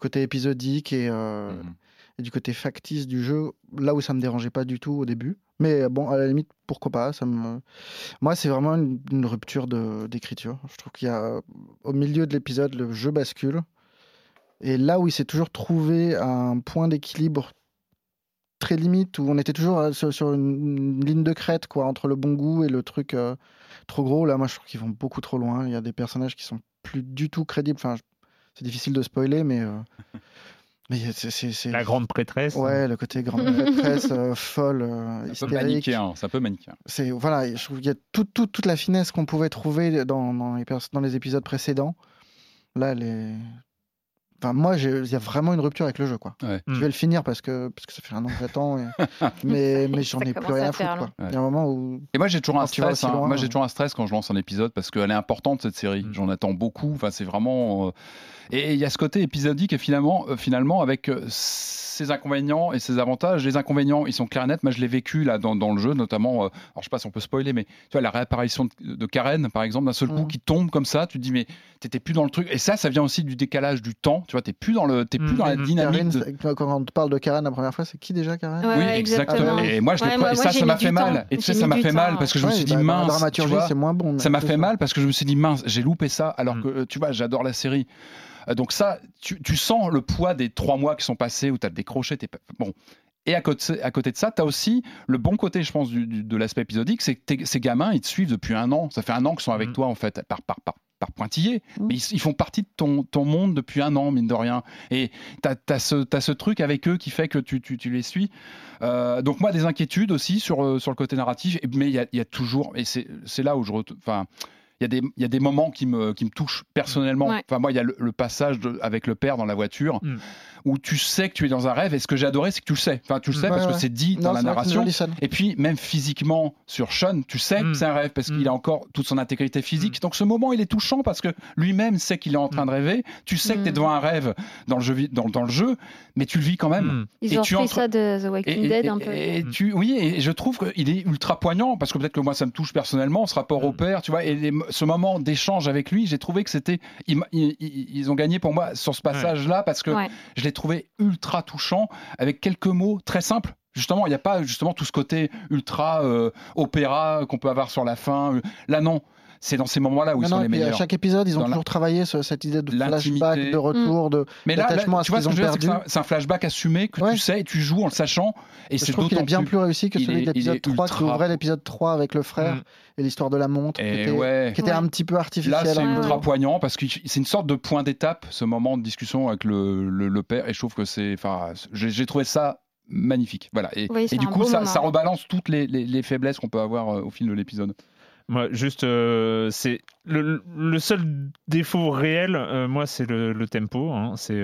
côté épisodique et, mm. et, du côté factice du jeu, là où ça me dérangeait pas du tout au début. Mais bon, à la limite, pourquoi pas ça me... Moi, c'est vraiment une, rupture d'écriture. Je trouve qu'il y a, au milieu de l'épisode, le jeu bascule. Et là où il s'est toujours trouvé un point d'équilibre très limite, où on était toujours euh, sur, une, ligne de crête, quoi, entre le bon goût et le truc euh, trop gros, là, moi, je trouve qu'ils vont beaucoup trop loin. Il y a des personnages qui sont plus du tout crédibles. Enfin, c'est difficile de spoiler, mais euh, Mais c'est, La grande prêtresse. Ouais, le côté grande prêtresse euh, folle, euh, c'est un peu manichéen. C'est un peu manichéen. C'est voilà, je trouve qu'il y a toute la finesse qu'on pouvait trouver dans, dans, les, dans les épisodes précédents. Là, elle est Enfin, moi, il y a vraiment une rupture avec le jeu. Quoi. Je vais le finir parce que, parce que ça fait un an que j'attends. mais, mais j'en ai plus rien à foutre. Quoi. Il y a un moment où. Et moi, j'ai toujours, un stress, hein. moi, j'ai toujours un stress quand je lance un épisode parce qu'elle est importante, cette série. Mm. J'en attends beaucoup. Enfin, c'est vraiment. Euh, et il y a ce côté épisodique et finalement, euh, finalement avec euh, ses inconvénients et ses avantages. Les inconvénients, ils sont clairs et nets. Moi, je l'ai vécu là dans, dans, le jeu, notamment. alors, je sais pas si on peut spoiler, mais tu vois, la réapparition de, Karen, par exemple, d'un seul coup, mm. qui tombe comme ça, tu te dis, mais t'étais plus dans le truc. Et ça, ça vient aussi du décalage du temps. Tu vois, t'es plus dans le, t'es plus dans la mm-hmm. dynamique. Quand on te parle de Karen la première fois, c'est qui déjà Karen Oui, exactement. Et moi, je et ça, ça m'a fait mal. Et tu sais, ça m'a fait mal parce que je me suis dit bah, mince. c'est moins bon. Ça m'a fait mal parce que je me suis dit mince, j'ai loupé ça. Alors mm. que tu vois, j'adore la série. Euh, donc ça, tu, tu, sens le poids des trois mois qui sont passés où tu as décroché. Tes... Bon, et à côté, à côté de ça, tu as aussi le bon côté, je pense, du, de l'aspect épisodique, c'est que ces gamins, ils te suivent depuis un an. Ça fait un an qu'ils sont avec mm. toi, en fait, par, par, par, par pointillé, mmh. mais ils, font partie de ton, ton, monde depuis un an, mine de rien. Et tu as, ce truc avec eux qui fait que tu, tu, tu les suis. Euh, donc moi, des inquiétudes aussi sur, euh, sur le côté narratif, mais il y a, y a, toujours, et c'est là où je... Enfin, il y, a des, il y a des moments qui me, qui me touchent personnellement. Enfin, moi, il y a le, passage avec le père dans la voiture. Mmh où tu sais que tu es dans un rêve. Et ce que j'ai adoré, c'est que tu le sais. Enfin, tu le sais parce que c'est dit dans la narration. Et puis, même physiquement, sur Sean, tu sais que mm. c'est un rêve parce qu'il mm. a encore toute son intégrité physique. Mm. Donc, ce moment, il est touchant parce que lui-même sait qu'il est en train de rêver. Tu sais que tu es devant un rêve dans le jeu, dans, dans, le jeu, mais tu le vis quand même. Ils et ont tu fait ça de The Walking Dead un peu. Et tu, oui, et je trouve qu'il est ultra poignant parce que peut-être que moi, ça me touche personnellement, ce rapport au père, tu vois. Et ce moment d'échange avec lui, j'ai trouvé que c'était. Ils, ont gagné pour moi sur ce passage-là parce que je l'ai trouvé ultra touchant avec quelques mots très simples. Justement, il n'y a pas justement tout ce côté ultra euh, opéra qu'on peut avoir sur la fin. Là, non c'est dans ces moments-là où ils sont les meilleurs. À chaque épisode, ils ont toujours travaillé sur cette idée de flashback, de retour, de mais là, tu vois ce que perdu. C'est un, flashback assumé que tu sais et tu joues en le sachant. Et c'est d'autant qu'il est bien plus réussi que celui de l'épisode 3 qui ouvrait l'épisode 3 avec le frère mm. et l'histoire de la montre qui était, un petit peu artificiel. Là, c'est ultra poignant parce que c'est une sorte de point d'étape, ce moment de discussion avec le, le, père. Et je trouve que c'est. Enfin, j'ai trouvé ça magnifique. Voilà. Et, et du coup, ça, ça, rebalance toutes les, les, faiblesses qu'on peut avoir euh, au fil de l'épisode. Moi, juste, euh, c'est le, seul défaut réel, euh, moi, c'est le, tempo. Hein. C'est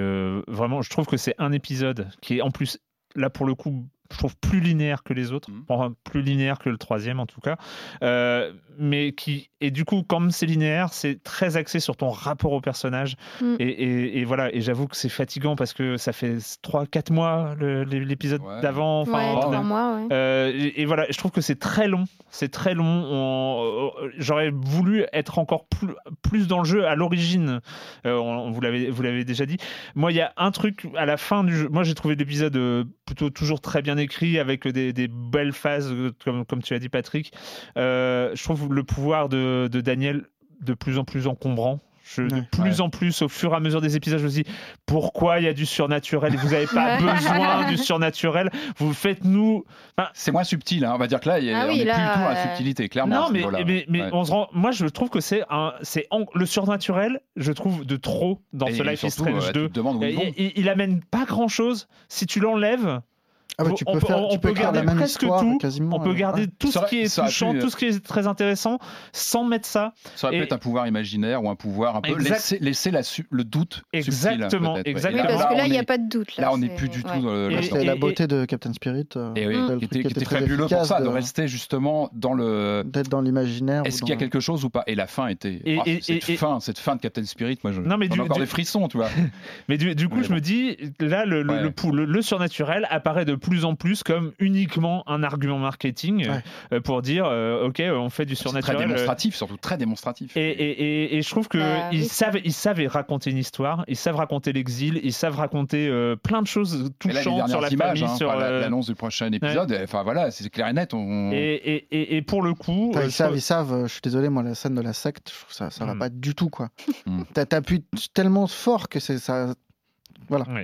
vraiment, je trouve que c'est un épisode qui est en plus, là pour le coup, je trouve plus linéaire que les autres, mmh. plus linéaire que le troisième en tout cas, euh, mais qui et du coup comme c'est linéaire, c'est très axé sur ton rapport au personnage mmh. et, et, voilà et j'avoue que c'est fatigant parce que ça fait 3-4 mois l'épisode d'avant, enfin mois, euh, et, voilà, je trouve que c'est très long, c'est très long. J'aurais voulu être encore plus, plus dans le jeu à l'origine. Euh, vous l'avez vous l'avez déjà dit. Moi, il y a un truc à la fin du jeu. Moi, j'ai trouvé l'épisode plutôt toujours très bien écrit avec des, belles phases, comme, comme tu as dit, Patrick. Euh, je trouve le pouvoir de, de Daniel de plus en plus encombrant de plus en plus, au fur et à mesure des épisodes, je me dis pourquoi il y a du surnaturel? Vous n'avez pas besoin du surnaturel. Vous faites-nous. c'est moins subtil. Hein. On va dire que là, il y a, ah on n'est plus du tout la subtilité, clairement. Non, mais, mais, on se rend... moi, je trouve que c'est un... c'est le surnaturel, je trouve, de trop dans ce Life is Strange 2. Il, il amène pas grand-chose. Si tu l'enlèves, ah bah, tu peux, faire, tu peux garder la même histoire, tout. Quasiment, on peut garder tout ce qui est touchant, tout ce qui est très intéressant, sans mettre ça. Ça aurait pu être un pouvoir imaginaire ou un pouvoir un peu laisser, laisser la le doute. Exactement, subtil, exactement. parce que là, il n'y a pas de doute. Là, on n'est plus du tout dans le. C'était la beauté de Captain Spirit. Euh, et oui, qui était fabuleux pour ça, de rester justement dans le. D'être dans l'imaginaire. Est-ce qu'il y a quelque chose ou pas? Et la fin était. Cette fin, cette fin de Captain Spirit, moi, j'ai encore des frissons, tu vois. Mais du coup, je me dis, là, le surnaturel apparaît de plus en plus comme uniquement un argument marketing euh, pour dire euh, ok on fait du surnaturel très démonstratif surtout très démonstratif. et, et, et, je trouve que bah, ils savent ils savent raconter une histoire ils savent raconter l'exil ils savent raconter euh, plein de choses touchantes sur la famille hein, sur l'annonce du prochain épisode enfin voilà c'est clair et net et, pour le coup ils savent ils savent je suis désolé moi la scène de la secte je trouve ça ça va mm. pas du tout quoi. Mm. t'appuies tellement fort que c'est ça voilà.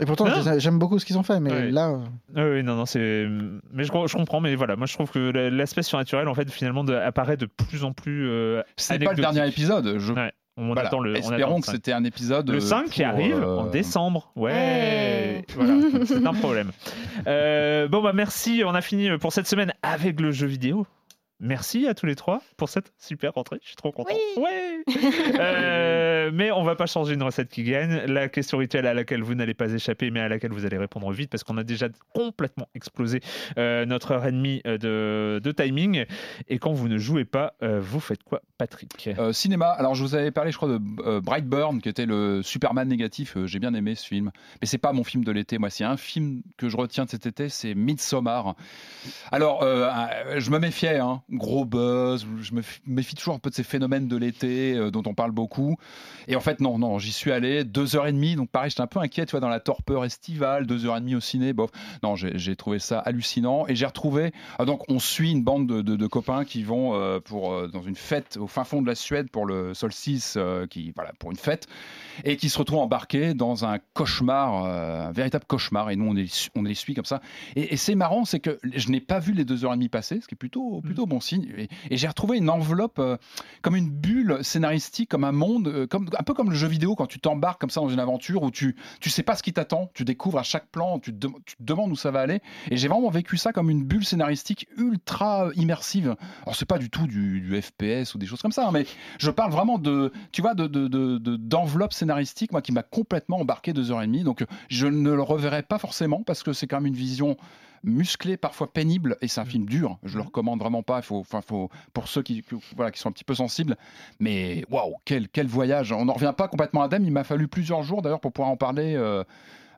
Et pourtant, j'aime beaucoup ce qu'ils ont fait, mais là. Euh, oui, non, non, c'est. Mais je, je, comprends, mais voilà, moi je trouve que l'aspect surnaturel, en fait, finalement, apparaît de plus en plus. Euh, c'est pas le dernier épisode. Je... On attend le, Espérons que c'était un épisode. Le 5 qui arrive euh, en décembre. Ouais. Voilà, c'est un problème. bon, bah merci. On a fini pour cette semaine avec le jeu vidéo. Merci à tous les trois pour cette super rentrée. Je suis trop content. Ouais. Euh, mais on va pas changer une recette qui gagne. La question rituelle à laquelle vous n'allez pas échapper, mais à laquelle vous allez répondre vite parce qu'on a déjà complètement explosé euh, notre heure et demie euh, de, timing. Et quand vous ne jouez pas, vous faites quoi, Patrick? Cinéma. Alors je vous avais parlé, je crois, de Brightburn, qui était le Superman négatif. J'ai bien aimé ce film, mais c'est pas mon film de l'été. Moi, s'il y a un film que je retiens de cet été, c'est Midsommar. Alors, je me méfiais. Hein gros buzz. Je me méfie toujours un peu de ces phénomènes de l'été euh, dont on parle beaucoup. Et en fait, non, non, j'y suis allé deux heures et demie. Donc pareil, j'étais un peu inquiet, tu vois, dans la torpeur estivale, deux heures et demie au ciné. Bof. Non, j'ai trouvé ça hallucinant. Et j'ai retrouvé. Ah, donc, on suit une bande de, copains qui vont euh, pour euh, dans une fête au fin fond de la Suède pour le solstice, qui voilà, pour une fête, et qui se retrouvent embarqués dans un cauchemar, un véritable cauchemar. Et nous, on les, on les suit comme ça. Et, et c'est marrant, c'est que je n'ai pas vu les deux heures et demie passer, ce qui est plutôt plutôt bon Et, j'ai retrouvé une enveloppe euh, comme une bulle scénaristique, comme un monde, euh, comme, un peu comme le jeu vidéo quand tu t'embarques comme ça dans une aventure où tu tu sais pas ce qui t'attend, tu découvres à chaque plan, tu te, demandes où ça va aller. Et j'ai vraiment vécu ça comme une bulle scénaristique ultra immersive. Alors c'est pas du tout du, FPS ou des choses comme ça, hein, mais je parle vraiment de, tu vois, de, d'enveloppe scénaristique, moi qui m'a complètement embarqué deux heures et demie. Donc je ne le reverrai pas forcément parce que c'est quand même une vision musclé, parfois pénible, et c'est un mm. film dur. Je le mm. recommande vraiment pas. Faut, enfin, faut pour ceux qui, voilà, qui sont un petit peu sensibles. Mais waouh, quel, quel voyage On n'en revient pas complètement indemne. Il m'a fallu plusieurs jours d'ailleurs pour pouvoir en parler, euh,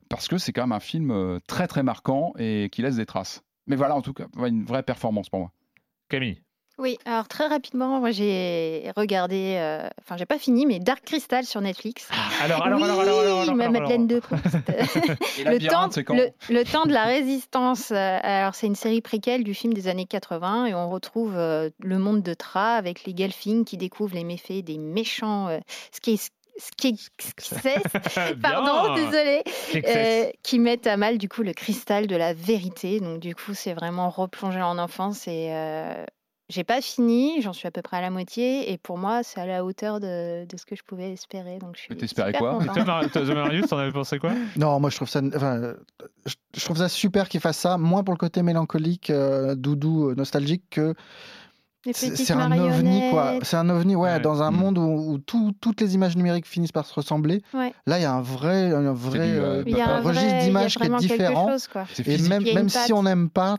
parce que c'est quand même un film euh, très très marquant et qui laisse des traces. Mais voilà, en tout cas, une vraie performance pour moi. Camille. Oui, alors très rapidement, moi j'ai regardé, euh, enfin j'ai pas fini, mais Dark Crystal sur Netflix. Ah, alors, alors, alors, alors, alors, ma Madeleine de le, temps, le, temps de la résistance. Euh, alors c'est une série préquelle du film des années 80 et on retrouve euh, le monde de Tra avec les Gelfings qui découvrent les méfaits des méchants ce qui est pardon, désolé, qui mettent à mal du coup le cristal de la vérité. Donc du coup, c'est vraiment replonger en enfance et j'ai pas fini, j'en suis à peu près à la moitié, et pour moi, c'est à la hauteur de, de, ce que je pouvais espérer. Donc, je T'espérais quoi Toi, Marius, t'en avais pensé quoi? Non, moi, je trouve ça, enfin, je trouve ça super qu'il fasse ça, moins pour le côté mélancolique, euh, doudou, euh, nostalgique, que c'est un ovni, quoi. C'est un ovni, ouais, dans un mm. monde où, toutes les images numériques finissent par se ressembler. Là, il y a un vrai, un vrai, euh, registre d'images qui est différent. Chose, et même, même si on n'aime pas,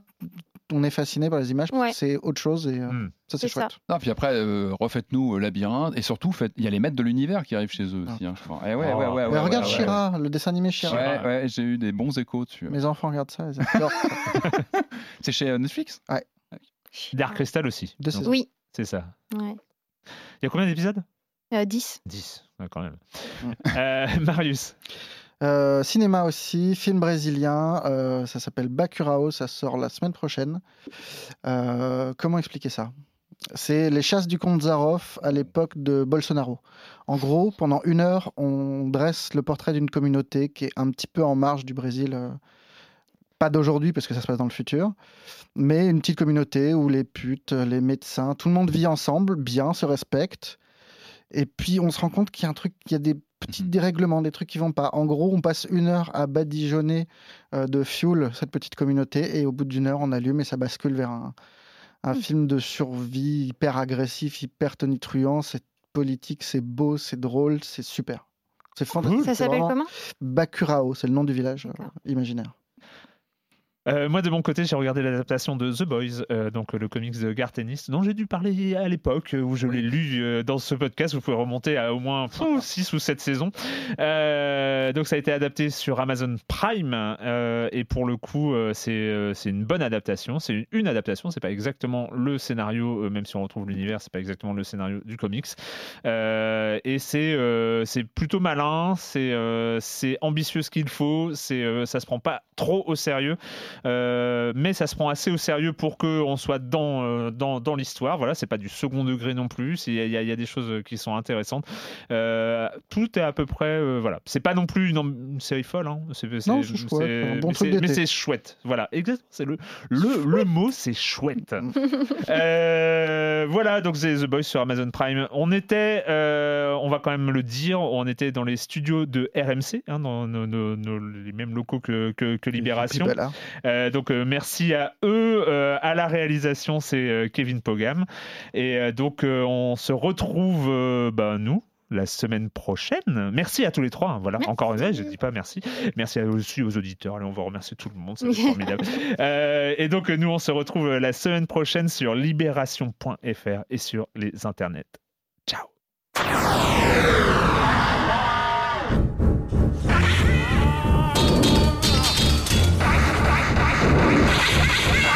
on est fasciné par les images c'est autre chose et euh, hmm. ça c'est chouette. Non, puis après, euh, refaites-nous euh, Labyrinthe et surtout, il y a les maîtres de l'univers qui arrivent chez eux aussi. Hein, eh ouais, ouais, ouais, ouais, regarde Shira, le dessin animé Shira. Ouais, ouais j'ai eu des bons échos dessus. Mes enfants regardent ça. c'est chez Netflix? Ouais. Dark Crystal aussi. Oui. C'est ça. Il y a combien d'épisodes? 10. 10, quand même. Marius euh, cinéma aussi, film brésilien, euh, ça s'appelle Bacurao, ça sort la semaine prochaine. Euh, comment expliquer ça? C'est les chasses du comte Zaroff à l'époque de Bolsonaro. En gros, pendant une heure, on dresse le portrait d'une communauté qui est un petit peu en marge du Brésil. pas d'aujourd'hui parce que ça se passe dans le futur, mais une petite communauté où les putes, les médecins, tout le monde vit ensemble, bien, se respecte. Et puis on se rend compte qu'il y a un truc, qu'il y a des petits mhm. dérèglements, des trucs qui vont pas. En gros, on passe une heure à badigeonner euh, de fuel cette petite communauté et au bout d'une heure, on allume et ça bascule vers un, un hmm. film de survie hyper agressif, hyper tonitruant. C'est politique, c'est beau, c'est drôle, c'est super. C'est fantastique. Ça s'appelle comment? Bakurao, c'est le nom du village euh, imaginaire. Euh, moi, de mon côté, j'ai regardé l'adaptation de The Boys, euh, donc le comics de Garth Ennis, dont j'ai dû parler à l'époque où je l'ai lu euh, dans ce podcast. Vous pouvez remonter à au moins 6 ou 7 saisons. donc, ça a été adapté sur Amazon Prime. et pour le coup, c'est une bonne adaptation. C'est une, adaptation. C'est pas exactement le scénario, même si on retrouve l'univers, c'est pas exactement le scénario du comics. et c'est c'est plutôt malin. C'est ambitieux ce qu'il faut. C'est ça se prend pas trop au sérieux. Euh, mais ça se prend assez au sérieux pour qu'on soit dans, euh, dans, dans l'histoire. Voilà, c'est pas du second degré non plus. Il y, y, a des choses qui sont intéressantes. Euh, tout est à peu près. voilà, c'est pas non plus une, série folle. Hein. C'est, non, c'est chouette. Bon mais c'est chouette. Voilà, exactement. C'est le, le, le mot, c'est chouette. voilà, donc c'est The Boys sur Amazon Prime. On était, on va quand même le dire, on était dans les studios de RMC, hein, dans les mêmes locaux que, que, que Libération. Donc merci à eux. à la réalisation, c'est Kevin Pogam. Et donc on se retrouve, bah, nous, la semaine prochaine. Merci à tous les trois. Hein, voilà, encore une fois, je ne dis pas merci. Merci aussi aux auditeurs. Allez, on va remercier tout le monde, c'est formidable. Euh, et donc, nous, on se retrouve la semaine prochaine sur libération.fr et sur les internets. Ciao.